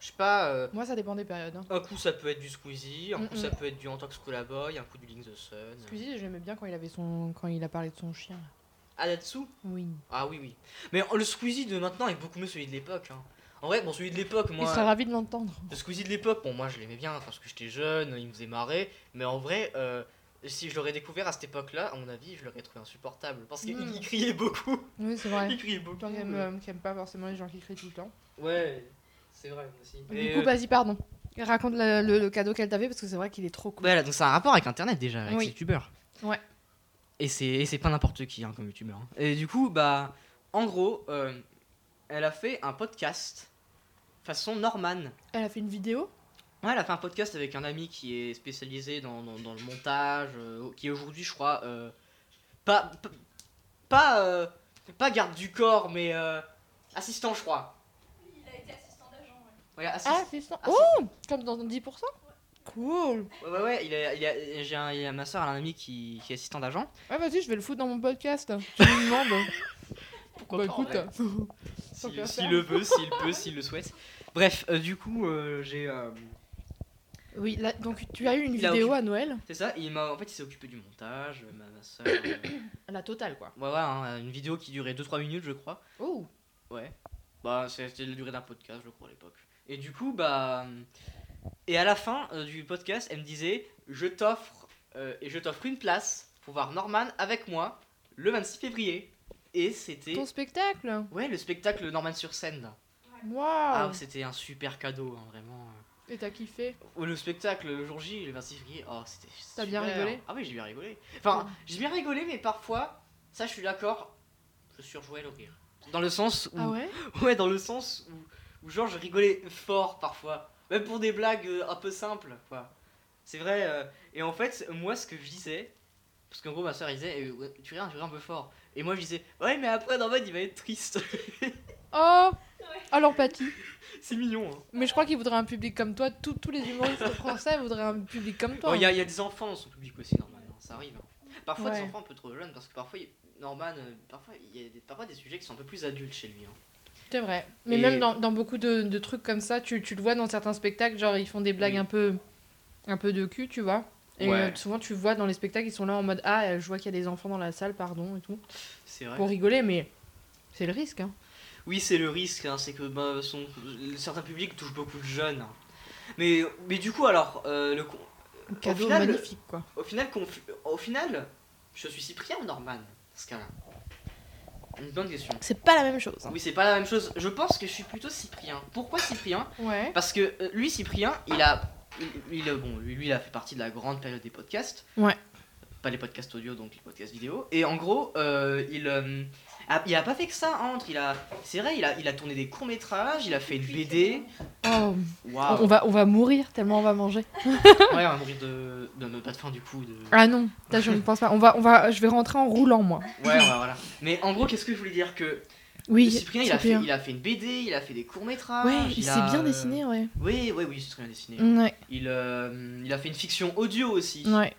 Je sais pas. euh, Moi, ça dépend des périodes. Hein. Un coup ça peut être du Squeezie, un coup Mm, ça peut être du Antox Boy, un coup du Link the Sun. Squeezie, j'aimais bien quand il avait son, quand il a parlé de son chien. là. Adatsu? Oui. Ah oui, oui. Mais le Squeezie de maintenant est beaucoup mieux celui de l'époque. hein. En vrai, bon, celui de l'époque, Il moi. serait ravi de l'entendre. Le Squeezie de l'époque, bon, moi je l'aimais bien parce que j'étais jeune, il me faisait marrer. Mais en vrai, euh, si je l'aurais découvert à cette époque-là, à mon avis, je l'aurais trouvé insupportable. Parce qu'il Mm. il criait beaucoup. Oui, c'est vrai. Il criait beaucoup. Toi qui aime, euh, qui aime pas forcément les gens qui crient tout le temps. Ouais, c'est vrai, aussi. Du coup, euh, vas-y, pardon. Raconte le, le- le cadeau qu'elle t'avait parce que c'est vrai qu'il est trop cool. Voilà, donc c'est un rapport avec internet déjà, avec Oui. les youtubeurs. Ouais. Et c'est, et c'est pas n'importe qui hein, comme youtubeur. hein. Et du coup, bah, en gros, euh, elle a fait un podcast façon Norman. Elle a fait une vidéo? Ouais, elle a fait un podcast avec un ami qui est spécialisé dans, dans, dans le montage, euh, qui est aujourd'hui, je crois, euh, pas, pas, pas, euh, pas garde du corps, mais euh, assistant, je crois. Il a été assistant ouais. Ouais, Ah, c'est ça. Ah, Oh Comme dans 10% Cool ouais, ouais, ouais, il a, il a- j'ai un, il a ma soeur, elle a un ami qui, qui est assistant d'agent. Ah, vas-y, je vais le foutre dans mon podcast. Tu me demandes Pourquoi Bah pas, écoute. S'il le veut, s'il peut, s'il le souhaite. Bref, euh, du coup, euh, j'ai. euh, Oui, là, donc tu as eu une Il vidéo occupé- à Noël c'est ça, il m'a, en fait, il s'est occupé du montage, ma, ma soeur. euh, La totale, quoi. ouais, ouais, hein, une vidéo qui durait 2-3 minutes, je crois. Oh Ouais. Bah, c'était la durée d'un podcast, je crois, à l'époque. Et du coup, bah. Et à la fin euh, du podcast, elle me disait Je t'offre. euh, et je t'offre une place pour voir Norman avec moi le 26 février. Et c'était. Ton spectacle? Ouais, le spectacle Norman sur scène. là. Waouh Ah, c'était un super cadeau, hein, vraiment. Et t'as kiffé? Oh, Le spectacle, le jour J, le 26 février, oh, c'était. T'as bien rigolé? Ah oui, j'ai bien rigolé. Enfin, Oh. j'ai bien rigolé, mais parfois, ça, je suis d'accord, je surjouais le rire. Dans le sens où. Ah ouais? Ouais, dans le sens où, où genre je rigolais fort parfois, même pour des blagues euh, un peu simples, quoi. C'est vrai. euh, et en fait, moi, ce que je disais, parce qu'en gros, ma soeur disait, euh, ouais, tu ris, tu ris un peu fort. Et moi, je disais, ouais, mais après, Norman, il va être triste. Oh Oh l'empathie c'est mignon. Hein. Mais je crois qu'il voudrait un public comme toi. Tous- tous les humoristes français voudraient un public comme toi. Il y, a- il y a des enfants dans son public aussi, Norman, hein, ça arrive. hein. Parfois, des enfants un peu trop jeunes, parce que parfois, il- Norman, euh, parfois, il y a des, parfois des sujets qui sont un peu plus adultes chez lui. hein. C'est vrai. Mais Et- même dans, dans beaucoup de, de trucs comme ça, tu, tu le vois dans certains spectacles, genre ils font des blagues Oui. un peu un peu de cul, tu vois. Et Ouais. euh, souvent tu vois dans les spectacles, ils sont là en mode Ah, je vois qu'il y a des enfants dans la salle, pardon, et tout. C'est vrai. Pour rigoler, mais c'est le risque. Hein. Oui, c'est le risque, hein, c'est que bah, son, certains publics touchent beaucoup de jeunes. Mais, mais du coup, alors, euh, le, Un cadeau final, magnifique, quoi. au, final, conf- au final, je suis Cyprien ou Norman ce cas-là Une bonne question. C'est pas la même chose. Oui, c'est pas la même chose. Je pense que je suis plutôt Cyprien. Pourquoi Cyprien? Ouais. Parce que euh, lui, Cyprien, il a, il, il a- bon, lui, il a fait partie de la grande période des podcasts. Ouais. Pas les podcasts audio, donc les podcasts vidéo. Et en gros, euh, il, euh, a, il a pas fait que ça, entre. Il a, c'est vrai, il a, il a tourné des courts métrages, il a fait une BD. Oh, on, va, on va mourir tellement on va manger. Ouais, on va mourir de, de, de- pas de faim du coup. De... Ah non, ça, je ne pense pas. On va, on va, je vais rentrer en roulant, moi. Ouais, ouais, voilà. Mais en gros, qu'est-ce que je voulais dire que Oui, Cyprien, il a, fait, il a fait une BD, il a fait des courts métrages. Ouais, il s'est bien euh, dessiné, ouais. Oui, oui, oui, c'est très bien dessiné. Ouais, Il, euh, il a fait une fiction audio aussi. ouais.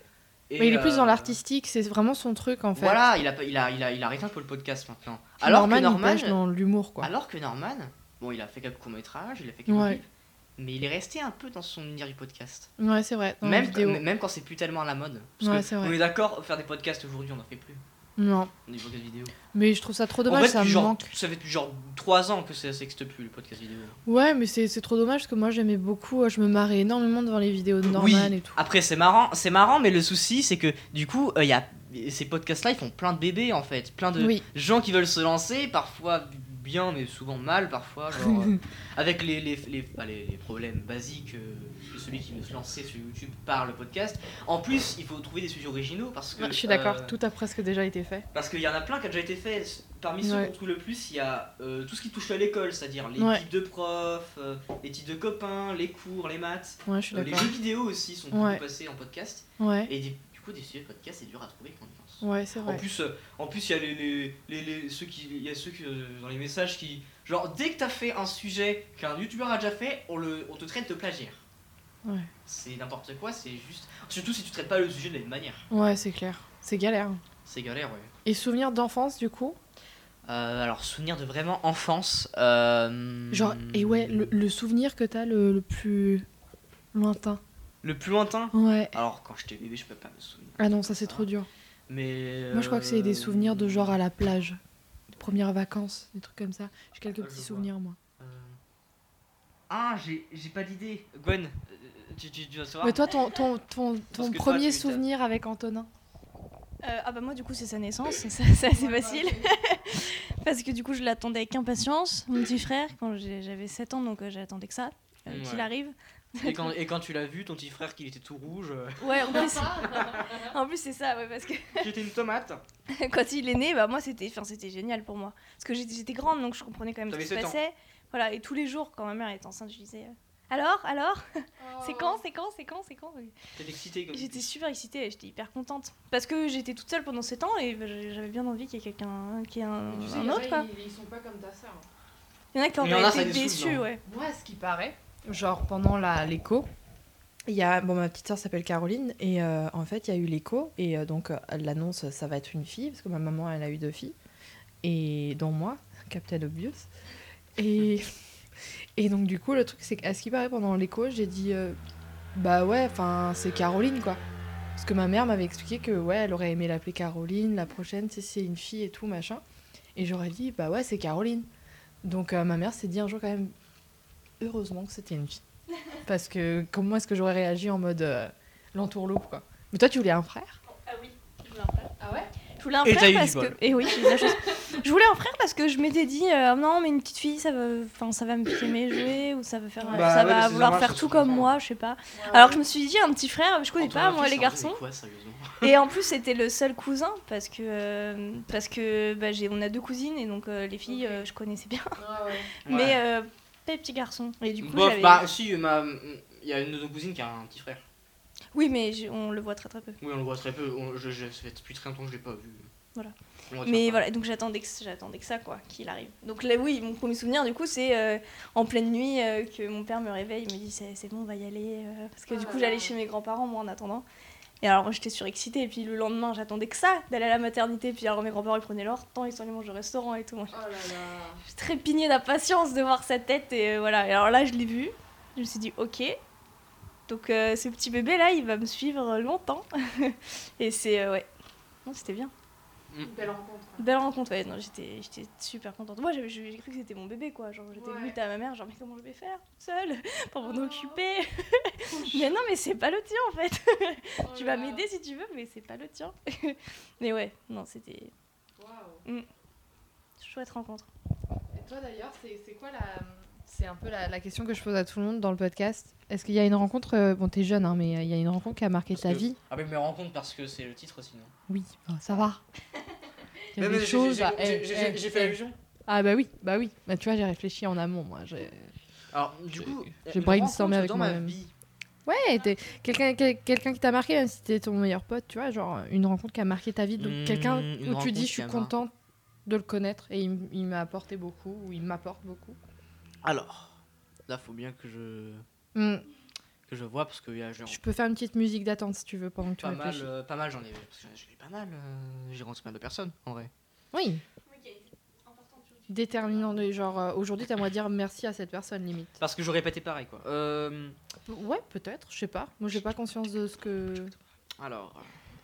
Et, Mais il est plus dans euh, l'artistique, c'est vraiment son truc en fait. Voilà, il a, il, a, il, a, il a arrêté un peu le podcast maintenant. Alors Norman, que il Norman, pêche dans l'humour, quoi. alors que Norman, bon, il a fait quelques courts métrages, il a fait quelques Ouais. livres, mais il est resté un peu dans son univers du podcast. Ouais, c'est vrai. Même, quand c'est plus tellement à la mode. Parce Ouais, que c'est vrai. on est d'accord, faire des podcasts aujourd'hui, on n'en fait plus. Non, vidéo. mais je trouve ça trop en dommage, vrai, ça depuis me genre, manque. ça fait depuis genre 3 ans que ça n'existe plus, le podcast vidéo. Ouais, mais c'est trop dommage parce que moi j'aimais beaucoup, euh, je me marrais énormément devant les vidéos de Norman Oui. et tout. Après, c'est marrant, c'est marrant, mais le souci, c'est que du coup, il y a ces podcasts-là, ils font plein de bébés en fait, plein de Oui, gens qui veulent se lancer, parfois bien, mais souvent mal, parfois, genre, euh, avec les, les, les, bah, les- les problèmes basiques euh, de celui qui veut se lancer sur YouTube par le podcast. En plus, il faut trouver des sujets originaux parce que. je suis d'accord, euh, tout a presque déjà été fait. Parce qu'il y en a plein qui ont déjà été faits. Parmi ceux Ouais. qu'on trouve le plus, il y a euh, tout ce qui touche à l'école, c'est-à-dire les Ouais. types de profs, les types de copains, les cours, les maths. Je suis les jeux vidéo aussi sont beaucoup passés en podcast. Et des- du coup, des sujets de podcast, c'est dur à trouver quand on. Ouais, c'est En vrai. plus, euh, en plus, il y a les, les, les, les- ceux qui, il y a ceux qui, euh, dans les messages qui, genre, dès que t'as fait un sujet qu'un youtubeur a déjà fait, on le, on te traite de plagiaire. Ouais. C'est n'importe quoi, c'est juste. Surtout si tu traites pas le sujet de la même manière. Ouais, c'est clair. C'est galère. C'est galère, ouais. Et souvenirs d'enfance, du coup? Euh, alors, souvenir de vraiment enfance. euh, Genre, et ouais, le, le souvenir que t'as le, le plus lointain? Le plus lointain? Ouais. Alors, quand j'étais bébé, je peux pas me souvenir. Ah non, ça c'est trop dur. Mais. Moi, je crois que c'est des euh, souvenirs de genre à la plage, de premières vacances, des trucs comme ça. J'ai quelques Ah, petits souvenirs, moi. euh, Ah, j'ai j'ai pas d'idée. Gwen, euh, tu, tu, tu vas savoir Mais toi, ton, ton, ton, ton toi, premier souvenir avec Antonin Euh, ah bah moi du coup c'est sa naissance, ça, c'est assez facile. Parce que du coup je l'attendais avec impatience, mon petit frère, quand j'avais 7 ans donc euh, j'attendais que ça, euh, qu'il arrive. et, quand, et quand tu l'as vu, ton petit frère, qu'il était tout rouge, euh, Ouais en plus, en plus c'est ça, ouais, parce que j'étais une tomate. quand il est né, bah moi c'était, enfin c'était génial pour moi. Parce que j'étais, j'étais grande donc je comprenais quand même ce qui se 7 ans. passait. Voilà, et tous les jours quand ma mère était enceinte je disais... euh, alors, alors, c'est quand, c'est quand, c'est quand, c'est quand? T'étais excitée comme J'étais super excitée, j'étais hyper contente. Parce que j'étais toute seule pendant 7 ans et bah, j'avais bien envie qu'il y ait quelqu'un, ait un, Tu sais, un il y en a, autre quoi. Ils, ils sont pas comme ta sœur. Il y en a qui ça été déçus, non ouais. Moi, ce qui paraît, Genre pendant l'écho, il y a bon ma petite sœur s'appelle Caroline et euh, en fait il y a eu l'écho et euh, donc euh, l'annonce ça va être une fille parce que ma maman elle a eu deux filles et dont moi Captain Obvious. Et et donc du coup le truc c'est qu'à ce qui paraît pendant l'écho j'ai dit euh, bah ouais enfin c'est Caroline quoi. Parce que ma mère m'avait expliqué que ouais elle aurait aimé l'appeler Caroline la prochaine c'est une fille et tout machin. Et j'aurais dit bah ouais c'est Caroline. Donc ma mère s'est dit un jour quand même heureusement que c'était une fille. Parce que comment est-ce que j'aurais réagi en mode euh, l'entourloupe quoi. Mais toi tu voulais un frère? Ah oui, je voulais un frère. Ah ouais? Je voulais un Et frère parce que. Et oui, la chance. Je voulais un frère parce que je m'étais dit euh, non mais une petite fille ça va, enfin ça va me piquer mes jouets ou ça va faire, Bah ça ouais, va vouloir faire tout comme moi, je sais pas. Alors je me suis dit un petit frère, je connais pas moi les garçons. quoi, Et en plus c'était le seul cousin parce que euh, parce que bah, j'ai on a deux cousines et donc euh, les filles euh, je connaissais bien. Ouais, ouais. Mais Petits garçons. Et du coup Bof, bah si, ma... il y a une de nos cousines qui a un petit frère. Oui mais on le voit très très peu. Oui, on le voit très peu. On- je, je, ça fait depuis très longtemps que je l'ai pas vu. Voilà. On le retient Mais pas. voilà, donc j'attendais que, j'attendais que ça, quoi, qu'il arrive. Donc là, oui, mon premier souvenir, du coup, c'est euh, en pleine nuit euh, que mon père me réveille, il me dit c'est, c'est bon, on va y aller. euh, parce que Oh du là coup, j'allais chez mes grands-parents, moi, en attendant. Et alors, moi, j'étais surexcitée. Et puis le lendemain, j'attendais que ça, d'aller à la maternité. Puis alors, mes grands-parents, ils prenaient leur temps, ils sont allés manger au restaurant et tout. Moi, Oh là là. je trépignais d'impatience de voir sa tête. Et euh, voilà. Et alors là, je l'ai vu. Je me suis dit, ok. Donc, euh, ce petit bébé, là, il va me suivre longtemps. et c'est, euh, ouais. Non, c'était bien. Belle rencontre. Belle rencontre, ouais, non, j'étais, super contente. Moi, j'ai cru que c'était mon bébé, quoi. Genre, j'étais Ouais. à ma mère, genre, mais comment je vais faire toute seule pour m'en Oh. occuper Mais non, mais c'est pas le tien, en fait. Oh tu vas m'aider si tu veux, mais c'est pas le tien. mais ouais, non, c'était Waouh. chouette rencontre. Et toi d'ailleurs, c'est, c'est quoi la. C'est un peu la, la question que je pose à tout le monde dans le podcast? Est-ce qu'il y a une rencontre. euh, Bon, t'es jeune, hein, mais euh, il y a une rencontre qui a marqué Parce ta que- vie? Ah, mais me rencontre parce que c'est le titre sinon. Oui, bah, ça va. Il y a Mais- des mais j'ai- choses. j'ai- à- j'ai- eh, j'ai- eh, J'ai fait eh. allusion. Ah bah oui, bah oui. Bah tu vois, j'ai réfléchi en amont, moi. J'ai... Alors, du J'ai- coup, j'ai une brainstormé rencontre avec dans ma moi-même. vie. Ouais, t'es quelqu'un, quel- quelqu'un qui t'a marqué, même si c'était ton meilleur pote, tu vois, genre une rencontre qui a marqué ta vie, donc Mmh, quelqu'un une où tu rencontre dis je qui suis a contente de le connaître et il, m- il m'a apporté beaucoup, ou il m'apporte beaucoup. Alors, là, faut bien que je Hmm, que je vois parce que y a genre, Je peux faire une petite musique d'attente si tu veux pendant que tu pas mal, réfléchis. euh, pas mal, j'en ai, parce que j'ai pas mal, euh, j'ai rencontré pas mal de personnes en vrai. Oui, déterminant de genre euh, aujourd'hui t'aimerais dire merci à cette personne limite. Parce que j'aurais pas été pareil quoi. Euh, Ouais, peut-être, je sais pas. Moi j'ai pas conscience de ce que. alors,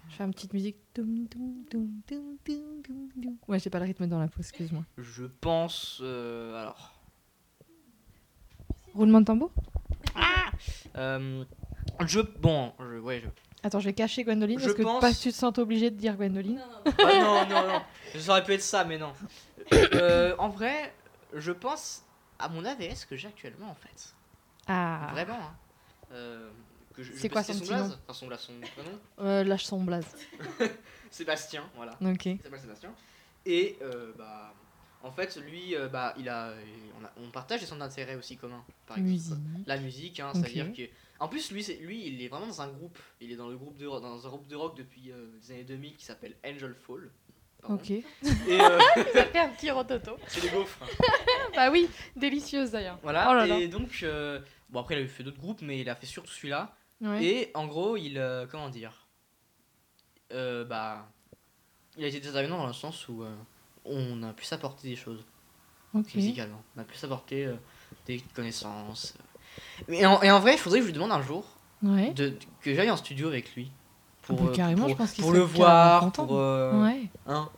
Je fais une petite musique. Ouais, j'ai pas le rythme dans la pause, excuse-moi. je pense, euh, alors, Roulement de tambour? euh, je, bon, je, ouais, je, Attends, je vais cacher Gwendoline Je parce que pense- pas que tu te sens obligé de dire Gwendoline. Ah, non, non, non, ça aurait pu être ça, mais non. Euh, en vrai, je pense à mon AVS que j'ai actuellement en fait. Ah, Vraiment. hein. Euh, C'est quoi son son petit blaze? Nom Enfin, son, blaze, son prénom? Euh, lâche son blaze. Sébastien, voilà. Ok. Il s'appelle Sébastien. Et euh, bah, en fait, lui, euh, bah, il a, on, a- on partage des centres d'intérêt aussi communs. Par exemple. La musique, hein, c'est-à-dire que. En plus, lui, lui, il est vraiment dans un groupe. Il est dans le groupe de, dans un groupe de rock depuis euh, les années 2000 qui s'appelle Angel Fall. Pardon. Ok. Et euh, Ça fait un petit rototo. c'est les gaufres. bah oui, délicieuse d'ailleurs. Voilà. Oh là là. et donc, euh, bon après, il a fait d'autres groupes, mais il a fait surtout celui-là. Ouais. Et en gros, il, comment dire, bah, Il a été déterminant dans le sens où on a pu s'apporter des choses Ok. musicalement. On a pu s'apporter euh, des connaissances. Mais en, et en vrai, il faudrait que je lui demande un jour Ouais. de, que j'aille en studio avec lui. Pour, Mais euh, carrément, pour, je pense qu'il pour le voir, carrément content. pour. euh, Ouais. hein.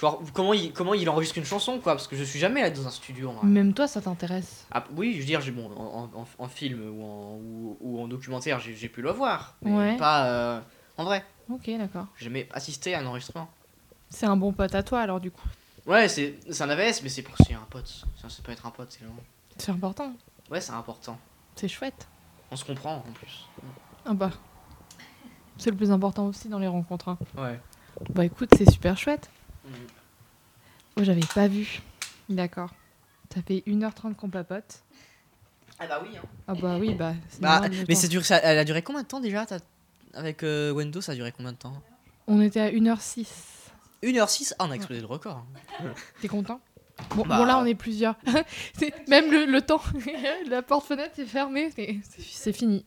Genre, comment il, comment il enregistre une chanson, quoi, parce que je suis jamais allé dans un studio. Même toi, ça t'intéresse. Ah, oui, je veux dire, bon, en, en- en film ou en, ou, ou en documentaire, j'ai pu le voir. Mais Ouais. pas euh, en vrai. Ok, d'accord. J'ai jamais assisté à un enregistrement. C'est un bon pote à toi alors du coup. Ouais, c'est un AVS, mais c'est pour c'est un pote. Ça, c'est pas être un pote, c'est long. C'est important. Ouais, c'est important. C'est chouette. On se comprend en plus. Ah bah. C'est le plus important aussi dans les rencontres. hein. Ouais. Bah écoute, c'est super chouette. Oh, j'avais pas vu. D'accord. Ça fait 1h30 qu'on papote. Ah bah oui. Hein. Ah bah oui, bah. c'est Bah, normal, le mais temps. c'est dur, ça, elle a duré combien de temps déjà t'as- Avec euh, Wendo, ça a duré combien de temps? On était à 1h06. 1h06 Ah, on a explosé le record. T'es content? Bon, Bah. bon, là, on est plusieurs. C'est- Même le, le temps, la porte-fenêtre est fermée. C'est fini.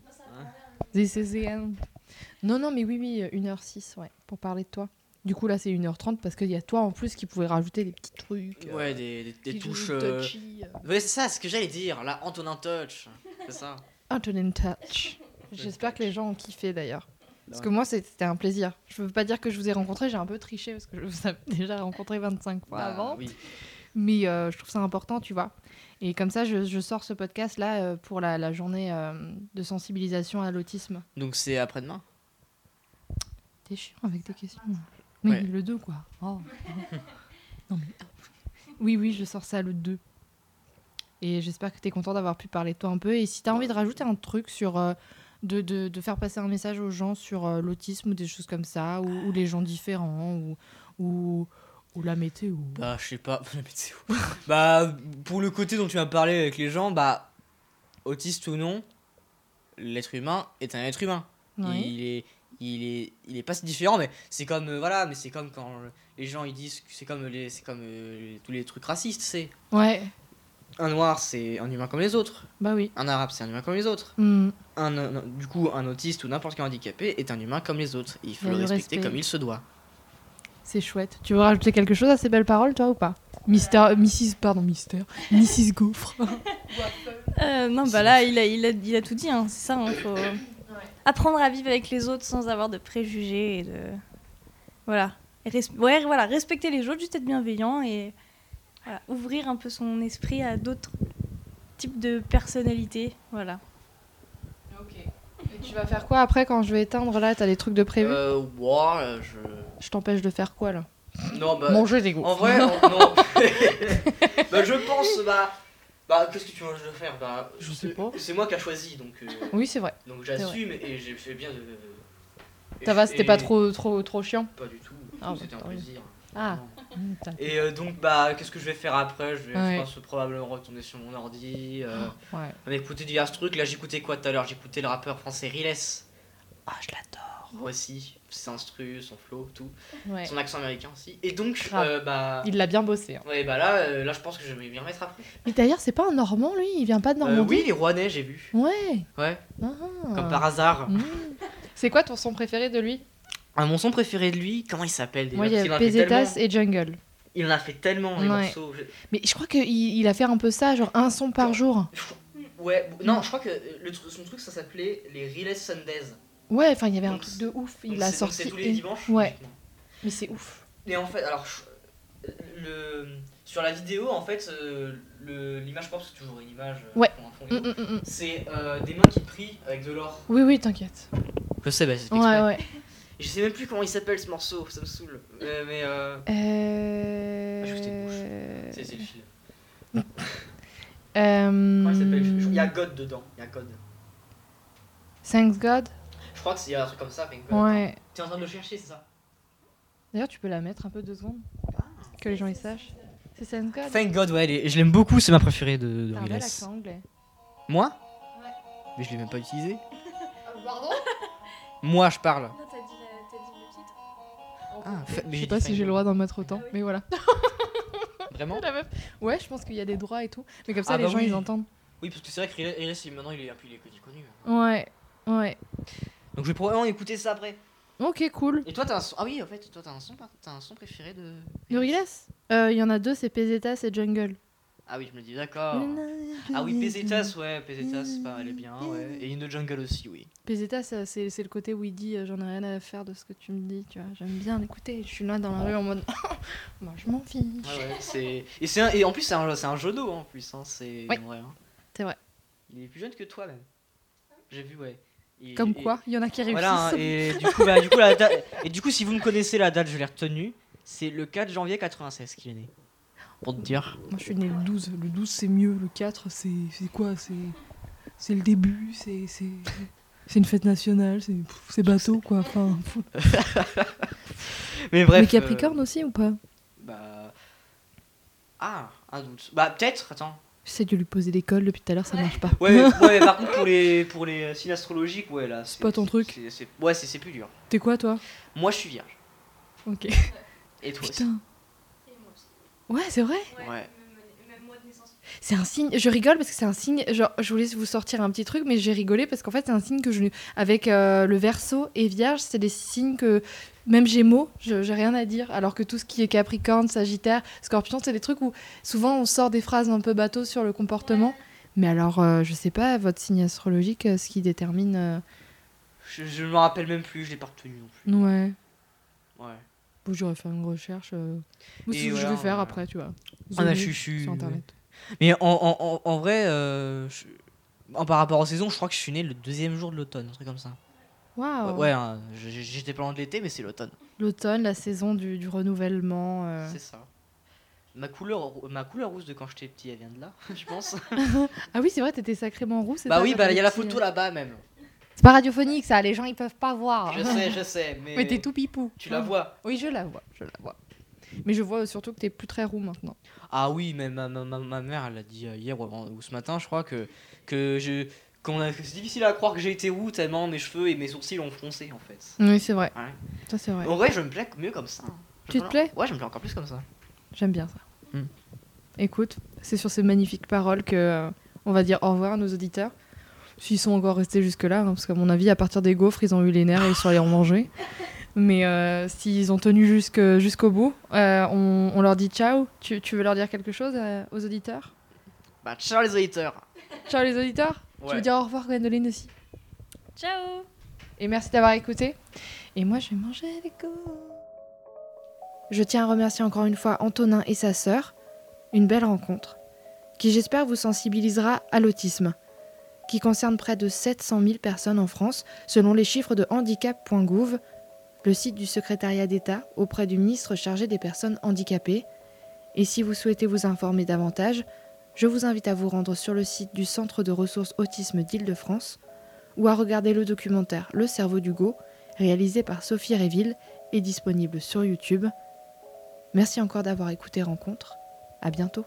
Non, non, mais oui, oui, 1h06, ouais, pour parler de toi. Du coup, là, c'est 1h30 parce qu'il y a toi en plus qui pouvait rajouter des petits trucs. euh, Ouais, des, des- des petits touches. euh, euh. Ouais, c'est ça, ce que j'allais dire. Là, Antonin Touch. C'est ça. Antonin Touch. J'espère que les gens ont kiffé d'ailleurs. Parce que moi, c'était un plaisir. Je veux pas dire que je vous ai rencontré, j'ai un peu triché parce que je vous avais déjà rencontré 25 fois Bah, avant. Oui. Mais euh, je trouve ça important, tu vois. Et comme ça, je, je sors ce podcast là euh, pour la, la journée euh, de sensibilisation à l'autisme. Donc c'est après-demain? T'es chiant avec tes questions. Ouais. le 2, quoi. Oh. non, mais... Oui, oui, je sors ça le 2. Et j'espère que tu es content d'avoir pu parler de toi un peu. Et si tu as envie de rajouter un truc sur. De, de, de faire passer un message aux gens sur euh, l'autisme ou des choses comme ça, ou, ou les gens différents, ou, ou, ou la météo. Bah, je sais pas. La météo. bah, pour le côté dont tu m'as parlé avec les gens, bah, autiste ou non, l'être humain est un être humain. Il est. Il est, il est pas si différent, mais c'est comme euh, voilà, mais c'est comme quand les gens ils disent que c'est comme les, c'est comme euh, tous les trucs racistes, c'est Ouais, un noir c'est un humain comme les autres, bah oui. un arabe c'est un humain comme les autres, Hmm. un, un- du coup un autiste ou n'importe quel handicapé est un humain comme les autres. Il faut a le respecter respect. comme il se doit. C'est chouette. Tu veux rajouter quelque chose à ces belles paroles, toi, ou pas? Mister, euh, Mrs. Pardon, Mister. Mrs. Gaufre. Euh, non, bah là, il a, il a, il a tout dit, hein, c'est ça. hein, faut apprendre à vivre avec les autres sans avoir de préjugés et de. Voilà. Et res- Ouais, voilà, respecter les autres, juste être bienveillant et voilà, ouvrir un peu son esprit à d'autres types de personnalités. Voilà. Ok. Et tu vas faire quoi après quand je vais éteindre là T'as des trucs de prévu? Euh, ouais, je. Je t'empêche de faire quoi là? Non, bah. Manger des gaufres. En vrai, en- non. bah, je pense, bah. Bah, qu'est-ce que tu je dois faire Bah, Je sais pas. C'est moi qui a choisi, donc. euh, Oui, c'est vrai. donc j'assume et j'ai fait bien de. Ça va, c'était et- pas trop, trop, trop chiant? Pas du tout. Ah, c'était un bah, plaisir. Ah. Non. Et euh, donc, bah, qu'est-ce que je vais faire après? Je vais, Ouais. je pense, probablement retourner sur mon ordi. Euh, Ouais. écouter divers trucs. Là, j'écoutais quoi tout à l'heure? J'écoutais le rappeur français Riles. Ah, je l'adore. Moi aussi. Ses instrus, son flow, tout. ouais. Son accent américain aussi. Et donc, euh, bah. Il l'a bien bossé. hein. Ouais, bah là, euh, là, je pense que je vais m'y remettre après. Mais d'ailleurs, c'est pas un Normand lui? Il vient pas de Normandie? oui, les Rouennais, j'ai vu. Ouais. Ouais, Ah. comme par hasard. Mm. C'est quoi ton son préféré de lui? Ah, mon son préféré de lui, comment il s'appelle déjà? Moi, il y a Pesetas tellement. et Jungle. Il en a fait tellement, les Ouais. morceaux. Mais je crois qu'il il a fait un peu ça, genre un son par jour. Ouais, non, je crois que le, tru- son truc, ça s'appelait les Riles Sundays. Ouais, enfin, il y avait un truc de ouf. Il a c'est- donc sorti. C'est tous les dimanches Ouais, mais c'est ouf. Et en fait, alors, le, sur la vidéo, en fait, euh, l'image pop, c'est toujours une image. euh, Ouais. un Mm, mm, mm, mm. C'est euh, des mains qui prient avec de l'or. Oui, oui, t'inquiète. Je sais, bah, c'est Ouais, ouais. Je sais même plus comment il s'appelle ce morceau, ça me saoule. Euh, mais euh, Euh... Ah, c'est c'est le film. Euh... Comment il s'appelle Il y a God dedans. Il y a God. Thanks God? Je crois qu'il y a un truc comme ça. avec God. Ouais. Tu es en train de le chercher, c'est ça? D'ailleurs, tu peux la mettre un peu deux secondes Que les gens y sachent. C'est Thanks God Thank God, ouais, je l'aime beaucoup, c'est ma préférée de, de T'as accent anglais. Moi? Ouais. Mais je l'ai même pas utilisé. Pardon? Moi, je parle. Ah, fa- mais Je sais pas si j'ai le droit d'en mettre autant, mais voilà. Vraiment La meuf. Ouais, je pense qu'il y a des droits et tout. Mais comme ça, Ah les bah gens, oui. ils entendent. Oui, parce que c'est vrai que il- maintenant, il est un peu il est connu. Ouais, ouais. Donc je vais probablement écouter ça après. Ok, cool. Et toi, t'as un son. Ah oui, en fait, toi, t'as un son, t'as un son préféré de. Gorillaz Euh, Il y en a deux, c'est Pesetas et Jungle. Ah oui, je me dis, d'accord. Ah oui, Pesetas, ouais, Pesetas, pas, elle est bien, ouais. Et In the Jungle aussi, oui. Pesetas, euh, c'est c'est le côté où il dit euh, j'en ai rien à faire de ce que tu me dis, tu vois. J'aime bien l'écouter. Je suis là dans la rue en mode moi je m'en fiche. Ouais, ouais, c'est. Et, c'est un- et en plus, c'est un, c'est un jeuneau, hein, en plus, hein, c'est. Oui. vrai, hein. C'est vrai. Il est plus jeune que toi, même. J'ai vu, ouais. Et- Comme quoi, il y en a qui réussissent. Voilà, hein, et du coup, bah, du coup, la date- et du coup, si vous me connaissez la date, je l'ai retenue. C'est le 4 janvier 96 qu'il est né. Pour te dire. Moi je suis née le 12. Le 12 c'est mieux. Le 4 c'est c'est quoi? C'est c'est le début. C'est c'est c'est une fête nationale. C'est bateau quoi. Enfin, Mais bref. Mais Capricorne aussi ou pas? Euh, bah. Ah, un doute. Bah, peut-être, attends. J'essaie de lui poser l'école depuis tout à l'heure, ça marche pas. Ouais, ouais, mais par contre, pour les, pour les euh, signes astrologiques, ouais, là. C'est pas ton truc? ouais, c'est c'est plus dur. T'es quoi toi? Moi, je suis vierge. Ok. Et toi Putain. Ouais, c'est vrai. Ouais. C'est un signe. Je rigole parce que c'est un signe. Genre, je voulais vous sortir un petit truc, mais j'ai rigolé parce qu'en fait, c'est un signe que je. Avec euh, le verso et vierge, c'est des signes que. Même Gémeaux, je- j'ai rien à dire. Alors que tout ce qui est Capricorne, Sagittaire, Scorpion, c'est des trucs où souvent on sort des phrases un peu bateau sur le comportement. Mais alors, euh, je sais pas, votre signe astrologique, euh, ce qui détermine. euh, Je, je me rappelle même plus, je l'ai pas retenu non plus. Ouais. Ouais. Bon, j'aurais fait une recherche. euh, ce que je vais faire après, tu vois. Ah, bah, suis- je suis- Sur internet. Mais en, en, en, en vrai, euh, je- en, par rapport aux saisons, je crois que je suis né le deuxième jour de l'automne, un truc comme ça. Waouh! Ouais, ouais, hein, j'étais pas loin de l'été, mais c'est l'automne. L'automne, la saison du, du renouvellement. euh. C'est ça. Ma couleur, ma couleur rousse de quand j'étais petit, elle vient de là, je pense. Ah oui, c'est vrai, t'étais sacrément roux. c'est bah oui, bah il y a la photo petit, là-bas même. C'est pas radiophonique, ça, les gens ils peuvent pas voir. Je sais, je sais, mais. Mais t'es tout pipou. Tu la vois Oui, je la vois, je la vois. Mais je vois surtout que t'es plus très roux maintenant. Ah oui, mais ma, ma, ma, ma mère, elle a dit euh, hier ou, ce matin, je crois, que, que je. qu'on a- c'est difficile à croire que j'ai été roux tellement mes cheveux et mes sourcils ont foncé en fait. Oui, c'est vrai. Ouais. Ça, c'est vrai. En vrai, je me plais mieux comme ça. hein. Tu te plais Ouais, je me plais encore plus comme ça. J'aime bien ça. Hmm. Écoute, c'est sur ces magnifiques paroles que euh, on va dire au revoir à nos auditeurs. S'ils sont encore restés jusque-là, hein, parce qu'à mon avis, à partir des gaufres, ils ont eu les nerfs et ils sont allés en manger. Mais euh, s'ils ont tenu jusqu'au bout, euh, on, on leur dit ciao. Tu, tu veux leur dire quelque chose euh, aux auditeurs? Bah, ciao les auditeurs. Ciao les auditeurs? Tu Ouais. veux dire au revoir Gwendoline aussi? Ciao Et merci d'avoir écouté. Et moi, je vais manger avec vous. Je tiens à remercier encore une fois Antonin et sa sœur. Une belle rencontre, qui j'espère vous sensibilisera à l'autisme, qui concerne près de 700 000 personnes en France, selon les chiffres de handicap.gouv, le site du secrétariat d'État auprès du ministre chargé des personnes handicapées. Et si vous souhaitez vous informer davantage, je vous invite à vous rendre sur le site du Centre de ressources autisme d'Île-de-France ou à regarder le documentaire Le cerveau d'Hugo, réalisé par Sophie Réville et disponible sur YouTube. Merci encore d'avoir écouté Rencontre. À bientôt.